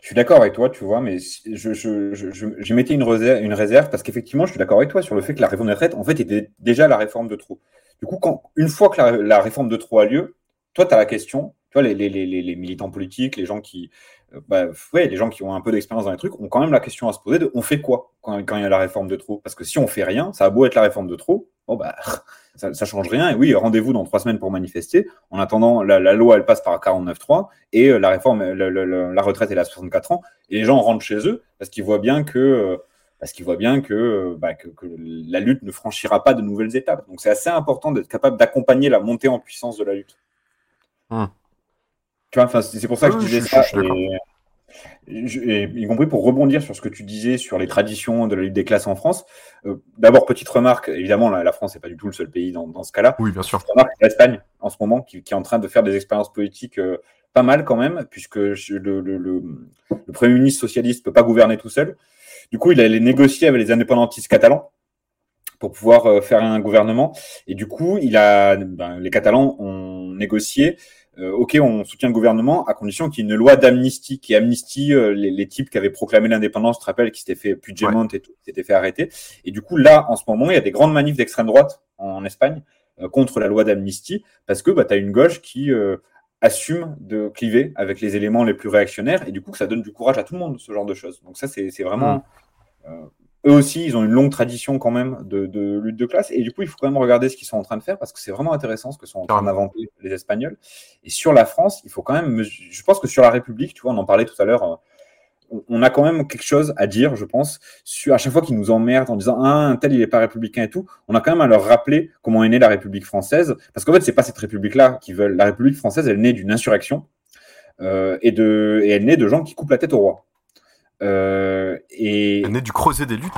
Je suis d'accord avec toi, tu vois, mais je, je, je, je mettais une réserve, une réserve parce qu'effectivement, je suis d'accord avec toi sur le fait que la réforme des retraites, en fait, était déjà la réforme de trop. Du coup, quand, une fois que la, réforme de trop a lieu, toi, tu as la question, tu les, militants politiques, les gens qui, euh, bah, ouais, les gens qui ont un peu d'expérience dans les trucs, ont quand même la question à se poser de on fait quoi quand, il y a la réforme de trop Parce que si on fait rien, ça a beau être la réforme de trop, bon, bah, ça, ça change rien. Et oui, rendez-vous dans trois semaines pour manifester. En attendant, la, loi, elle passe par 49.3 et euh, la réforme, la, retraite, elle à 64 ans. Et les gens rentrent chez eux parce qu'ils voient bien que, euh, parce qu'ils voient bien que, bah, que, que, la lutte ne franchira pas de nouvelles étapes. Donc c'est assez important d'être capable d'accompagner la montée en puissance de la lutte. Hum. Tu vois, c'est pour ça que je disais ça. Et, y compris pour rebondir sur ce que tu disais sur les traditions de la lutte des classes en France. Euh, D'abord, petite remarque, évidemment, la, la France n'est pas du tout le seul pays dans, dans ce cas-là. Oui, bien sûr. L'Espagne, en ce moment, qui, qui, est en train de faire des expériences politiques euh, pas mal quand même, puisque le, le, le, le, Premier ministre socialiste ne peut pas gouverner tout seul. Du coup, il allait négocier avec les indépendantistes catalans pour pouvoir euh, faire un gouvernement. Et du coup, il a, ben, les Catalans ont négocié euh, ok, on soutient le gouvernement à condition qu'il y ait une loi d'amnistie qui amnistie euh, les, les, types qui avaient proclamé l'indépendance, tu te rappelles, qui s'étaient fait Puigdemont ouais. et tout, qui s'étaient fait arrêter. Et du coup, là, en ce moment, il y a des grandes manifs d'extrême droite en Espagne euh, contre la loi d'amnistie parce que bah, tu as une gauche qui euh, assume de cliver avec les éléments les plus réactionnaires et du coup, ça donne du courage à tout le monde, ce genre de choses. Donc ça, c'est vraiment... Mmh eux aussi, ils ont une longue tradition quand même de, de, lutte de classe. Et du coup, il faut quand même regarder ce qu'ils sont en train de faire parce que c'est vraiment intéressant ce que sont en train d'inventer les Espagnols. Et sur la France, il faut quand même. Je pense que sur la République, tu vois, on en parlait tout à l'heure. On a quand même quelque chose à dire, je pense, sur à chaque fois qu'ils nous emmerdent en disant ah, un tel il est pas républicain et tout. On a quand même à leur rappeler comment est née la République française, parce qu'en fait c'est pas cette République-là qui veulent. La République française, elle est née d'une insurrection euh, et de et elle naît de gens qui coupent la tête au roi. Euh, et... Elle naît du creuset des luttes.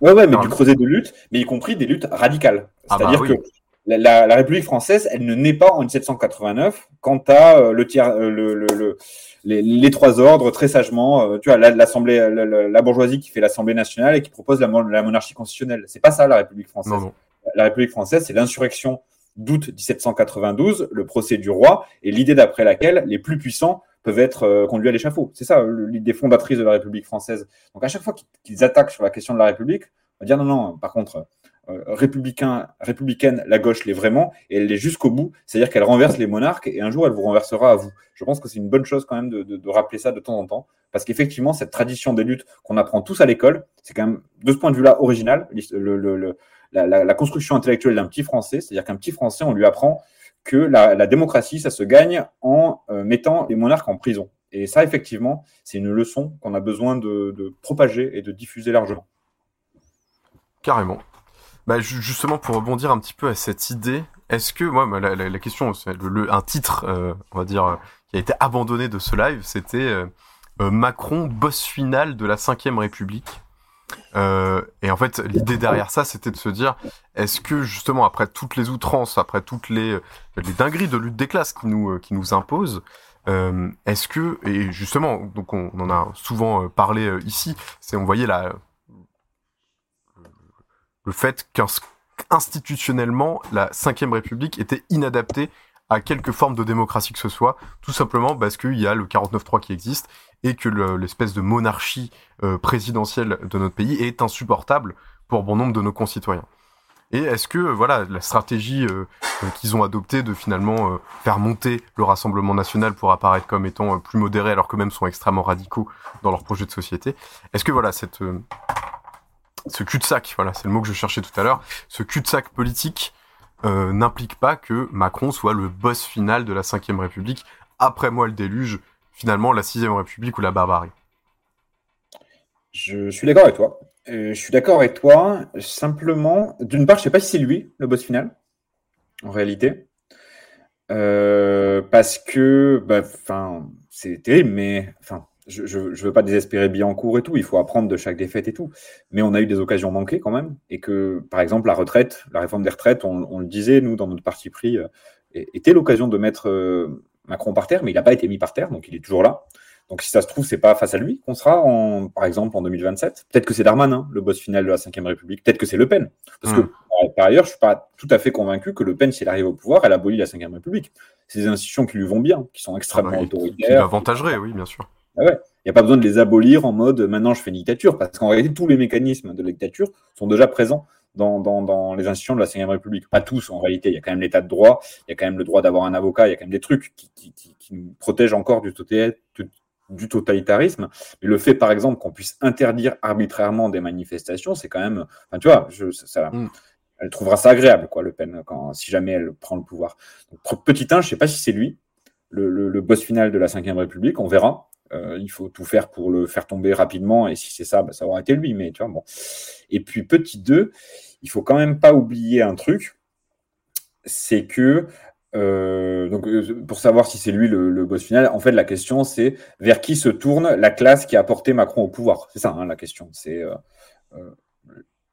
Ouais, ouais, mais du creuset de luttes, mais y compris des luttes radicales. C'est-à-dire ah bah oui. que la, la, la, République française, elle ne naît pas en 1789 quand à euh, le tiers, euh, le, le, le les, les, trois ordres très sagement, euh, tu vois, l'Assemblée, la, la, bourgeoisie qui fait l'Assemblée nationale et qui propose la, monarchie constitutionnelle. C'est pas ça la République française. Non, non. La République française, c'est l'insurrection d'août 1792, le procès du roi et l'idée d'après laquelle les plus puissants peuvent être conduits à l'échafaud. C'est ça l'idée fondatrice de la République française. Donc à chaque fois qu'ils attaquent sur la question de la République, on va dire non, non, par contre, républicain, républicaine, la gauche l'est vraiment, et elle l'est jusqu'au bout, c'est-à-dire qu'elle renverse les monarques, et un jour elle vous renversera à vous. Je pense que c'est une bonne chose quand même de, rappeler ça de temps en temps, parce qu'effectivement, cette tradition des luttes qu'on apprend tous à l'école, c'est quand même, de ce point de vue-là, original, la, construction intellectuelle d'un petit Français, c'est-à-dire qu'un petit Français, on lui apprend que la, démocratie, ça se gagne en euh, mettant les monarques en prison. Et ça, effectivement, c'est une leçon qu'on a besoin de, propager et de diffuser largement. Carrément. Bah, ju- justement, pour rebondir un petit peu à cette idée, est-ce que, moi, la, question, le, un titre, euh, on va dire, euh, qui a été abandonné de ce live, c'était euh, Macron, boss final de la 5ème République. Et en fait, l'idée derrière ça, c'était de se dire, est-ce que justement, après toutes les outrances, après toutes les, les dingueries de lutte des classes qui nous, qui nous imposent, est-ce que, et justement, donc on, en a souvent parlé ici, c'est on voyait la, le fait qu'institutionnellement, la 5ème République était inadaptée à quelque forme de démocratie que ce soit, tout simplement parce qu'il y a le 49-3 qui existe et que le- l'espèce de monarchie euh, présidentielle de notre pays est insupportable pour bon nombre de nos concitoyens. Et est-ce que euh, voilà la stratégie euh, qu'ils ont adoptée de finalement faire monter le Rassemblement national pour apparaître comme étant plus modéré alors que même sont extrêmement radicaux dans leur projet de société, est-ce que voilà cette ce cul-de-sac, voilà, c'est le mot que je cherchais tout à l'heure, ce cul-de-sac politique euh, n'implique pas que Macron soit le boss final de la 5ème République, après moi le déluge, finalement la 6ème République ou la barbarie. Je suis d'accord avec toi. Euh, je suis d'accord avec toi. Simplement, d'une part, je sais pas si c'est lui le boss final, en réalité, Euh, parce que, bah, enfin, c'est terrible, mais je, je veux pas désespérer Billancourt et tout. Il faut apprendre de chaque défaite et tout. Mais on a eu des occasions manquées quand même, et que, par exemple, la retraite, la réforme des retraites, on, on le disait nous dans notre parti pris, euh, était l'occasion de mettre euh, Macron par terre, mais il n'a pas été mis par terre, donc il est toujours là. Donc si ça se trouve, c'est pas face à lui qu'on sera, en, par exemple, en 2027. Peut-être que c'est Darmanin, le boss final de la Ve République. Peut-être que c'est Le Pen. Parce que, par- par ailleurs, je suis pas tout à fait convaincu que Le Pen, s'il arrive au pouvoir, elle abolit la Ve République. C'est des institutions qui lui vont bien, qui sont extrêmement Ouais, qui autoritaires. l'avantagerait, oui, bien sûr. Ah ouais. Il n'y a pas besoin de les abolir en mode maintenant je fais une dictature, parce qu'en réalité, tous les mécanismes de la dictature sont déjà présents dans, dans, dans les institutions de la Ve République. Pas tous, en réalité. Il y a quand même l'état de droit, il y a quand même le droit d'avoir un avocat, il y a quand même des trucs qui, qui, qui, qui nous protègent encore du, du- totalitarisme. Mais le fait, par exemple, qu'on puisse interdire arbitrairement des manifestations, c'est quand même. Enfin, tu vois, je, ça, ça- Mm. elle trouvera ça agréable, quoi, Le Pen, quand, si jamais elle prend le pouvoir. Donc, petit 1, je ne sais pas si c'est lui, le, boss final de la Ve République, on verra. Euh, il faut tout faire pour le faire tomber rapidement, et si c'est ça, bah, ça aura été lui. Mais bon. Et puis petit 2, il faut quand même pas oublier un truc, c'est que euh, donc euh, pour savoir si c'est lui le, boss final, en fait la question c'est vers qui se tourne la classe qui a porté Macron au pouvoir. C'est ça hein, la question. C'est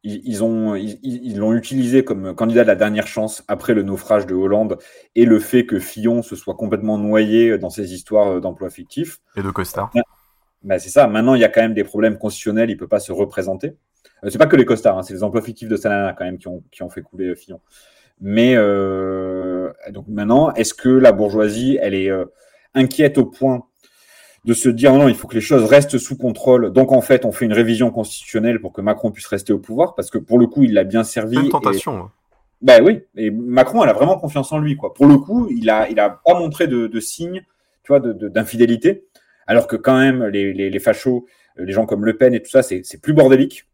ils, ils ont ils ils l'ont utilisé comme candidat de la dernière chance après le naufrage de Hollande et le fait que Fillon se soit complètement noyé dans ces histoires d'emplois fictifs. Et de costard. Bah, c'est ça. Maintenant, il y a quand même des problèmes constitutionnels. Il peut pas se représenter. Euh, c'est pas que les costards. hein, c'est les emplois fictifs de Salana quand même qui ont, qui ont fait couler euh, Fillon. Mais euh, donc maintenant, est-ce que la bourgeoisie, elle est euh, inquiète au point de se dire non, il faut que les choses restent sous contrôle. Donc en fait, on fait une révision constitutionnelle pour que Macron puisse rester au pouvoir parce que pour le coup, il l'a bien servi. Une tentation. ben oui, et Macron, elle a vraiment confiance en lui, quoi. Pour le coup, il a, il a pas montré de, de signes, tu vois, de- de- d'infidélité, alors que quand même, les, les, les fachos, les gens comme Le Pen et tout ça, c'est plus bordélique,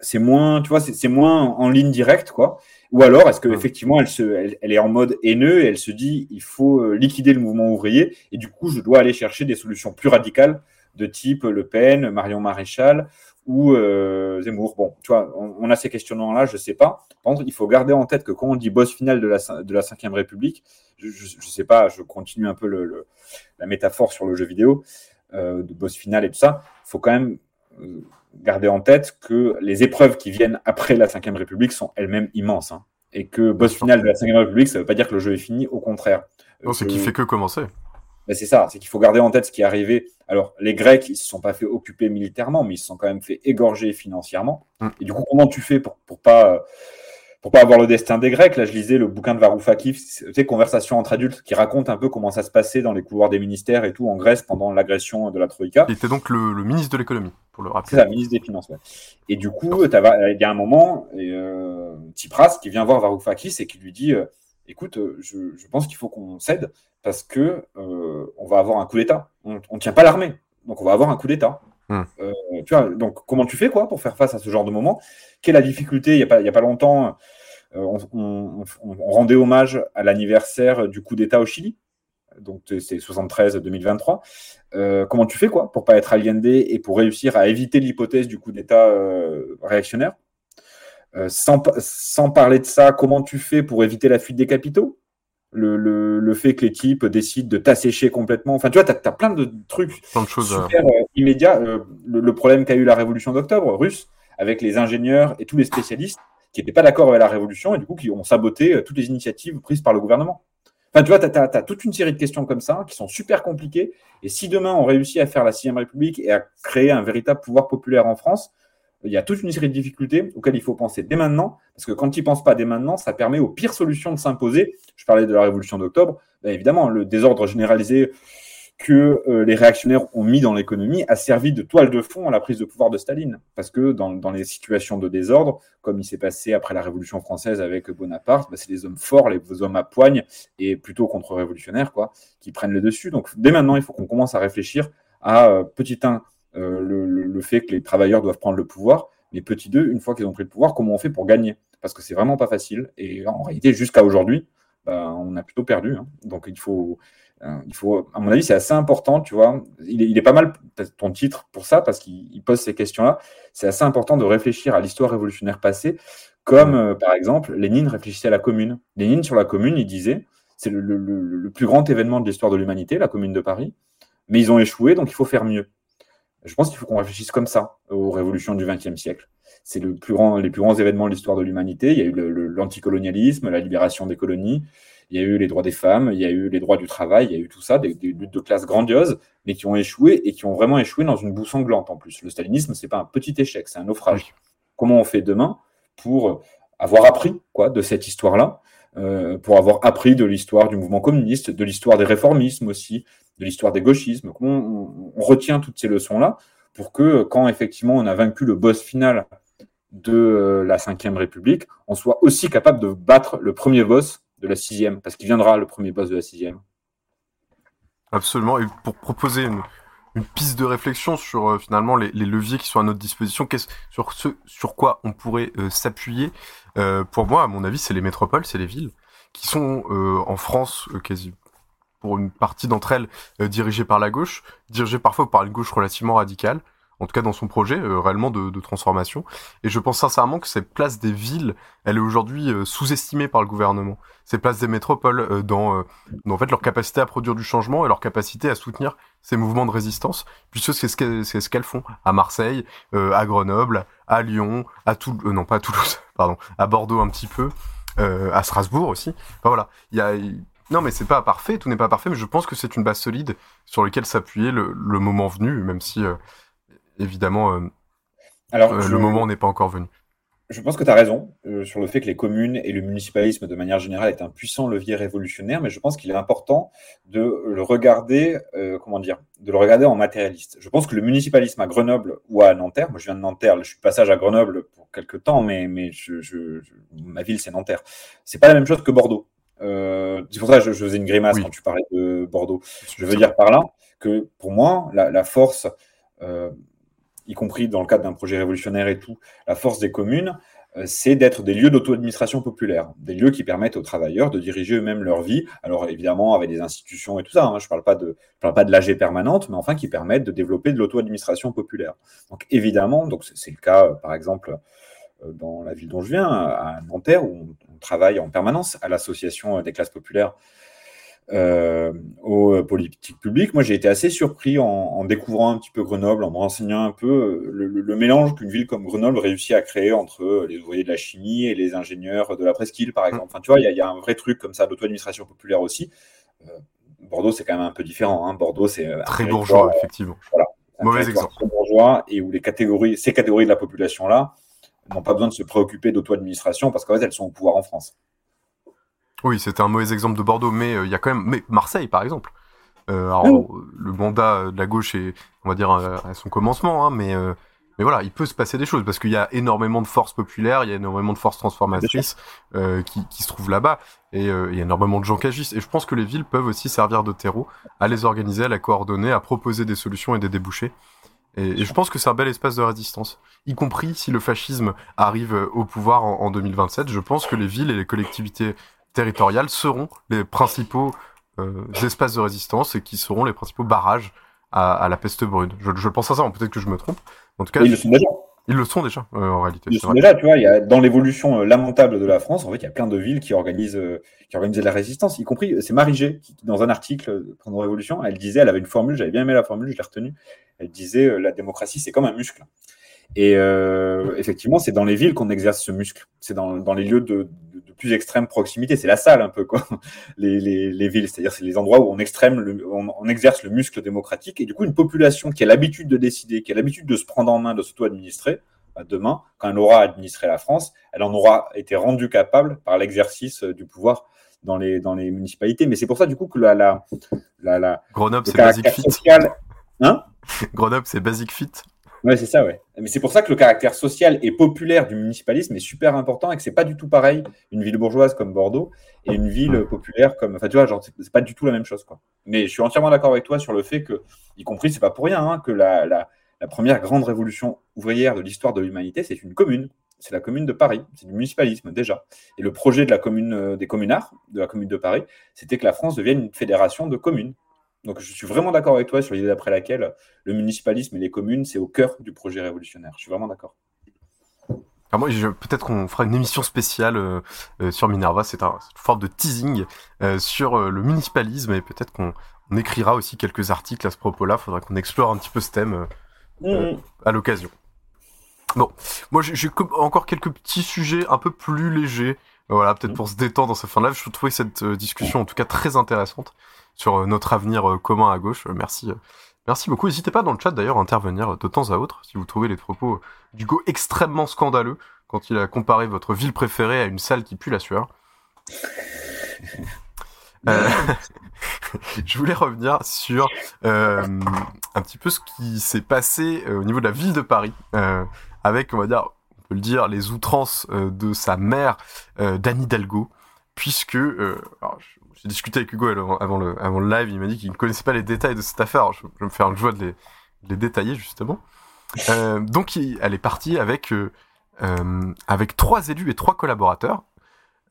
c'est moins, tu vois, c'est moins en ligne directe, quoi. Ou alors, est-ce que Ouais. effectivement, elle se, elle, elle est en mode haineux et elle se dit, il faut euh, liquider le mouvement ouvrier, et du coup, je dois aller chercher des solutions plus radicales de type Le Pen, Marion Maréchal ou euh, Zemmour. Bon, tu vois, on, on a ces questionnements-là, je sais pas. Par contre, il faut garder en tête que quand on dit boss final de la, de la 5ème République, je, je sais pas, je continue un peu le, le- la métaphore sur le jeu vidéo, euh, de boss final et tout ça, il faut quand même garder en tête que les épreuves qui viennent après la 5ème République sont elles-mêmes immenses. hein. Et que boss final de la 5ème République, ça veut pas dire que le jeu est fini, au contraire. Non, c'est Que- qui fait que commencer. ben, c'est ça, c'est qu'il faut garder en tête ce qui est arrivé. Alors, les Grecs, ils se sont pas fait occuper militairement, mais ils se sont quand même fait égorger financièrement. Mm. Et du coup, comment tu fais pour, pour pas euh, pour pas avoir le destin des Grecs Là, je lisais le bouquin de Varoufakis, tu sais, Conversation entre adultes, qui raconte un peu comment ça se passait dans les couloirs des ministères et tout en Grèce pendant l'agression de la Troïka. Il était donc le, le ministre de l'économie, pour le C'est rappeler. ça, ministre des Finances. ouais. Et du coup, t'as- il y a un moment, et, euh, Tsipras qui vient voir Varoufakis et qui lui dit euh, Écoute, euh, je, je pense qu'il faut qu'on cède parce que euh, on va avoir un coup d'État. On ne tient pas l'armée, donc on va avoir un coup d'État. Hmm. Euh, tu vois, donc comment tu fais quoi pour faire face à ce genre de moment? Quelle est la difficulté? Il n'y a, pas- a pas longtemps, euh, on, rendait hommage à l'anniversaire du coup d'État au Chili. Donc c'est 73-2023. Euh, comment tu fais quoi pour pas être aliéné et pour réussir à éviter l'hypothèse du coup d'État réactionnaire? Sans, sans parler de ça, comment tu fais pour éviter la fuite des capitaux? Le, le, le, fait que les types décident de t'assécher complètement. Enfin, tu vois, tu as, plein de trucs plein de choses, super euh, immédiats. Euh, le, le, problème qu'a eu la révolution d'octobre russe, avec les ingénieurs et tous les spécialistes qui n'étaient pas d'accord avec la révolution et du coup qui ont saboté euh, toutes les initiatives prises par le gouvernement. Enfin, tu vois, tu as, as, toute une série de questions comme ça qui sont super compliquées. Et si demain on réussit à faire la 6 République et à créer un véritable pouvoir populaire en France, il y a toute une série de difficultés auxquelles il faut penser dès maintenant, parce que quand tu n'y penses pas dès maintenant, ça permet aux pires solutions de s'imposer. Je parlais de la révolution d'octobre, ben évidemment, le désordre généralisé que euh, les réactionnaires ont mis dans l'économie a servi de toile de fond à la prise de pouvoir de Staline. Parce que dans, dans les situations de désordre, comme il s'est passé après la Révolution française avec Bonaparte, ben c'est les hommes forts, les hommes à poigne, et plutôt contre-révolutionnaires, quoi, qui prennent le dessus. Donc dès maintenant, il faut qu'on commence à réfléchir à, euh, petit 1, euh, le, le, le, fait que les travailleurs doivent prendre le pouvoir, mais petit 2, une fois qu'ils ont pris le pouvoir, comment on fait pour gagner? Parce que c'est vraiment pas facile. Et en réalité, jusqu'à aujourd'hui, ben, on a plutôt perdu. Hein. Donc il faut, euh, il faut, à mon avis, c'est assez important, tu vois. Il est, il est pas mal ton titre pour ça, parce qu'il pose ces questions-là. C'est assez important de réfléchir à l'histoire révolutionnaire passée, comme euh, par exemple, Lénine réfléchissait à la commune. Lénine, sur la commune, il disait c'est le, le, le, plus grand événement de l'histoire de l'humanité, la commune de Paris, mais ils ont échoué, donc il faut faire mieux. Je pense qu'il faut qu'on réfléchisse comme ça aux révolutions du XXe siècle. C'est le plus grand, les plus grands événements de l'histoire de l'humanité. Il y a eu l'anticolonialisme, la libération des colonies, il y a eu les droits des femmes, il y a eu les droits du travail, il y a eu tout ça, des, des luttes de classe grandioses, mais qui ont échoué et qui ont vraiment échoué dans une boue sanglante en plus. Le stalinisme, c'est pas un petit échec, c'est un naufrage. Comment on fait demain pour avoir appris quoi de cette histoire-là, euh, pour avoir appris de l'histoire du mouvement communiste, de l'histoire des réformismes aussi, de l'histoire des gauchismes. On retient toutes ces leçons-là pour que quand effectivement on a vaincu le boss final de euh, la Ve République, on soit aussi capable de battre le premier boss de la sixième, parce qu'il viendra le premier boss de la sixième. Absolument, et pour proposer une, une piste de réflexion sur euh, finalement les, les, leviers qui sont à notre disposition, sur ce sur quoi on pourrait euh, s'appuyer. Euh, pour moi, à mon avis, c'est les métropoles, c'est les villes qui sont en France quasi pour une partie d'entre elles dirigées par la gauche, dirigées parfois par une gauche relativement radicale, en tout cas dans son projet euh, réellement de, transformation. Et je pense sincèrement que cette place des villes, elle est aujourd'hui euh, sous-estimée par le gouvernement. Ces places des métropoles euh, dans, en fait leur capacité à produire du changement et leur capacité à soutenir ces mouvements de résistance, puisque c'est ce qu'elles ce font à Marseille, à Grenoble, à Lyon, à Toulouse, non pas à Toulouse, pardon, à Bordeaux un petit peu, à Strasbourg aussi. Enfin voilà, il y a non, mais c'est pas parfait, tout n'est pas parfait, mais je pense que c'est une base solide sur laquelle s'appuyer le, moment venu, même si évidemment, euh, Alors, euh, je... le moment n'est pas encore venu. Je pense que tu as raison euh, sur le fait que les communes et le municipalisme, de manière générale, est un puissant levier révolutionnaire, mais je pense qu'il est important de le regarder, euh, comment dire, de le regarder en matérialiste. Je pense que le municipalisme à Grenoble ou à Nanterre, moi je viens de Nanterre, je suis passage à Grenoble pour quelques temps, mais, mais je, je, je, ma ville c'est Nanterre. C'est pas la même chose que Bordeaux. Euh, c'est pour ça que je, faisais une grimace oui. quand tu parlais de Bordeaux. Je veux dire par là que pour moi, la, la force y compris dans le cadre d'un projet révolutionnaire et tout, la force des communes, euh, c'est d'être des lieux d'auto-administration populaire, des lieux qui permettent aux travailleurs de diriger eux-mêmes leur vie. Alors évidemment avec des institutions et tout ça. Hein, je parle pas de, je parle pas de l'AG permanente, mais enfin qui permettent de développer de l'auto-administration populaire. Donc évidemment, donc c'est le cas euh, par exemple dans la ville dont je viens, à Nanterre, où on travaille en permanence à l'association des classes populaires euh, aux politiques publiques. Moi, j'ai été assez surpris en, en, découvrant un petit peu Grenoble, en me renseignant un peu euh, le, le mélange qu'une ville comme Grenoble réussit à créer entre les ouvriers de la chimie et les ingénieurs de la presqu'île, par exemple. Enfin, tu vois, il y, y, a un vrai truc comme ça d'auto-administration populaire aussi. Euh, Bordeaux, c'est quand même un peu différent. Hein. Bordeaux, c'est très bourgeois, euh, effectivement. Voilà, Mauvais exemple. Très bourgeois et où les catégories, ces catégories de la population là n'ont pas besoin de se préoccuper d'auto-administration parce qu'en fait, elles sont au pouvoir en France. Oui, c'était un mauvais exemple de Bordeaux, mais il euh, y a quand même mais Marseille, par exemple. Euh, alors, mmh. le mandat de la gauche est, on va dire, à son commencement, hein, mais, euh, mais voilà, il peut se passer des choses parce qu'il y a énormément de forces populaires, il y a énormément de forces transformatrices euh, qui, qui, se trouvent là-bas, et il y a énormément de gens qui agissent. Et je pense que les villes peuvent aussi servir de terreau à les organiser, à les coordonner, à proposer des solutions et des débouchés. Et, et je pense que c'est un bel espace de résistance, y compris si le fascisme arrive au pouvoir en, en 2027. Je pense que les villes et les collectivités territoriales seront les principaux euh, espaces de résistance et qui seront les principaux barrages à, à la peste brune. Je, je pense à ça, peut-être que je me trompe. En tout cas, ils le sont déjà. Ils le sont déjà, euh, en réalité. Ils le sont déjà, tu vois, il y a, dans l'évolution euh, lamentable de la France, en fait, il y a plein de villes qui organisent, euh, qui organisent la résistance, y compris, c'est Marie G, qui, dans un article pendant la Révolution, elle disait, elle avait une formule, j'avais bien aimé la formule, je l'ai retenue, elle disait, la démocratie, c'est comme un muscle. Et effectivement, c'est dans les villes qu'on exerce ce muscle. C'est dans, dans les lieux de, de, plus extrême proximité. C'est la salle un peu, quoi. Les, les, les villes, c'est-à-dire c'est les endroits où on, extrême le, on, on, exerce le muscle démocratique. Et du coup, une population qui a l'habitude de décider, qui a l'habitude de se prendre en main, de s'auto-administrer, bah, demain, quand elle aura administré la France, elle en aura été rendue capable par l'exercice du pouvoir dans les, dans les municipalités. Mais c'est pour ça, du coup, que la, la, la, la Grenoble, c'est Basic Fit. Hein? Grenoble, c'est Basic Fit. Ouais, c'est ça, ouais. Mais c'est pour ça que le caractère social et populaire du municipalisme est super important et que c'est pas du tout pareil une ville bourgeoise comme Bordeaux et une ville populaire comme. Enfin, tu vois, genre, c'est pas du tout la même chose, quoi. Mais je suis entièrement d'accord avec toi sur le fait que, y compris, c'est pas pour rien, hein, que la, la, la, première grande révolution ouvrière de l'histoire de l'humanité, c'est une commune. C'est la commune de Paris. C'est du municipalisme, déjà. Et le projet de la commune, euh, des communards, de la commune de Paris, c'était que la France devienne une fédération de communes. Donc je suis vraiment d'accord avec toi sur l'idée d'après laquelle le municipalisme et les communes, c'est au cœur du projet révolutionnaire. Je suis vraiment d'accord. Alors moi, peut-être qu'on fera une émission spéciale euh, euh, sur Minerva, c'est un, une forme de teasing euh, sur le municipalisme et peut-être qu'on on écrira aussi quelques articles à ce propos-là. Il faudrait qu'on explore un petit peu ce thème mmh. à l'occasion. Bon, moi j'ai encore quelques petits sujets un peu plus légers. Voilà, peut-être pour se détendre dans ce fin de live. Je trouvais cette discussion en tout cas très intéressante sur notre avenir commun à gauche. Merci, merci beaucoup. N'hésitez pas dans le chat d'ailleurs à intervenir de temps à autre si vous trouvez les propos d'Hugo extrêmement scandaleux quand il a comparé votre ville préférée à une salle qui pue la sueur. euh, je voulais revenir sur euh, un petit peu ce qui s'est passé euh, au niveau de la ville de Paris avec, on va dire, on peut le dire, les outrances de sa mère, Dani Dalgo, puisque alors, j'ai discuté avec Hugo avant le, live, il m'a dit qu'il ne connaissait pas les détails de cette affaire. Je, vais me faire une joie de les, détailler justement. Euh, donc elle est partie avec euh, euh, avec trois élus et trois collaborateurs,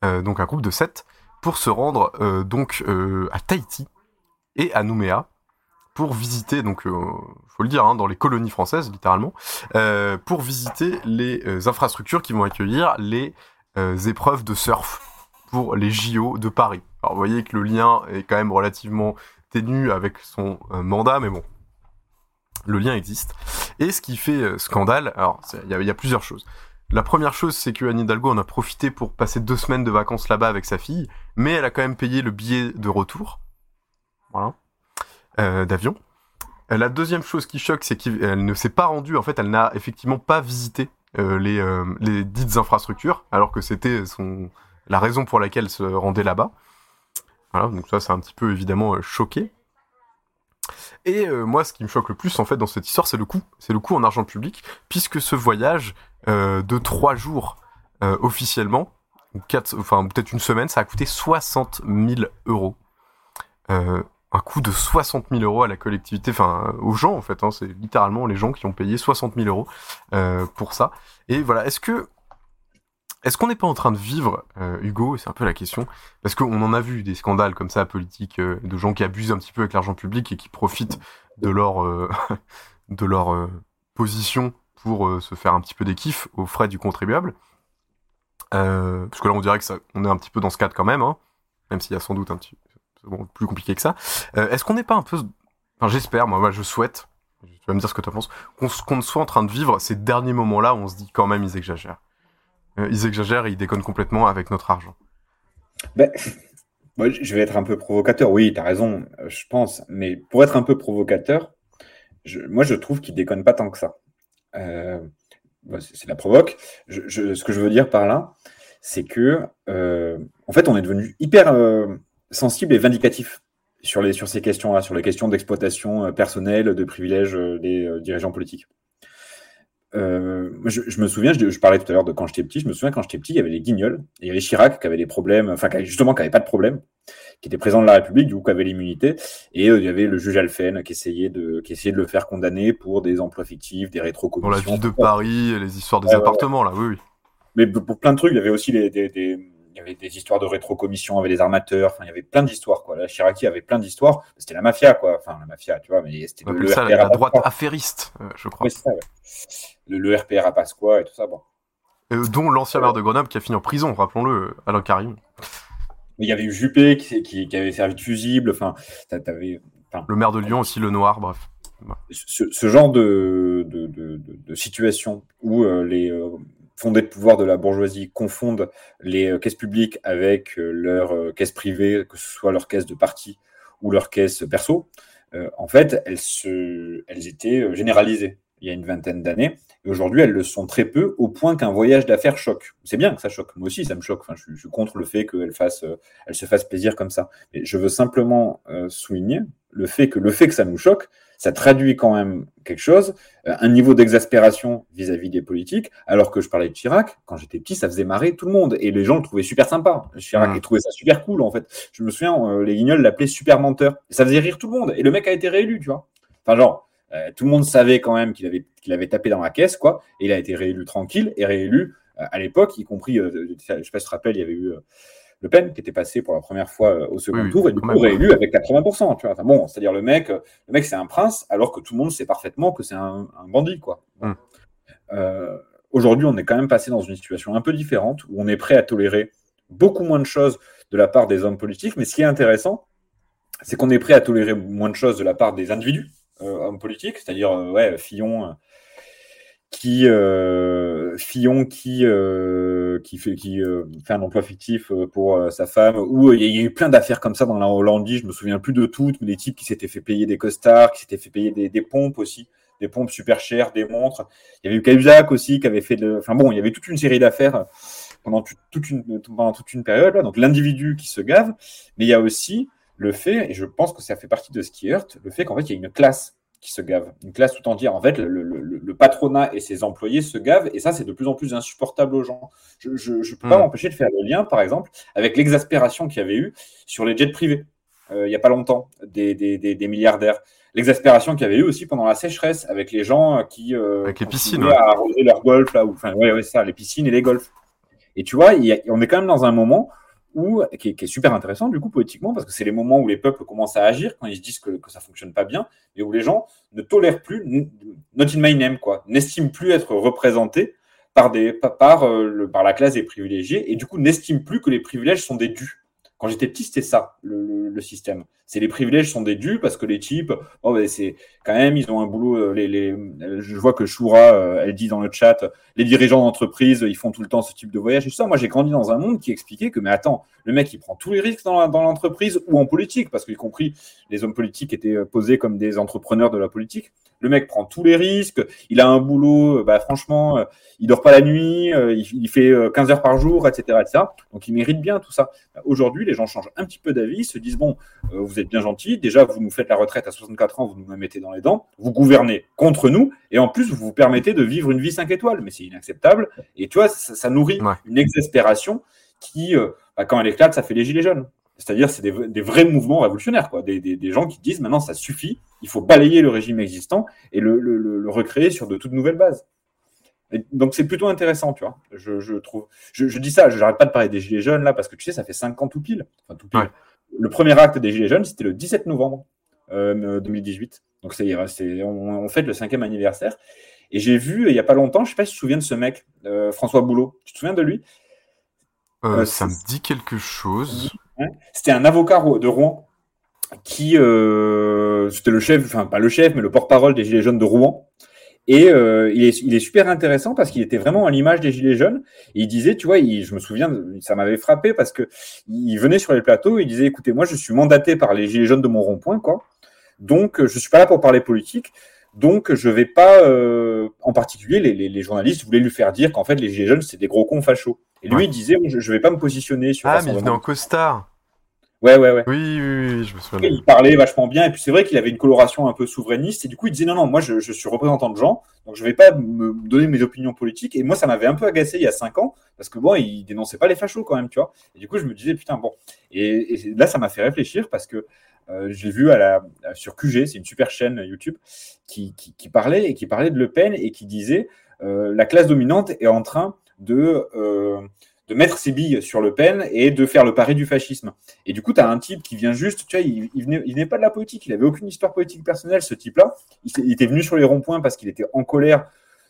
donc un groupe de sept, pour se rendre donc à Tahiti et à Nouméa pour visiter donc faut le dire hein, dans les colonies françaises littéralement pour visiter les infrastructures qui vont accueillir les épreuves de surf pour les JO de Paris. Alors vous voyez que le lien est quand même relativement ténu avec son euh, mandat, mais bon, le lien existe. Et ce qui fait euh, scandale, alors il y, a plusieurs choses. La première chose, c'est que Anne Hidalgo en a profité pour passer deux semaines de vacances là-bas avec sa fille, mais elle a quand même payé le billet de retour, voilà, euh, d'avion. La deuxième chose qui choque, c'est qu'elle ne s'est pas rendue, en fait, elle n'a effectivement pas visité euh, les, euh, les dites infrastructures, alors que c'était son la raison pour laquelle elle se rendait là-bas. Voilà, donc ça, c'est un petit peu évidemment euh, choqué. Et euh, moi, ce qui me choque le plus, en fait, dans cette histoire, c'est le coût. C'est le coût en argent public, puisque ce voyage euh, de trois jours officiellement, quatre, enfin peut-être une semaine, ça a coûté 60 000 euros. Un coût de 60 000 euros à la collectivité, enfin aux gens en fait. Hein, c'est littéralement les gens qui ont payé 60 000 euros pour ça. Et voilà, est-ce que est-ce qu'on n'est pas en train de vivre, euh, Hugo, c'est un peu la question, parce qu'on en a vu des scandales comme ça politiques, euh, de gens qui abusent un petit peu avec l'argent public et qui profitent de leur euh, de leur position pour se faire un petit peu des kiffs aux frais du contribuable. Parce que là, on dirait que ça, on est un petit peu dans ce cadre quand même, hein, même s'il y a sans doute un petit bon, plus compliqué que ça. Est-ce qu'on n'est pas un peu, enfin, j'espère, moi, je souhaite, tu vas me dire ce que tu en penses, qu'on qu soit en train de vivre ces derniers moments-là où on se dit quand même ils exagèrent ils exagèrent ils déconnent complètement avec notre argent. Ben, je vais être un peu provocateur. Oui, tu as raison, je pense. Mais pour être un peu provocateur, moi, je trouve qu'ils déconnent pas tant que ça. Euh, c'est la provoque. Ce que je veux dire par là, c'est que, euh, en fait, on est devenu hyper euh, sensible et vindicatif sur, les, sur ces questions-là, sur les questions d'exploitation personnelle, de privilèges des dirigeants politiques. Euh, je, je, me souviens, je, je, parlais tout à l'heure de quand j'étais petit, je me souviens quand j'étais petit, il y avait les guignols, il y avait Chirac qui avait des problèmes, enfin justement qui n'avait pas de problème, qui était président de la République, du coup qui avait l'immunité, et euh, il y avait le juge Alphen qui essayait, de, qui essayait de le faire condamner pour des emplois fictifs, des rétrocommissions. Pour la ville de Paris, les histoires des ouais, appartements, là, oui, oui. Mais pour plein de trucs, il y avait aussi les, des, des, il y avait des histoires de rétrocommission avec les armateurs. Enfin, il y avait plein d'histoires, quoi. La Chiraki avait plein d'histoires. C'était la mafia, quoi. Enfin, la mafia, tu vois, mais c'était le, ça RPR la droite Pasqua. affairiste, euh, je crois. Ouais, c'est ça, ouais. le, le RPR à Pasqua et tout ça, bon. Euh, dont l'ancien maire de Grenoble qui a fini en prison, rappelons-le, Alain Karim. Mais il y avait eu Juppé qui, qui, qui avait servi de fusible. Enfin, t'avais. Le maire de Lyon aussi, le noir, bref. ce, ce genre de, de, de, de- de situation où euh, les euh, fondés de pouvoir de la bourgeoisie confondent les euh, caisses publiques avec euh, leurs euh, caisses privées, que ce soit leur caisse de parti ou leur caisse perso, en fait, elles, elles étaient généralisées il y a une vingtaine d'années. Et aujourd'hui, elles le sont très peu, au point qu'un voyage d'affaires choque. C'est bien que ça choque. Moi aussi, ça me choque. Enfin, je, suis- je suis contre le fait qu'elles euh, se fassent plaisir comme ça. Mais je veux simplement euh, souligner le fait que le fait que ça nous choque, ça traduit quand même quelque chose, euh, un niveau d'exaspération vis-à-vis des politiques, alors que je parlais de Chirac, quand j'étais petit, ça faisait marrer tout le monde, et les gens le trouvaient super sympa. Chirac, Mm. ils trouvaient ça super cool, en fait. Je me souviens, les guignols l'appelaient super menteur, et ça faisait rire tout le monde, et le mec a été réélu, tu vois. Enfin, genre, euh, tout le monde savait quand même qu'il avait, qu'il avait tapé dans la caisse, quoi, et il a été réélu tranquille, et réélu euh, à l'époque, y compris, euh, je sais pas si tu te rappelles, il y avait eu... le Pen, qui était passé pour la première fois au second Oui, tour, et du coup même. réélu avec 80%. Tu vois. Enfin, bon, c'est-à-dire le mec, le mec c'est un prince, alors que tout le monde sait parfaitement que c'est un, un bandit. quoi. Euh, Aujourd'hui, on est quand même passé dans une situation un peu différente, où on est prêt à tolérer beaucoup moins de choses de la part des hommes politiques, mais ce qui est intéressant, c'est qu'on est prêt à tolérer moins de choses de la part des individus, euh, hommes politiques, c'est-à-dire euh, ouais, Fillon, euh, qui Fillon qui qui fait qui fait un emploi fictif pour sa femme ou il y a eu plein d'affaires comme ça dans la Hollandie je me souviens plus de toutes mais des types qui s'étaient fait payer des costards qui s'étaient fait payer des, pompes aussi des pompes super chères des montres il y avait eu Cahuzac aussi qui avait fait de enfin bon il y avait toute une série d'affaires pendant toute une pendant toute une période là. donc l'individu qui se gave mais il y a aussi le fait et je pense que ça fait partie de ce qui heurte le fait qu'en fait il y a une classe qui se gave, une classe tout entière. En fait, le, le- patronat et ses employés se gavent, et ça, c'est de plus en plus insupportable aux gens. Je ne peux pas Mm. m'empêcher de faire le lien, par exemple, avec l'exaspération qu'il y avait eu sur les jets privés, euh, il n'y a pas longtemps, des, des- des- des milliardaires. L'exaspération qu'il y avait eu aussi pendant la sécheresse, avec les gens euh, qui euh, Avec les piscines, ouais. à arroser leur golf, là, ou, enfin, ouais, ouais, ça, les piscines et les golfs. Et tu vois, a- on est quand même dans un moment où, qui, est, super intéressant, du coup, politiquement, parce que c'est les moments où les peuples commencent à agir, quand ils se disent que, que ça fonctionne pas bien, et où les gens ne tolèrent plus, not in my name, quoi, n'estiment plus être représentés par, des, par, par, euh, le- par la classe des privilégiés, et du coup n'estiment plus que les privilèges sont des dus. Quand j'étais petit, c'était ça, le, le- système. C'est les privilèges sont dus parce que les types, oh, ben, c'est quand même, ils ont un boulot. euh, les, je vois que Shura, euh, elle dit dans le chat, les dirigeants d'entreprise, ils font tout le temps ce type de voyage et ça. Moi, j'ai grandi dans un monde qui expliquait que, mais attends, le mec, il prend tous les risques dans, l'entreprise ou en politique, parce qu'y compris les hommes politiques étaient euh, posés comme des entrepreneurs de la politique. Le mec prend tous les risques, il a un boulot, euh, bah, franchement, euh, il dort pas la nuit, euh, il, il fait euh, 15 heures par jour, etc., etc. Donc, il mérite bien tout ça. Aujourd'hui, les gens changent un petit peu d'avis, se disent, bon, euh, vous êtes bien gentil, déjà, vous nous faites la retraite à 64 ans, vous nous la mettez dans les dents, vous gouvernez contre nous, et en plus, vous vous permettez de vivre une vie 5 étoiles, mais c'est inacceptable. Et tu vois, ça, ça nourrit Ouais. une exaspération qui, euh, bah, quand elle éclate, ça fait les gilets jaunes. C'est-à-dire, c'est des, vrais mouvements révolutionnaires, quoi. Des, des- des gens qui disent maintenant, ça suffit, il faut balayer le régime existant et le, le- le- le recréer sur de toutes nouvelles bases. Et donc, c'est plutôt intéressant, tu vois. Je, je trouve. Je, je dis ça, je n'arrête pas de parler des gilets jaunes là parce que tu sais, ça fait 5 ans tout pile. Enfin, tout pile. Ouais. Le premier acte des gilets jaunes, c'était le 17 novembre euh, 2018. Donc, c'est, on, on fête le cinquième anniversaire. Et j'ai vu, il n'y a pas longtemps, je ne sais pas si tu te souviens de ce mec, euh, François Boulot. Tu te souviens de lui? Euh, Euh, ça me dit quelque chose. C'était un avocat de Rouen qui, euh, c'était le chef, enfin pas le chef, mais le porte-parole des Gilets jaunes de Rouen. Et euh, il, est, il est super intéressant parce qu'il était vraiment à l'image des Gilets jaunes. Et il disait, tu vois, il- je me souviens, ça m'avait frappé parce que il venait sur les plateaux, il disait, écoutez, moi je suis mandaté par les Gilets jaunes de mon rond-point, quoi. Donc je suis pas là pour parler politique. Donc je vais pas, euh, en particulier, les, les- les journalistes voulaient lui faire dire qu'en fait les Gilets jaunes c'est des gros cons fachos. Et lui Ouais. il disait, je, je vais pas me positionner sur. Ah, mais il venait rassemblement. en costard. Ouais, ouais, ouais. Oui, oui, oui, je me souviens. Il parlait vachement bien, et puis c'est vrai qu'il avait une coloration un peu souverainiste, et du coup il disait non, non, moi je, je suis représentant de gens, donc je vais pas me donner mes opinions politiques, et moi ça m'avait un peu agacé il y a cinq ans, parce que bon, il dénonçait pas les fachos quand même, tu vois, et du coup je me disais putain, bon, et, et là ça m'a fait réfléchir, parce que euh, j'ai vu à la, sur QG, c'est une super chaîne YouTube, qui, qui, qui parlait, et qui parlait de Le Pen, et qui disait euh, la classe dominante est en train de, euh, de mettre ses billes sur Le Pen et de faire le pari du fascisme. Et du coup, tu as un type qui vient juste, tu vois, il, il venait, pas de la politique, il avait aucune histoire politique personnelle, ce type-là. Il était venu sur les ronds-points parce qu'il était en colère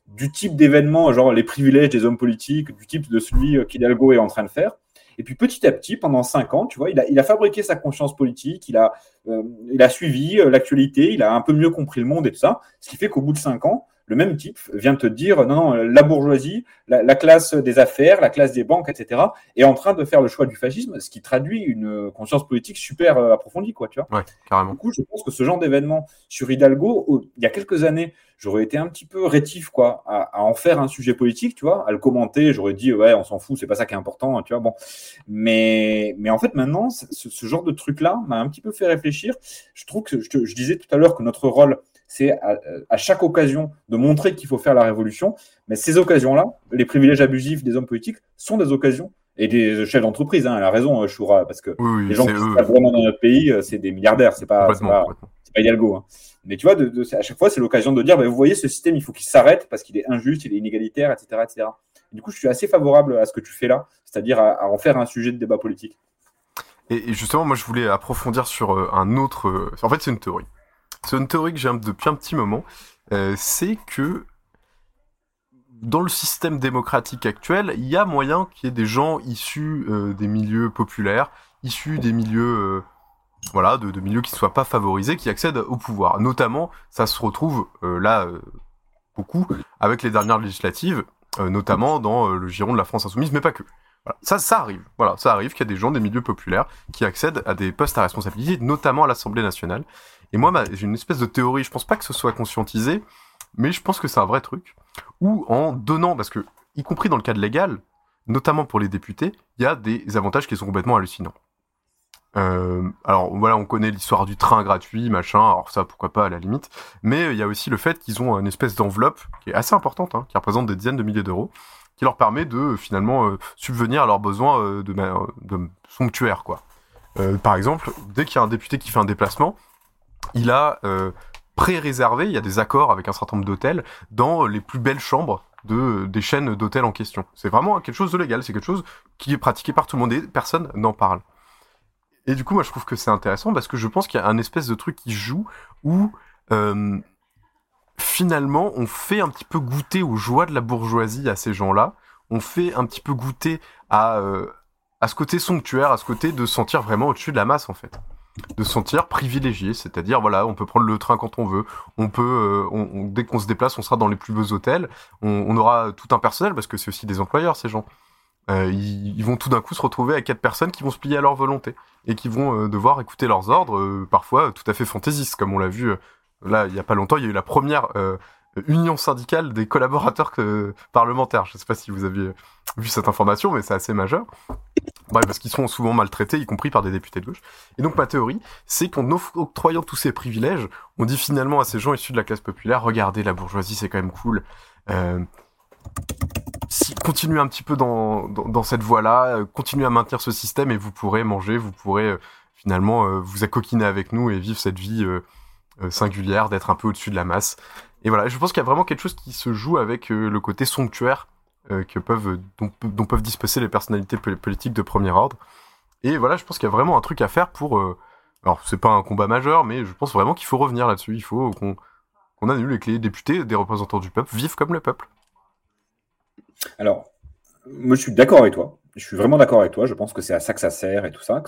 du type d'événement, genre les privilèges des hommes politiques, du type de celui euh, qu'Hidalgo est en train de faire. Et puis petit à petit, pendant cinq ans, tu vois, il a, il a fabriqué sa conscience politique, il a, euh, il a suivi euh, l'actualité, il a un peu mieux compris le monde et tout ça, ce qui fait qu'au bout de cinq ans, le même type vient te dire non, non, la bourgeoisie, la, la classe des affaires, la classe des banques, etc., est en train de faire le choix du fascisme, ce qui traduit une conscience politique super euh, approfondie, quoi, tu vois. Ouais, carrément. Du coup, je pense que ce genre d'événement sur Hidalgo, il y a quelques années, j'aurais été un petit peu rétif, quoi, à, à en faire un sujet politique, tu vois, à le commenter. J'aurais dit, ouais, on s'en fout, c'est pas ça qui est important, tu vois, bon. Mais, mais en fait, maintenant, ce, ce genre de truc-là m'a un petit peu fait réfléchir. Je trouve que, je, je disais tout à l'heure que notre rôle, c'est à, à chaque occasion de montrer qu'il faut faire la révolution. Mais ces occasions-là, les privilèges abusifs des hommes politiques sont des occasions. Et des chefs d'entreprise, hein, elle a raison, Choura, parce que Oui, les gens qui battent vraiment dans notre pays, euh, c'est des milliardaires, c'est pas, pas, pas Hidalgo. hein. Mais tu vois, de, de- à chaque fois, c'est l'occasion de dire, bah, vous voyez, ce système, il faut qu'il s'arrête parce qu'il est injuste, il est inégalitaire, etc., etc. Et du coup, je suis assez favorable à ce que tu fais là, c'est-à-dire à, à en faire un sujet de débat politique. Et, justement, moi, je voulais approfondir sur euh, un autre. euh, En fait, c'est une théorie. C'est une théorie que j'ai depuis un petit moment. Euh, c'est que dans le système démocratique actuel, il y a moyen qu'il y ait des gens issus euh, des milieux populaires, issus des milieux, euh, voilà, de, milieux qui ne soient pas favorisés, qui accèdent au pouvoir. Notamment, ça se retrouve là beaucoup avec les dernières législatives, notamment dans le giron de la France insoumise, mais pas que. Voilà. Ça, ça arrive. Voilà, ça arrive qu'il y a des gens des milieux populaires qui accèdent à des postes à responsabilité, notamment à l'Assemblée nationale. Et moi, j'ai une espèce de théorie. Je pense pas que ce soit conscientisé, mais je pense que c'est un vrai truc. Où en donnant, parce que y compris dans le cadre légal, notamment pour les députés, il y a des avantages qui sont complètement hallucinants. Euh, alors voilà, on connaît l'histoire du train gratuit, machin. Alors ça, pourquoi pas à la limite. Mais il y a aussi le fait qu'ils ont une espèce d'enveloppe qui est assez importante, hein, qui représente des dizaines de milliers d'euros, qui leur permet de finalement euh, subvenir à leurs besoins euh, de, de somptuaires, quoi. Euh, par exemple, dès qu'il y a un député qui fait un déplacement, il a euh, pré-réservé, il y a des accords avec un certain nombre d'hôtels dans les plus belles chambres de, des chaînes d'hôtels en question. C'est vraiment quelque chose de légal, c'est quelque chose qui est pratiqué par tout le monde et personne n'en parle. Et du coup, moi, je trouve que c'est intéressant parce que je pense qu'il y a un espèce de truc qui joue où euh, finalement, on fait un petit peu goûter aux joies de la bourgeoisie à ces gens-là. On fait un petit peu goûter à, euh, ce côté somptuaire, à ce côté de se sentir vraiment au-dessus de la masse, en fait. De se sentir privilégié, c'est-à-dire, voilà, on peut prendre le train quand on veut, on peut, euh, dès qu'on se déplace, on sera dans les plus beaux hôtels, on, aura tout un personnel, parce que c'est aussi des employeurs, ces gens. Euh, ils, vont tout d'un coup se retrouver avec quatre personnes qui vont se plier à leur volonté et qui vont euh, devoir écouter leurs ordres, parfois tout à fait fantaisistes, comme on l'a vu là il y a pas longtemps. Il y a eu la première union syndicale des collaborateurs parlementaires. Je sais pas si vous aviez vu cette information, mais c'est assez majeur. Bref, parce qu'ils sont souvent maltraités, y compris par des députés de gauche. Et donc ma théorie, c'est qu'en octroyant tous ces privilèges, on dit finalement à ces gens issus de la classe populaire, regardez la bourgeoisie, c'est quand même cool. Euh, si, continuez un petit peu dans, cette voie-là, euh, continuez à maintenir ce système et vous pourrez manger, vous pourrez euh, finalement vous accoquiner avec nous et vivre cette vie singulière d'être un peu au-dessus de la masse. Et voilà, je pense qu'il y a vraiment quelque chose qui se joue avec euh, le côté somptuaire euh, que peuvent, dont, peuvent disposer les personnalités pol- politiques de premier ordre. Et voilà, je pense qu'il y a vraiment un truc à faire pour... euh, alors, c'est pas un combat majeur, mais je pense vraiment qu'il faut revenir là-dessus. Il faut qu'on annule et que les députés, des représentants du peuple, vivent comme le peuple. Alors, je suis d'accord avec toi. Je suis vraiment d'accord avec toi. Je pense que c'est à ça que ça sert et tout ça,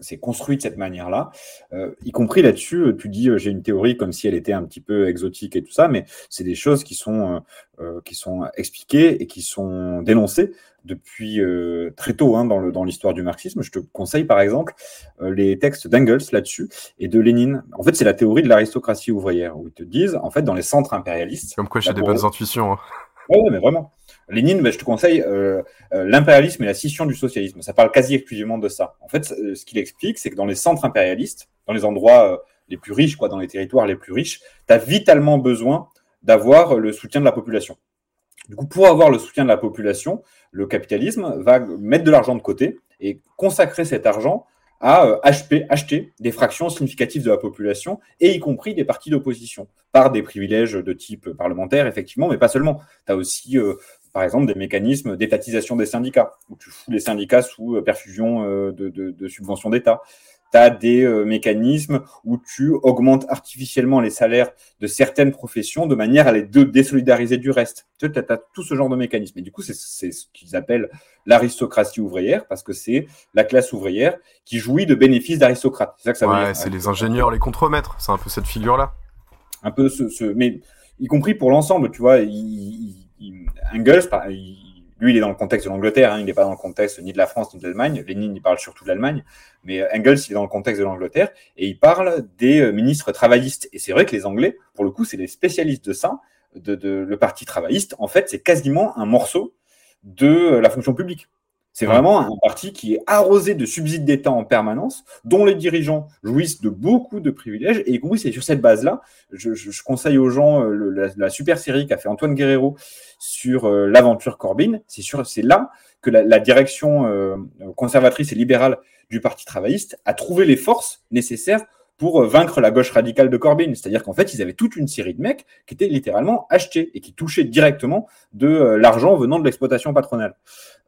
c'est- construit de cette manière-là. Euh, y compris là-dessus, euh, tu dis, euh, j'ai une théorie comme si elle était un petit peu exotique et tout ça, mais c'est des choses qui sont, euh, euh, qui sont expliquées et qui sont dénoncées depuis euh, très tôt hein, dans le- dans l'histoire du marxisme. Je te conseille par exemple euh, les textes d'Engels là-dessus et de Lénine. En fait, c'est la théorie de l'aristocratie ouvrière où ils te disent, en fait, dans les centres impérialistes. Comme quoi, j'ai des bonnes intuitions. hein. Ouais, mais vraiment. Lénine, bah, je te conseille euh, euh, l'impérialisme et la scission du socialisme. Ça parle quasi exclusivement de ça. En fait, euh, ce qu'il explique, c'est que dans les centres impérialistes, dans les endroits les plus riches, quoi, dans les territoires les plus riches, tu as vitalement besoin d'avoir le soutien de la population. Du coup, pour avoir le soutien de la population, le capitalisme va mettre de l'argent de côté et consacrer cet argent à acheter des fractions significatives de la population, et y compris des partis d'opposition, par des privilèges de type parlementaire, effectivement, mais pas seulement. Tu as aussi par exemple, des mécanismes d'étatisation des syndicats, où tu fous les syndicats sous euh, perfusion euh, de, de, de subventions d'État. Tu as des euh, mécanismes où tu augmentes artificiellement les salaires de certaines professions de manière à les désolidariser du reste. Tu as, tout ce genre de mécanismes. Et du coup, c'est ce qu'ils appellent l'aristocratie ouvrière, parce que c'est la classe ouvrière qui jouit de bénéfices d'aristocrates. C'est ça que ça veut dire. c'est les ingénieurs, les contremaîtres. C'est un peu cette figure-là. Un peu ce, ce, mais y compris pour l'ensemble, tu vois. Il, Engels, lui, il est dans le contexte de l'Angleterre, hein, il n'est pas dans le contexte ni de la France ni de l'Allemagne. Lénine, il parle surtout de l'Allemagne, mais Engels, il est dans le contexte de l'Angleterre et il parle des euh, ministres travaillistes. Et c'est vrai que les Anglais, pour le coup, c'est les spécialistes de ça, de, de, le Parti travailliste. En fait, c'est quasiment un morceau de la fonction publique. C'est vraiment un parti qui est arrosé de subsides d'État en permanence, dont les dirigeants jouissent de beaucoup de privilèges. Et oui, c'est sur cette base-là, je, je, conseille aux gens euh, la, la, super série qu'a fait Antoine Guerrero sur euh, l'aventure Corbyn. C'est sûr, c'est là que la, la direction euh, conservatrice et libérale du Parti travailliste a trouvé les forces nécessaires pour vaincre la gauche radicale de Corbyn. C'est-à-dire qu'en fait, ils avaient toute une série de mecs qui étaient littéralement achetés et qui touchaient directement de l'argent venant de l'exploitation patronale.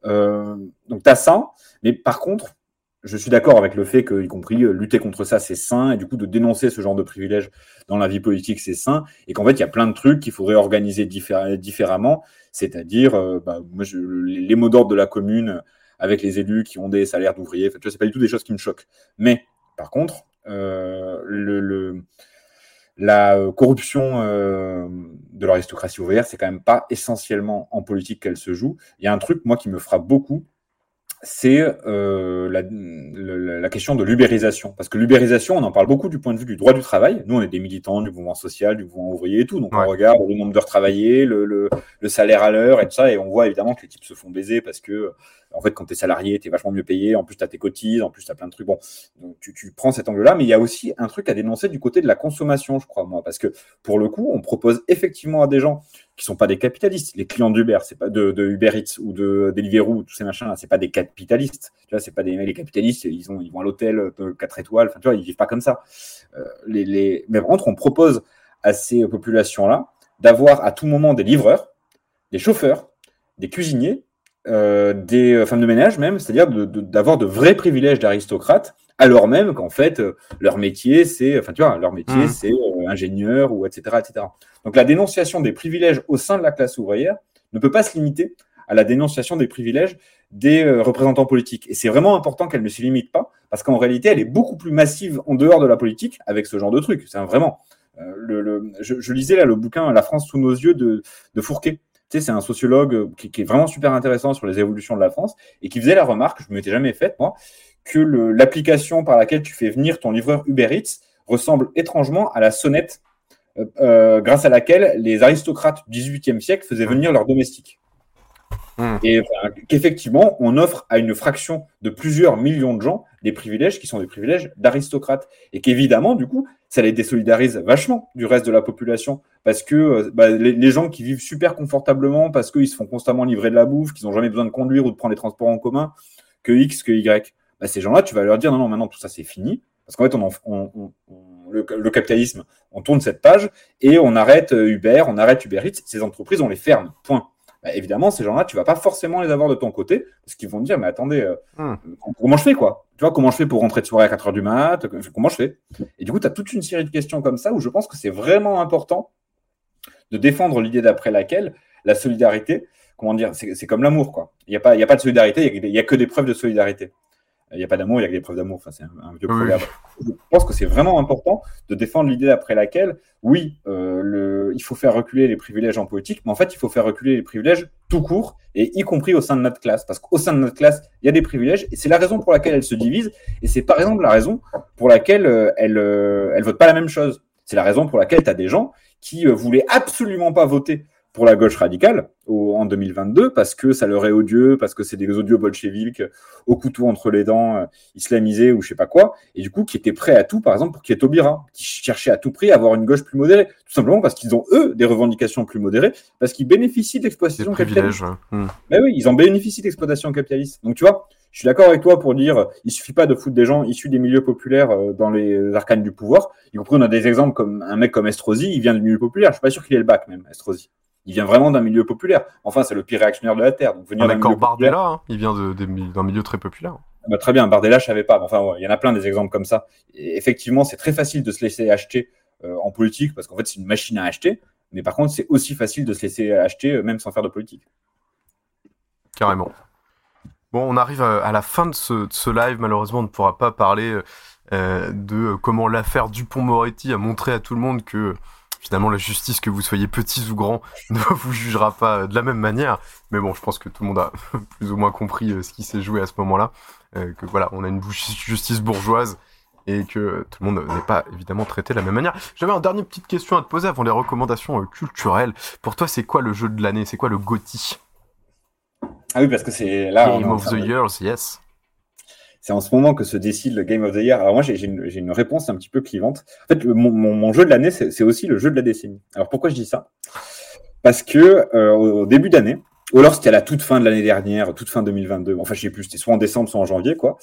Euh, donc, tu as ça. Mais par contre, je suis d'accord avec le fait que, y compris, euh, lutter contre ça, c'est sain, et du coup, de dénoncer ce genre de privilèges dans la vie politique, c'est sain, et qu'en fait, il y a plein de trucs qu'il faudrait organiser différemment, c'est-à-dire euh, bah, les mots d'ordre de la commune avec les élus qui ont des salaires d'ouvriers, enfin, sais pas du tout des choses qui me choquent. Mais, par contre, euh, la corruption euh, de l'aristocratie ouvrière, c'est quand même pas essentiellement en politique qu'elle se joue. Il y a un truc, moi, qui me frappe beaucoup, c'est euh, la, la, la, question de l'ubérisation. Parce que l'ubérisation, on en parle beaucoup du point de vue du droit du travail. Nous, on est des militants du mouvement social, du mouvement ouvrier et tout. Donc, ouais. on regarde le nombre d'heures travaillées, le, le, le, salaire à l'heure et tout ça. Et on voit évidemment que les types se font baiser parce que, en fait, quand tu es salarié, tu es vachement mieux payé. En plus, tu as tes cotises, en plus, tu as plein de trucs. Bon, donc tu, tu prends cet angle-là. Mais il y a aussi un truc à dénoncer du côté de la consommation, je crois, moi. Parce que, pour le coup, on propose effectivement à des gens qui sont pas des capitalistes. Les clients d'Uber, c'est pas de, de, Uber Eats ou de Deliveroo, tous ces machins là, c'est pas des capitalistes. Tu c'est pas des les capitalistes, ils ont ils vont à l'hôtel de 4 étoiles, enfin tu vois, ils vivent pas comme ça. Euh, les, les... Mais par contre, on propose à ces populations là d'avoir à tout moment des livreurs, des chauffeurs, des cuisiniers, euh, des femmes de ménage même, c'est-à-dire d'avoir de, vrais privilèges d'aristocrates alors même qu'en fait euh, leur métier c'est enfin tu vois leur métier mmh. c'est euh, ingénieur ou etc etc donc la dénonciation des privilèges au sein de la classe ouvrière ne peut pas se limiter à la dénonciation des privilèges des euh, représentants politiques. Et c'est vraiment important qu'elle ne s'y limite pas parce qu'en réalité elle est beaucoup plus massive en dehors de la politique avec ce genre de truc. C'est vraiment euh, le, le je, je, lisais là le bouquin La France sous nos yeux de, de Fourquet. Tu sais, c'est un sociologue qui, qui, est vraiment super intéressant sur les évolutions de la France et qui faisait la remarque, je ne m'étais jamais faite, moi, que l'application par laquelle tu fais venir ton livreur Uber Eats ressemble étrangement à la sonnette euh, euh, grâce à laquelle les aristocrates du XVIIIe siècle faisaient venir leurs domestiques. Mmh. Et enfin, qu'effectivement, on offre à une fraction de plusieurs millions de gens des privilèges qui sont des privilèges d'aristocrates. Et qu'évidemment, du coup, ça les désolidarise vachement du reste de la population. Parce que bah, les, les, gens qui vivent super confortablement, parce qu'ils se font constamment livrer de la bouffe, qu'ils n'ont jamais besoin de conduire ou de prendre les transports en commun, que X, que Y, bah, ces gens-là, tu vas leur dire non, non, maintenant tout ça c'est fini. Parce qu'en fait, on, on, on, le, le, capitalisme, on tourne cette page et on arrête Uber, on arrête Uber Eats, ces entreprises, on les ferme. Point. Bah, évidemment, ces gens-là, tu vas pas forcément les avoir de ton côté parce qu'ils vont te dire, mais attendez, euh, hum. comment je fais quoi? Tu vois, comment je fais pour rentrer de soirée à 4 heures du mat? Comment je fais? Et du coup, tu as toute une série de questions comme ça où je pense que c'est vraiment important de défendre l'idée d'après laquelle la solidarité, comment dire, c'est comme l'amour, quoi. Il n'y a, pas, y a pas de solidarité, il n'y a, a, que des preuves de solidarité il n'y a pas d'amour, il y a que des preuves d'amour. Enfin, c'est un, un, vieux proverbe. Oui. Je pense que c'est vraiment important de défendre l'idée après laquelle, oui, euh, le, il faut faire reculer les privilèges en politique, mais en fait, il faut faire reculer les privilèges tout court, et y compris au sein de notre classe. Parce qu'au sein de notre classe, il y a des privilèges, et c'est la raison pour laquelle elle se divise, et c'est par exemple la raison pour laquelle euh, elle euh, elle vote pas la même chose. C'est la raison pour laquelle tu as des gens qui euh, voulaient absolument pas voter pour la gauche radicale au, en 2022 parce que ça leur est odieux, parce que c'est des odieux bolcheviques au couteau entre les dents, euh, islamisés ou je sais pas quoi, et du coup qui étaient prêts à tout, par exemple, pour qu'il y ait Taubira, qui cherchait à tout prix à avoir une gauche plus modérée, tout simplement parce qu'ils ont eux des revendications plus modérées, parce qu'ils bénéficient d'exploitation capitaliste. Ouais. Mmh. Ben oui, ils en bénéficient d'exploitation capitaliste. Donc tu vois, je suis d'accord avec toi pour dire, il suffit pas de foutre des gens issus des milieux populaires euh, dans les arcanes du pouvoir. Y compris, on a des exemples comme un mec comme Estrosi, il vient du milieu populaire. Je suis pas sûr qu'il ait le bac même, Estrosi. Il vient vraiment d'un milieu populaire. Enfin, c'est le pire réactionnaire de la Terre. Donc, venir Ah, d'un populaire- Bardella, hein, il vient d'un milieu très populaire. bah, très bien, Bardella, je savais pas. mais Enfin, ouais, il y en a plein des exemples comme ça. Et effectivement, c'est très facile de se laisser acheter euh, en politique parce qu'en fait, c'est une machine à acheter. Mais par contre, c'est aussi facile de se laisser acheter euh, même sans faire de politique. Carrément. Bon, on arrive à, à la fin de ce, de ce live. Malheureusement, on ne pourra pas parler euh, de comment l'affaire Dupont-Moretti a montré à tout le monde que finalement la justice, que vous soyez petits ou grands, ne vous jugera pas de la même manière. Mais bon, je pense que tout le monde a plus ou moins compris euh, ce qui s'est joué à ce moment-là. Euh, que voilà, on a une justice bourgeoise et que tout le monde n'est pas évidemment traité de la même manière. J'avais une dernière petite question à te poser avant les recommandations euh, culturelles. Pour toi, c'est quoi le jeu de l'année? C'est quoi le GOTY Ah oui, parce que c'est là. Game of the de- Years, yes. C'est en ce moment que se décide le Game of the Year. Alors moi, j'ai une, une réponse un petit peu clivante. En fait, le- mon, jeu de l'année, c'est aussi le jeu de la décennie. Alors pourquoi je dis ça? Parce que euh, au début d'année, ou alors c'était à la toute fin de l'année dernière, toute fin 2022, enfin je sais plus, c'était soit en décembre, soit en janvier, quoi.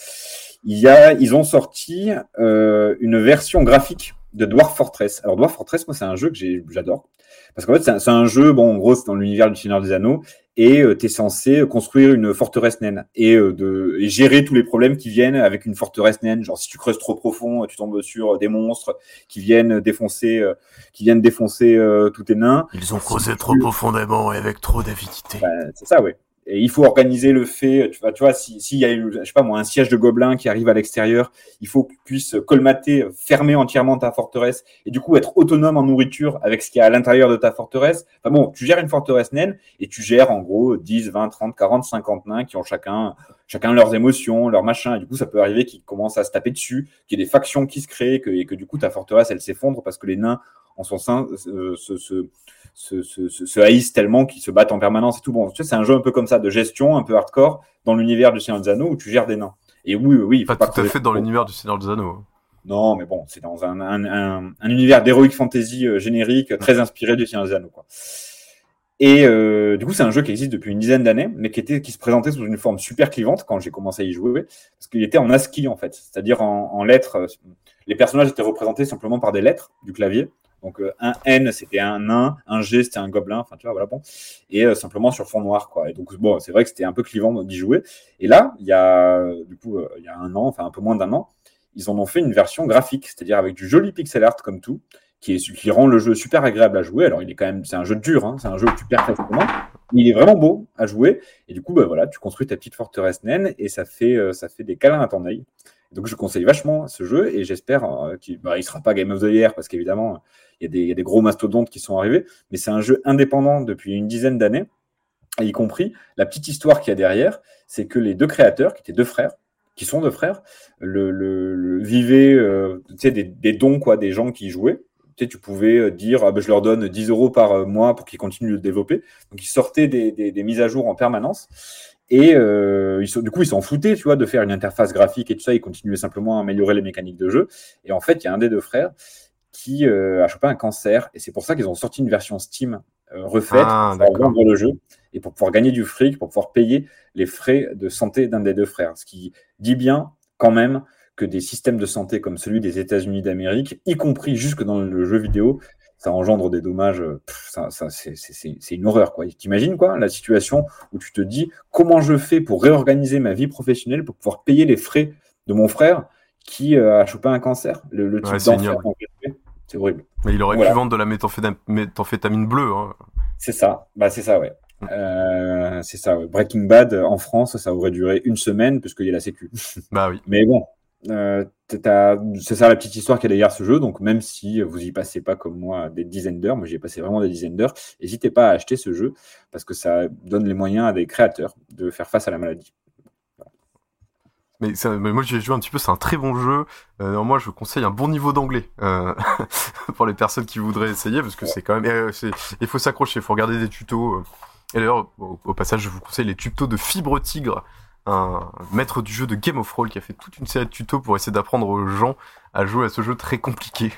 Il y a, ils ont sorti euh, une version graphique de Dwarf Fortress. Alors Dwarf Fortress, moi, c'est un jeu que j'adore. Parce qu'en fait, c'est un, un jeu, bon, en gros, c'est dans l'univers du Seigneur des Anneaux, et tu es censé construire une forteresse naine et, euh, de, et gérer tous les problèmes qui viennent avec une forteresse naine. Genre, si tu creuses trop profond, tu tombes sur des monstres qui viennent défoncer, euh, qui viennent défoncer euh, tous tes nains. Ils ont creusé trop profondément et avec trop d'avidité. Ben, c'est ça, oui. Et il faut organiser le fait, tu vois, tu s'il y a, eu, je sais pas moi, un siège de gobelins qui arrive à l'extérieur, il faut que tu puisses colmater, fermer entièrement ta forteresse et du coup être autonome en nourriture avec ce qu'il y a à l'intérieur de ta forteresse. Enfin bon, tu gères une forteresse naine et tu gères en gros 10, 20, 30, 40, 50 nains qui ont chacun, chacun leurs émotions, leurs machins. Et du coup, ça peut arriver qu'ils commencent à se taper dessus, qu'il y ait des factions qui se créent et que du coup ta forteresse elle s'effondre parce que les nains en son sein euh, se, se, se, se, se- se haïssent tellement qu'ils se battent en permanence et tout. Bon, tu sais, c'est un jeu un peu comme ça, de gestion, un peu hardcore, dans l'univers du Seigneur des Anneaux où tu gères des nains. Et oui, oui, il faut Pas pas tout à fait dans l'univers du Seigneur des Anneaux. Non, mais bon, c'est dans un, un, un, un univers d'heroic fantasy euh, générique, très inspiré du Seigneur des Anneaux, quoi. Et euh, du coup, c'est un jeu qui existe depuis une dizaine d'années, mais qui, était, qui se présentait sous une forme super clivante quand j'ai commencé à y jouer, parce qu'il était en ASCII, en fait, c'est-à-dire en, en lettres. Les personnages étaient représentés simplement par des lettres du clavier. Donc euh, un N, c'était un nain, un G, c'était un gobelin, enfin tu vois, voilà, bon. Et euh, simplement sur fond noir, quoi. Et donc, bon, c'est vrai que c'était un peu clivant d'y jouer. Et là, il y a, du coup, euh, il y a un an, enfin un peu moins d'un an, ils en ont fait une version graphique, c'est-à-dire avec du joli pixel art comme tout, qui, est, qui rend le jeu super agréable à jouer. Alors, il est quand même, c'est un jeu dur, hein, c'est un jeu où tu perds facilement. Il est vraiment beau à jouer. Et du coup, bah, voilà, tu construis ta petite forteresse naine et ça fait, ça fait des câlins à ton œil. Donc, je conseille vachement ce jeu et j'espère euh, qu'il bah, il sera pas Game of the Year parce qu'évidemment, il y, a des- gros mastodontes qui sont arrivés. Mais c'est un jeu indépendant depuis une dizaine d'années. Y compris, la petite histoire qu'il y a derrière, c'est que les deux créateurs, qui étaient deux frères, qui sont deux frères, le, vivaient euh, des, dons, quoi, des gens qui y jouaient. Tu pouvais euh, dire, ah ben, je leur donne 10 euros par mois pour qu'ils continuent de développer. Donc, ils sortaient des mises à jour en permanence. Et euh, ils du coup, ils s'en foutaient, tu vois, de faire une interface graphique et tout ça. Ils continuaient simplement à améliorer les mécaniques de jeu. Et en fait, il y a un des deux frères qui euh, a chopé un cancer. Et c'est pour ça qu'ils ont sorti une version Steam euh, refaite Ah, pour pouvoir vendre le jeu et pour pouvoir gagner du fric, pour pouvoir payer les frais de santé d'un des deux frères. Ce qui dit bien, quand même, que des systèmes de santé comme celui des États-Unis d'Amérique, y compris jusque dans le jeu vidéo, ça engendre des dommages. euh, ça, ça, c'est- une horreur, quoi. T'imagines, quoi, la situation où tu te dis comment je fais pour réorganiser ma vie professionnelle pour pouvoir payer les frais de mon frère qui euh, a chopé un cancer? Le, le type Ouais, c'est d'enfer horrible. Mais il aurait Voilà. pu vendre de la méthamphétam- méthamphétamine bleue. Hein. C'est ça, bah c'est ça, ouais. Euh, c'est ça, ouais. Breaking Bad euh, en France, ça aurait duré une semaine puisqu'il y a la sécu. Bah oui. Mais bon, euh, c'est ça la petite histoire qu'il y a derrière ce jeu. Donc même si vous y passez pas comme moi des dizaines d'heures, moi j'y ai passé vraiment des dizaines d'heures, n'hésitez pas à acheter ce jeu parce que ça donne les moyens à des créateurs de faire face à la maladie. Mais, ça- mais moi j'ai joué un petit peu, c'est un très bon jeu. Euh, moi je vous conseille un bon niveau d'anglais euh, pour les personnes qui voudraient essayer parce que c'est quand même. euh, Il faut s'accrocher, il faut regarder des tutos. Et d'ailleurs, au, au passage, je vous conseille les tutos de Fibre Tigre, un maître du jeu de Game of Thrones qui a fait toute une série de tutos pour essayer d'apprendre aux gens à jouer à ce jeu très compliqué.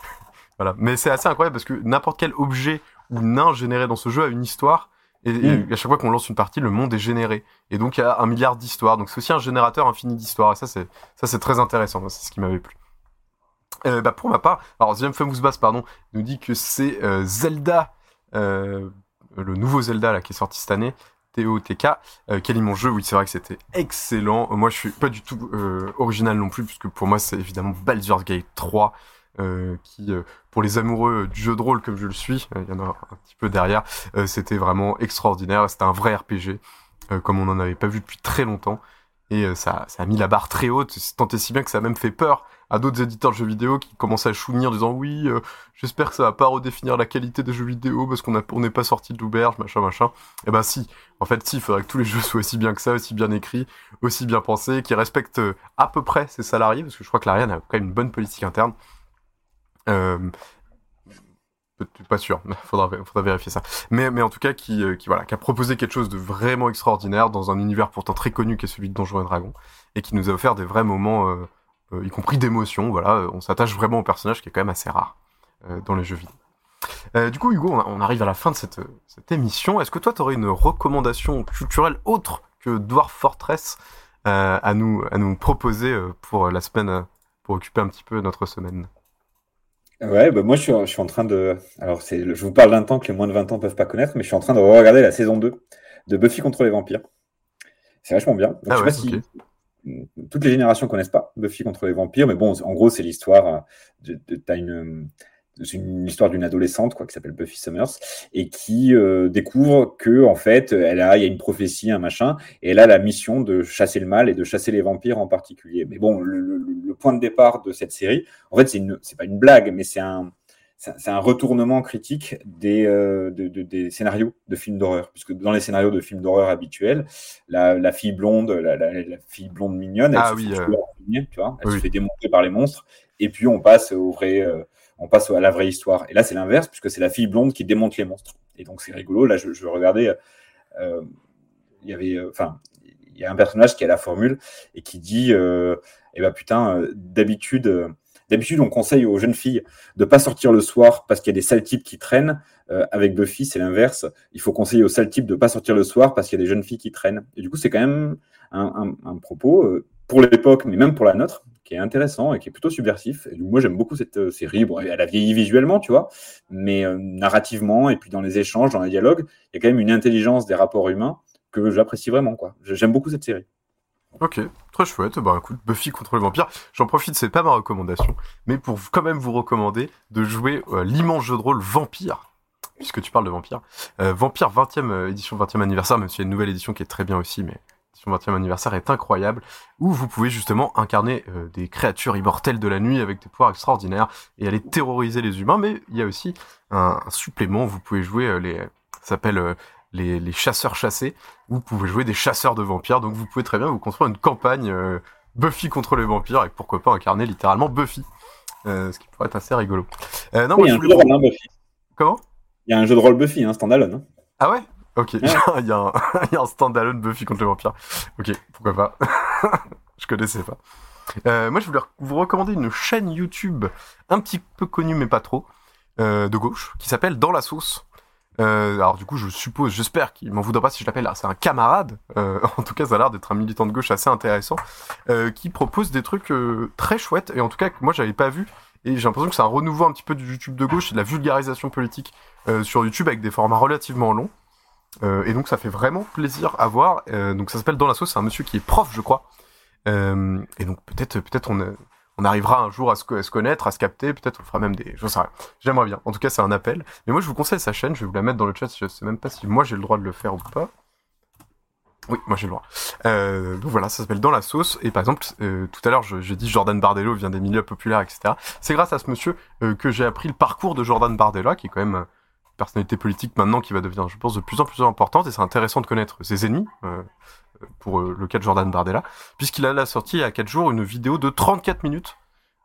voilà. Mais c'est assez incroyable parce que n'importe quel objet ou nain généré dans ce jeu a une histoire. Et, et Mm. à chaque fois qu'on lance une partie, le monde est généré. Et donc il y a un milliard d'histoires. Donc c'est aussi un générateur infini d'histoires. Et ça, c'est ça, c'est très intéressant. C'est ce qui m'avait plu. Euh, bah, pour ma part, alors The Famous Bass, pardon, nous dit que c'est euh, Zelda. Euh, le nouveau Zelda là, qui est sorti cette année, TOTK. Euh, quel est mon jeu? Oui, c'est vrai que c'était excellent. Moi, je suis pas du tout euh, original non plus, puisque pour moi, c'est évidemment Baldur's Gate 3. Euh, qui, pour les amoureux du jeu de rôle comme je le suis, il y en a un petit peu derrière, c'était vraiment extraordinaire. C'était un vrai RPG, comme on n'en avait pas vu depuis très longtemps. Et euh, ça, ça a mis la barre très haute, tant et si bien que ça a même fait peur à d'autres éditeurs de jeux vidéo qui commençaient à chounir en disant oui, euh, j'espère que ça va pas redéfinir la qualité des jeux vidéo parce qu'on n'est pas sorti de l'auberge, machin, machin. Et ben si, en fait si, il faudrait que tous les jeux soient aussi bien que ça, aussi bien écrits, aussi bien pensés, qui respectent euh, à peu près ses salariés, parce que je crois que l'Ariane a quand même une bonne politique interne. Pas sûr, faudra, faudra vérifier ça. Mais, en tout cas, qui, euh, qui, a proposé quelque chose de vraiment extraordinaire dans un univers pourtant très connu qui est celui de Donjons et Dragons, et qui nous a offert des vrais moments, euh, euh, y compris d'émotion. Voilà, on s'attache vraiment au personnage qui est quand même assez rare dans les jeux vidéo. Du coup, Hugo, on, arrive à la fin de cette, émission. Est-ce que toi, tu aurais une recommandation culturelle autre que Dwarf Fortress à, nous, proposer pour la semaine, pour occuper un petit peu notre semaine? Ouais, bah moi je suis, je suis en train de. Alors, c'est, je vous parle d'un temps que les moins de 20 ans peuvent pas connaître, mais je suis en train de regarder la saison 2 de Buffy contre les vampires. C'est vachement bien. Donc, Ah je ouais, sais pas si toutes les générations connaissent pas Buffy contre les vampires, mais bon, en gros, c'est l'histoire euh, de, de t'as une, une histoire d'une adolescente quoi qui s'appelle Buffy Summers et qui euh, découvre que en fait, elle a, il y a une prophétie, un machin, et elle a la mission de chasser le mal et de chasser les vampires en particulier. Mais bon, le, le- le point de départ de cette série, en fait, c'est une, c'est pas une blague, mais c'est un c'est un- retournement critique des, euh, de- de- des scénarios de films d'horreur. Puisque dans les scénarios de films d'horreur habituels, la, la fille blonde, la, la- la fille blonde mignonne, elle Ah se oui, fait euh, tuer en premier, tu vois, elle oui. se fait démonter par les monstres, et puis on passe au vrai, euh, on passe à la vraie histoire. Et là, c'est l'inverse, puisque c'est la fille blonde qui démonte les monstres. Et donc c'est rigolo. Là, je, je regardais, euh, il y avait, euh, enfin, il y a un personnage qui a la formule et qui dit, euh, eh ben putain, euh, d'habitude. D'habitude, on conseille aux jeunes filles de pas sortir le soir parce qu'il y a des sales types qui traînent. Avec Buffy, c'est l'inverse. Il faut conseiller aux sales types de pas sortir le soir parce qu'il y a des jeunes filles qui traînent. Et du coup, c'est quand même un, propos pour l'époque, mais même pour la nôtre, qui est intéressant et qui est plutôt subversif. Moi, j'aime beaucoup cette euh, série. Bon, elle a vieilli visuellement, tu vois, mais euh, narrativement et puis dans les échanges, dans les dialogues, il y a quand même une intelligence des rapports humains que j'apprécie vraiment. quoi. J'aime beaucoup cette série. Ok, très chouette. Bah écoute, Buffy contre les vampires. J'en profite, c'est pas ma recommandation, mais pour quand même vous recommander de jouer euh, l'immense jeu de rôle Vampire, puisque tu parles de Vampire. Vampire 20e euh, édition 20e anniversaire, même s'il y a une nouvelle édition qui est très bien aussi, mais l'édition 20e anniversaire est incroyable, où vous pouvez justement incarner euh, des créatures immortelles de la nuit avec des pouvoirs extraordinaires et aller terroriser les humains, mais il y a aussi un, un supplément, vous pouvez jouer euh, les... ça s'appelle... euh, les, les chasseurs chassés, vous pouvez jouer des chasseurs de vampires, donc vous pouvez très bien vous construire une campagne Buffy contre les vampires, et pourquoi pas incarner littéralement Buffy, ce qui pourrait être assez rigolo. Non, Oui, moi, il y a un jeu de rôle, hein, Buffy. Comment? Il y a un jeu de rôle Buffy, hein, standalone. hein. Ah ouais? Ok, il y a- il y, a un- un standalone Buffy contre les vampires. Ok, pourquoi pas? je connaissais pas. Euh, moi, je voulais vous recommander une chaîne YouTube un petit peu connue, mais pas trop, euh, de gauche, qui s'appelle Dans la sauce. Euh, alors du coup, je suppose, j'espère qu'il m'en voudra pas si je l'appelle. alors, C'est un camarade. euh, en tout cas, ça a l'air d'être un militant de gauche assez intéressant, euh, qui propose des trucs très chouettes et en tout cas que moi j'avais pas vu. Et j'ai l'impression que c'est un renouveau un petit peu du YouTube de gauche et de la vulgarisation politique sur YouTube avec des formats relativement longs. Euh, et donc ça fait vraiment plaisir à voir. Euh, donc ça s'appelle Dans la sauce, c'est un monsieur qui est prof, je crois. Euh, et donc peut-être on, arrivera un jour à se, connaître, à se capter, peut-être on fera même des... Je. J'aimerais bien. En tout cas c'est un appel. Mais moi je vous conseille sa chaîne, je vais vous la mettre dans le chat, je sais même pas si moi j'ai le droit de le faire ou pas. Oui, moi j'ai le droit. Donc voilà, ça s'appelle Dans la sauce. Et par exemple, tout à l'heure, j'ai dit Jordan Bardella vient des milieux populaires, etc. C'est grâce à ce monsieur que j'ai appris le parcours de Jordan Bardella, qui est quand même personnalité politique maintenant qui va devenir, je pense, de plus en plus importante. Et c'est intéressant de connaître ses ennemis, euh, pour euh, le cas de Jordan Bardella, puisqu'il a la sortie il y a 4 jours une vidéo de 34 minutes.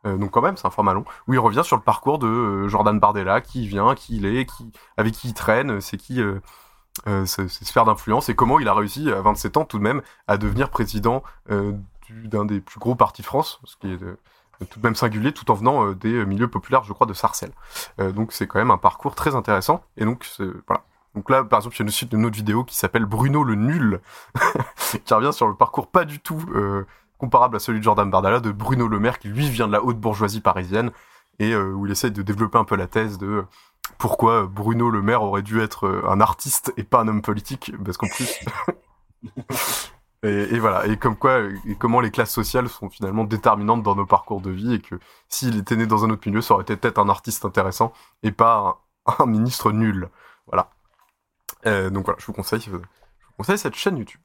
Euh, donc quand même, c'est un format long, où il revient sur le parcours de Jordan Bardella, qui vient, qui il est, qui, avec qui il traîne, c'est qui... euh, ses, sphères d'influence et comment il a réussi à 27 ans tout de même à devenir président du- d'un des plus gros partis de France, ce qui est tout de même singulier, tout en venant euh, des milieux populaires, je crois, de Sarcelles. Euh, donc c'est quand même un parcours très intéressant. Et donc voilà. Donc là, par exemple, il y a une suite d'une autre vidéo qui s'appelle Bruno le nul, qui revient sur le parcours pas du tout euh, comparable à celui de Jordan Bardella, de Bruno Le Maire, qui lui vient de la haute bourgeoisie parisienne, et où il essaie de développer un peu la thèse de pourquoi Bruno Le Maire aurait dû être un artiste et pas un homme politique, parce qu'en plus. et, voilà, et comme quoi, et comment les classes sociales sont finalement déterminantes dans nos parcours de vie, et que s'il était né dans un autre milieu, ça aurait été peut-être un artiste intéressant et pas un, ministre nul. Voilà. donc voilà, je vous conseille, je vous conseille cette chaîne YouTube.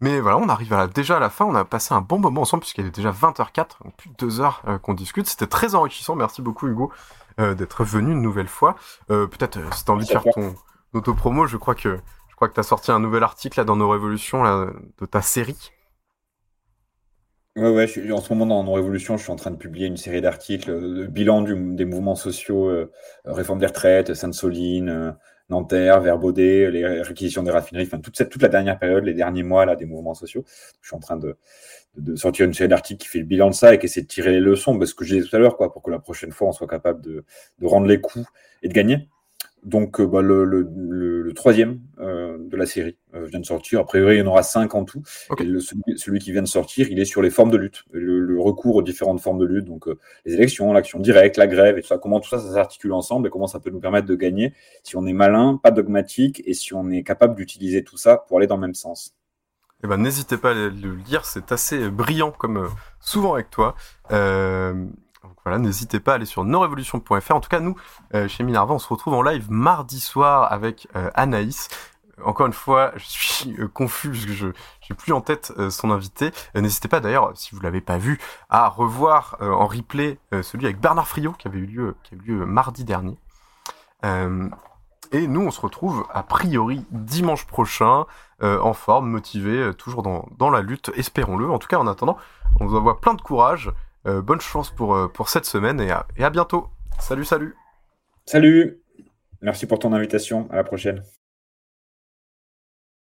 Mais voilà, on arrive à déjà à la fin, on a passé un bon moment ensemble puisqu'il est déjà 20h04, donc plus de deux heures euh, qu'on discute. C'était très enrichissant, merci beaucoup Hugo euh, d'être venu une nouvelle fois. Euh, peut-être si tu as envie de faire ton auto-promo, je crois que crois que tu as sorti un nouvel article là, dans nos révolutions de ta série. Ouais, ouais, en ce moment dans nos révolutions, je suis en train de publier une série d'articles, de bilan des mouvements sociaux, réforme des retraites, Sainte-Soline, Nanterre, Verbaudet, les réquisitions des raffineries, enfin toute, la dernière période, les derniers mois là, des mouvements sociaux. Je suis en train de, de, sortir une série d'articles qui fait le bilan de ça et qui essaie de tirer les leçons, parce que je disais tout à l'heure, quoi, pour que la prochaine fois on soit capable de, de rendre les coups et de gagner. Donc, euh, bah, le, le, le, troisième euh, de la série euh, vient de sortir. A priori, il y en aura cinq en tout. Et celui, qui vient de sortir, il est sur les formes de lutte, le, recours aux différentes formes de lutte, donc les élections, l'action directe, la grève, et tout ça. Comment tout ça, ça s'articule ensemble et comment ça peut nous permettre de gagner si on est malin, pas dogmatique, et si on est capable d'utiliser tout ça pour aller dans le même sens. Eh ben, n'hésitez pas à le lire, c'est assez brillant comme souvent avec toi. Euh, n'hésitez pas à aller sur norevolution.fr. En tout cas, nous, euh, chez Minerva, on se retrouve en live mardi soir avec euh, Anaïs. Encore une fois, je suis euh, confus parce je n'ai plus en tête son invité. N'hésitez pas d'ailleurs, si vous l'avez pas vu, à revoir en replay celui avec Bernard Friot qui avait eu lieu, a eu lieu mardi dernier. et nous, on se retrouve a priori dimanche prochain, en forme, motivé, toujours dans la lutte, espérons-le. En tout cas, en attendant, on vous envoie plein de courage. Euh, bonne chance pour, euh, cette semaine et à bientôt. Salut, salut. Salut. Merci pour ton invitation. À la prochaine.